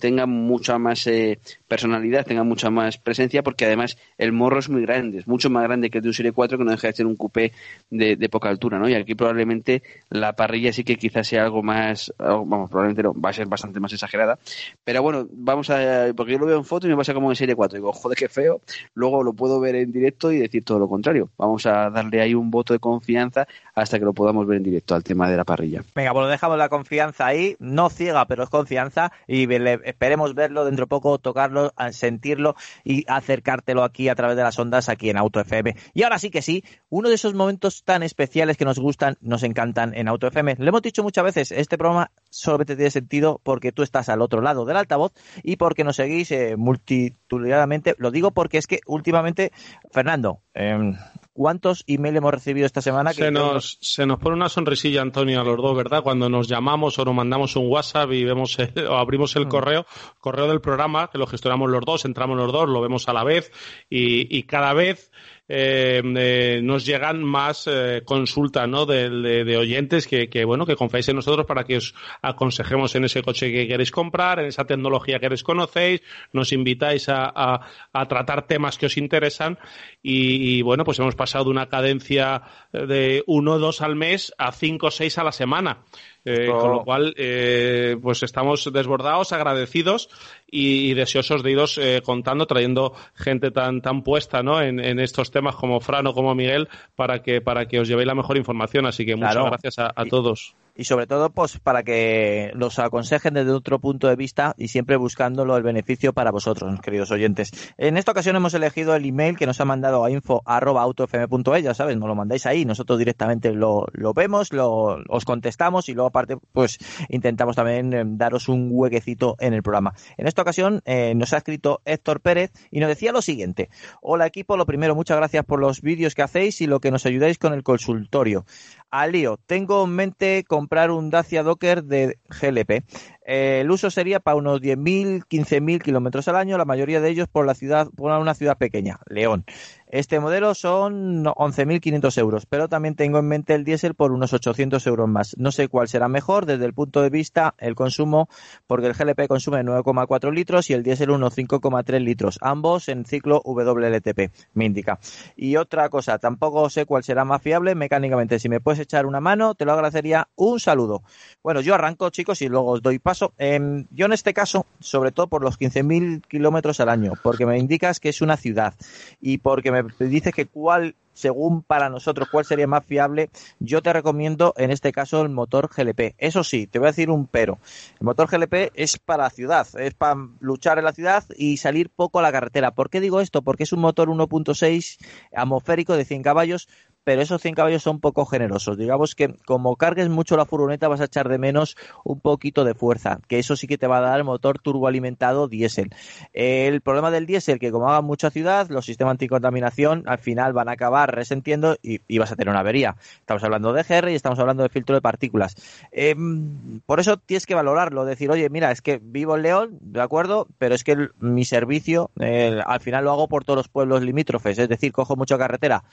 tenga mucha más eh, personalidad, tenga mucha más presencia, porque además el morro es muy grande, es mucho más grande que el de un Serie 4 que no deja de ser un coupé de, de, poca altura, ¿no? Y aquí probablemente la parrilla sí que quizás sea algo más, vamos, probablemente no, va a ser bastante más exagerada, pero bueno, vamos a, porque yo lo veo en foto y me pasa como en Serie 4, digo, joder, qué feo, luego lo puedo ver en directo y decir todo lo contrario, vamos a darle ahí un voto de confianza hasta que lo podamos ver en directo al tema de la parrilla. Venga, pues lo dejamos la confianza ahí, no ciega, pero es confianza. Y esperemos verlo dentro de poco, tocarlo, sentirlo y acercártelo aquí a través de las ondas aquí en Auto FM. Y ahora sí que sí, uno de esos momentos tan especiales que nos gustan, nos encantan en Auto FM. Lo hemos dicho muchas veces, este programa solamente tiene sentido porque tú estás al otro lado del altavoz y porque nos seguís eh, multitudinariamente. Lo digo porque es que últimamente, Fernando, eh, ¿Cuántos emails hemos recibido esta semana? Se, nos, se nos pone una sonrisilla, Antonio, a los dos, ¿verdad? Cuando nos llamamos o nos mandamos un WhatsApp y vemos el, o abrimos el mm. correo, correo del programa, que lo gestionamos los dos, entramos los dos, lo vemos a la vez y, y cada vez eh, eh, nos llegan más eh, consultas ¿no? de, oyentes que, bueno, que confiáis en nosotros para que os aconsejemos en ese coche que queréis comprar, en esa tecnología que desconocéis, nos invitáis a tratar temas que os interesan y, y, bueno, pues hemos pasado de una cadencia de uno o dos al mes a cinco o seis a la semana. Eh, oh. Con lo cual, eh, pues estamos desbordados, agradecidos y, y deseosos de iros eh, contando, trayendo gente tan, tan puesta ¿no? en, en, estos temas como Fran o como Miguel para que, para que os llevéis la mejor información. Así que muchas claro. gracias a, a todos y sobre todo pues para que los aconsejen desde otro punto de vista y siempre buscándolo el beneficio para vosotros, queridos oyentes. En esta ocasión hemos elegido el email que nos ha mandado a info@autofm.es, ya sabes, nos lo mandáis ahí, nosotros directamente lo, lo vemos, lo, os contestamos y luego aparte pues intentamos también eh, daros un huequecito en el programa. En esta ocasión eh, nos ha escrito Héctor Pérez y nos decía lo siguiente. Hola equipo, lo primero, muchas gracias por los vídeos que hacéis y lo que nos ayudáis con el consultorio. Al lío, tengo en mente comprar un Dacia Docker de GLP. Eh, el uso sería para unos 10.000, 15.000 kilómetros al año, la mayoría de ellos por la ciudad, por una ciudad pequeña, León. Este modelo son 11.500 euros, pero también tengo en mente el diésel por unos 800 euros más. No sé cuál será mejor desde el punto de vista el consumo, porque el GLP consume 9,4 litros y el diésel unos 5,3 litros, ambos en ciclo WLTP, me indica. Y otra cosa, tampoco sé cuál será más fiable mecánicamente. Si me puedes echar una mano, te lo agradecería. Un saludo. Bueno, yo arranco, chicos, y luego os doy paso. Em, yo en este caso, sobre todo por los 15.000 kilómetros al año, porque me indicas que es una ciudad y porque me dices que cuál según para nosotros cuál sería más fiable, yo te recomiendo en este caso el motor GLP. Eso sí, te voy a decir un pero. El motor GLP es para la ciudad, es para luchar en la ciudad y salir poco a la carretera. ¿Por qué digo esto? Porque es un motor 1.6 atmosférico de 100 caballos pero esos 100 caballos son poco generosos. Digamos que como cargues mucho la furgoneta vas a echar de menos un poquito de fuerza, que eso sí que te va a dar el motor turboalimentado diésel. El problema del diésel, que como haga mucha ciudad, los sistemas anticontaminación al final van a acabar resentiendo y, vas a tener una avería. Estamos hablando de GR y estamos hablando de filtro de partículas. Em, por eso tienes que valorarlo, decir, oye, mira, es que vivo en León, de acuerdo, pero es que mi servicio al final lo hago por todos los pueblos limítrofes, es decir, cojo mucha carretera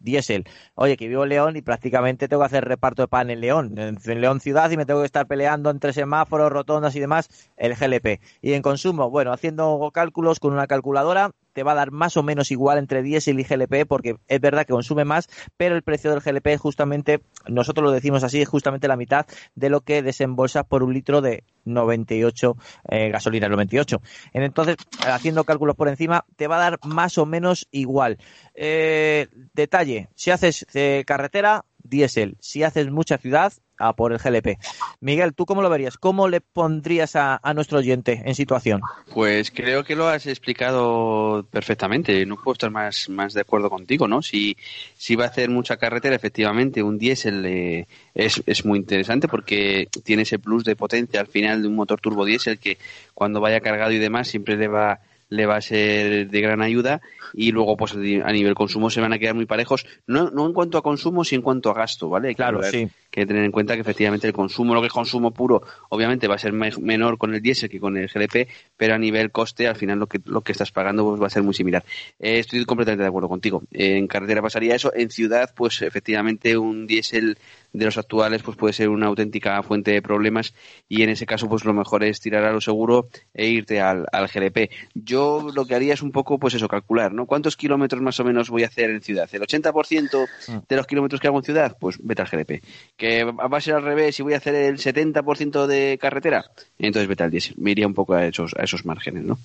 diésel. Oye, que vivo en León y prácticamente tengo que hacer reparto de pan en León, en León ciudad y me tengo que estar peleando entre semáforos, rotondas y demás, el GLP. Y en consumo, bueno, haciendo cálculos con una calculadora, te va a dar más o menos igual entre diésel y GLP porque es verdad que consume más, pero el precio del GLP es justamente, nosotros lo decimos así, es justamente la mitad de lo que desembolsas por un litro de 98 eh, gasolina 98. Entonces, haciendo cálculos por encima, te va a dar más o menos igual. Eh, detalle, si haces eh, carretera, diésel. Si haces mucha ciudad, a por el GLP. Miguel, ¿tú cómo lo verías? ¿Cómo le pondrías a, nuestro oyente en situación? Pues creo que lo has explicado perfectamente. No puedo estar más, más de acuerdo contigo, ¿no? Si, si va a hacer mucha carretera, efectivamente, un diésel eh, es, es muy interesante porque tiene ese plus de potencia al final de un motor turbo diésel que cuando vaya cargado y demás siempre le va le va a ser de gran ayuda y luego pues a nivel consumo se van a quedar muy parejos, no, no en cuanto a consumo, sino en cuanto a gasto, ¿vale? claro, sí. Que tener en cuenta que efectivamente el consumo, lo que es consumo puro, obviamente va a ser menor con el diésel que con el GLP, pero a nivel coste, al final lo que, lo que estás pagando pues, va a ser muy similar. Eh, estoy completamente de acuerdo contigo. en carretera pasaría eso, en ciudad, pues efectivamente un diésel de los actuales pues puede ser una auténtica fuente de problemas y en ese caso pues lo mejor es tirar a lo seguro e irte al, al GLP. Yo lo que haría es un poco pues eso, calcular, ¿no? ¿Cuántos kilómetros más o menos voy a hacer en ciudad? ¿El 80% mm. de los kilómetros que hago en ciudad? Pues vete al GLP. ¿Que va a ser al revés y voy a hacer el 70% de carretera? Entonces vete al diésel. Me iría un poco a esos, a esos márgenes, ¿no?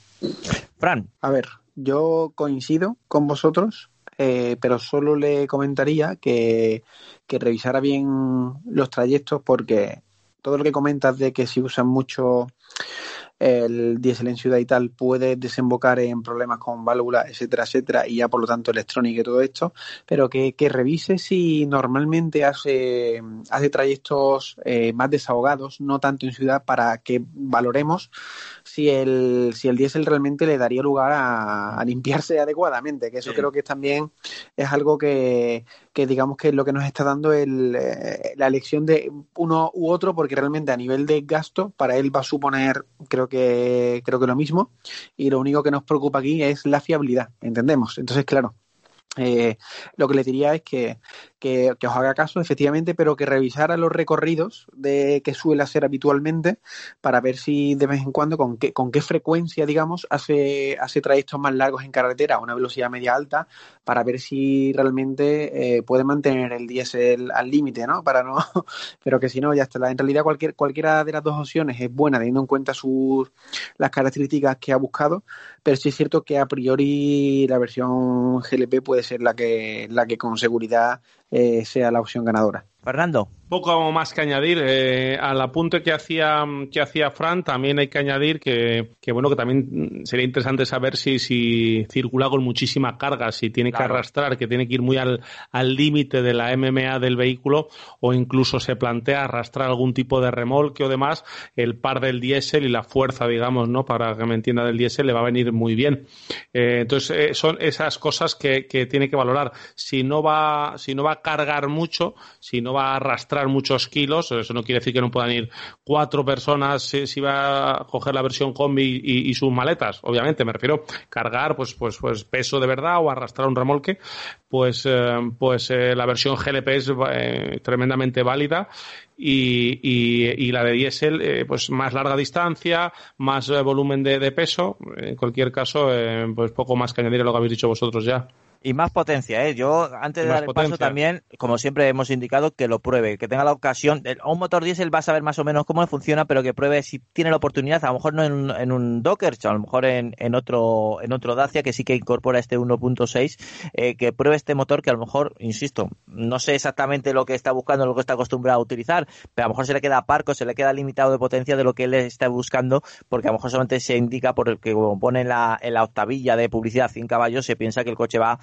Fran. A ver, yo coincido con vosotros eh, pero solo le comentaría que, que revisara bien los trayectos porque todo lo que comentas de que si usan mucho el diésel en ciudad y tal puede desembocar en problemas con válvulas, etcétera, etcétera, y ya por lo tanto electrónica y todo esto, pero que, que revise si normalmente hace, hace trayectos eh, más desahogados, no tanto en ciudad, para que valoremos si el, si el diésel realmente le daría lugar a, limpiarse adecuadamente, que eso creo que también es algo que, que digamos que lo que nos está dando el, eh, la elección de uno u otro, porque realmente a nivel de gasto para él va a suponer, creo que, creo que lo mismo, y lo único que nos preocupa aquí es la fiabilidad, entendemos. Entonces, claro, eh, lo que le diría es que que, os haga caso, efectivamente, pero que revisara los recorridos de que suele hacer habitualmente para ver si de vez en cuando, con qué, con qué frecuencia, digamos, hace, hace trayectos más largos en carretera a una velocidad media alta, para ver si realmente eh, puede mantener el diésel al límite, ¿no? Para no, pero que si no, ya está. En realidad, cualquier, cualquiera de las dos opciones es buena, teniendo en cuenta sus, las características que ha buscado, pero sí es cierto que a priori la versión GLP puede ser la que, la que con seguridad eh, sea la opción ganadora. Fernando poco más que añadir. Eh, al apunte que hacía, que hacía Fran, también hay que añadir que, bueno, que también sería interesante saber si, si circula con muchísima carga, si tiene que arrastrar, que tiene que ir muy al límite de la MMA del vehículo o incluso se plantea arrastrar algún tipo de remolque o demás, el par del diésel y la fuerza, digamos, ¿no? Para que me entienda del diésel le va a venir muy bien. Eh, entonces, eh, son esas cosas que, que tiene que valorar. Si no va, si no va a cargar mucho, si no va a arrastrar muchos kilos. Eso no quiere decir que no puedan ir cuatro personas si, va a coger la versión combi y, sus maletas. Obviamente, me refiero cargar pues, pues, pues peso de verdad o arrastrar un remolque. Pues, eh, pues eh, la versión GLP es eh, tremendamente válida y, y, la de diésel, eh, pues más larga distancia, más eh, volumen de, peso. En cualquier caso, pues poco más que añadir a lo que habéis dicho vosotros ya. Y más potencia, ¿eh? Yo, antes de dar el paso también, como siempre hemos indicado, que lo pruebe, que tenga la ocasión. Un motor diésel va a saber más o menos cómo funciona, pero que pruebe si tiene la oportunidad, a lo mejor no en, un- en un Docker, a lo mejor en, en otro en otro Dacia que sí que incorpora este 1.6, eh, que pruebe este motor que a lo mejor, insisto, no sé exactamente lo que está buscando, lo que está acostumbrado a utilizar, pero a lo mejor se le queda parco, se le queda limitado de potencia de lo que él está buscando, porque a lo mejor solamente se indica por el que como pone en la, en la octavilla de publicidad 100 caballos, se piensa que el coche va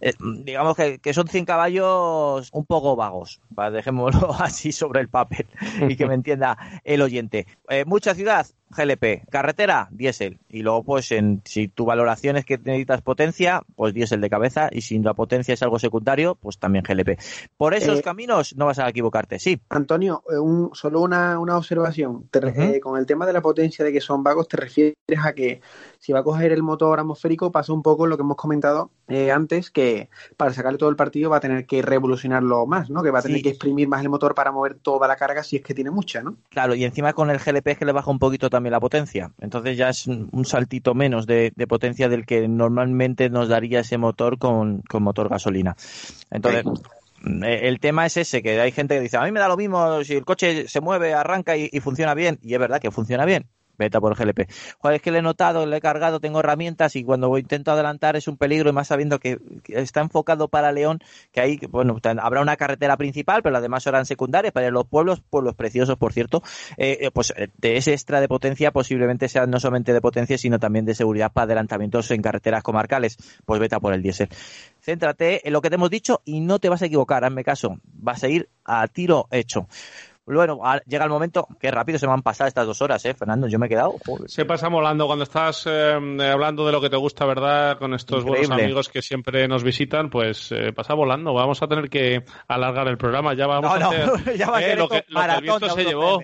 eh, digamos que, que son 100 caballos un poco vagos, ¿vale? dejémoslo así sobre el papel y que me entienda el oyente. Eh, mucha ciudad, GLP, carretera, diésel. Y luego, pues, en, si tu valoración es que necesitas potencia, pues diésel de cabeza. Y si la potencia es algo secundario, pues también GLP. Por esos Eh, caminos no vas a equivocarte, sí. Antonio, eh, un- solo una, una observación. Te eh, con el tema de la potencia de que son vagos, te refieres a que si va a coger el motor atmosférico, pasa un poco lo que hemos comentado eh, antes, que para sacarle todo el partido va a tener que revolucionarlo más, ¿no? Que va a tener Sí. que exprimir más el motor para mover toda la carga si es que tiene mucha, ¿no? Claro, y encima con el GLP es que le baja un poquito también la potencia. Entonces ya es un saltito menos de, de potencia del que normalmente nos daría ese motor con, con motor gasolina. Entonces, eh, el tema es ese, que hay gente que dice, a mí me da lo mismo si el coche se mueve, arranca y, y funciona bien. Y es verdad que funciona bien. Vete a por GLP. Joder, es que le he notado, le he cargado, tengo herramientas y cuando intento adelantar es un peligro y más sabiendo que, está enfocado para León, que ahí, bueno, habrá una carretera principal, pero las demás serán secundarias para los pueblos, pueblos preciosos, por cierto, eh, eh, pues eh, de ese extra de potencia posiblemente sea no solamente de potencia, sino también de seguridad para adelantamientos en carreteras comarcales. Pues vete a por el diésel. Céntrate en lo que te hemos dicho y no te vas a equivocar, hazme caso. Vas a ir a tiro hecho. Bueno, llega el momento, que rápido se me han pasado estas dos horas, ¿eh, Fernando? Yo me he quedado. joder. Se pasa volando cuando estás eh, hablando de lo que te gusta, ¿verdad? Con estos buenos amigos que siempre nos visitan, pues eh, pasa volando. Vamos a tener que alargar el programa. Ya vamos No, a no, hacer ya va a eh, lo, que, lo que el viento se llevó.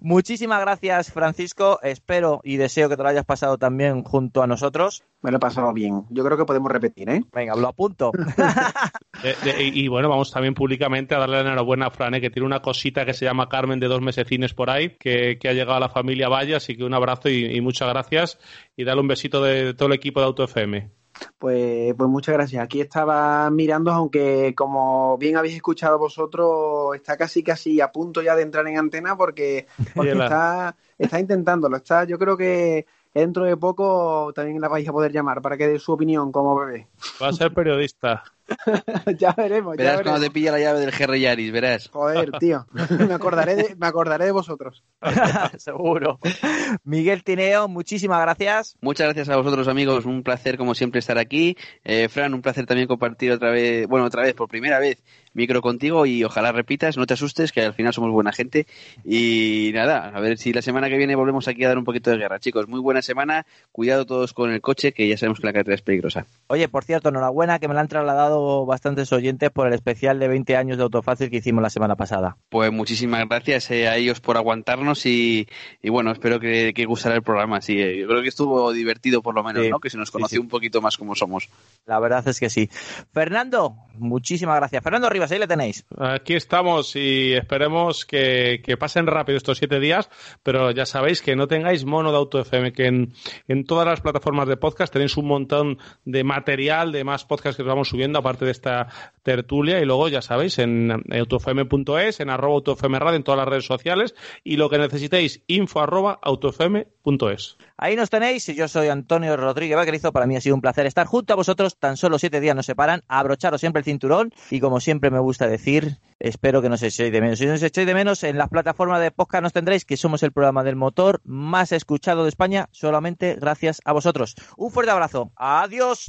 Muchísimas gracias, Francisco. Espero y deseo que te lo hayas pasado también junto a nosotros. Me lo he pasado bien. Yo creo que podemos repetir, ¿eh? Venga, lo apunto. De- y, y bueno, vamos también públicamente a darle la enhorabuena a Fran, eh, que tiene una cosita que se llama Carmen de dos mesecines por ahí, que, que ha llegado a la familia Valle, así que un abrazo y, y muchas gracias. Y dale un besito de todo el equipo de Auto FM. Pues, pues muchas gracias. Aquí estaba mirando, aunque como bien habéis escuchado vosotros, está casi casi a punto ya de entrar en antena porque, porque está, está intentándolo. Está, yo creo que dentro de poco también la vais a poder llamar para que dé su opinión como bebé. Va a ser periodista. ya veremos, ya Verás veremos. cuando te pilla la llave del GR Yaris, verás. Joder, tío. me acordaré de, me acordaré de vosotros. Seguro. Miguel Tineo, muchísimas gracias. Muchas gracias a vosotros, amigos. Un placer, como siempre, estar aquí. Eh, Fran, un placer también compartir otra vez, bueno, otra vez, por primera vez, micro contigo y ojalá repitas, no te asustes, que al final somos buena gente. Y nada, a ver si la semana que viene volvemos aquí a dar un poquito de guerra. Chicos, muy buena semana. Cuidado todos con el coche, que ya sabemos que la carretera es peligrosa. Oye, por cierto, enhorabuena que me la han trasladado bastantes oyentes por el especial de 20 años de Autofácil que hicimos la semana pasada. Pues muchísimas gracias eh, a ellos por aguantarnos y, y bueno, espero que, que gustará el programa. Sí, eh, yo creo que estuvo divertido por lo menos, Sí, ¿no? Que se nos sí, conoció sí. un poquito más como somos. La verdad es que sí. Fernando, muchísimas gracias. Fernando Rivas, ahí le tenéis. Aquí estamos y esperemos que, que pasen rápido estos siete días, pero ya sabéis que no tengáis mono de Auto FM, que en, en todas las plataformas de podcast tenéis un montón de material, de más podcasts que os vamos subiendo, aparte de esta tertulia, y luego ya sabéis, en autofm.es, en arroba autofm radio, en todas las redes sociales, y lo que necesitéis, info arroba autofm.es. Ahí nos tenéis. Yo soy Antonio Rodríguez Vaquerizo. Para mí ha sido un placer estar junto a vosotros. Tan solo siete días nos separan. Abrocharos siempre el cinturón. Y como siempre me gusta decir, espero que nos echéis de menos. Si nos echéis de menos, en las plataformas de podcast nos tendréis que somos el programa del motor más escuchado de España, solamente gracias a vosotros. Un fuerte abrazo. Adiós.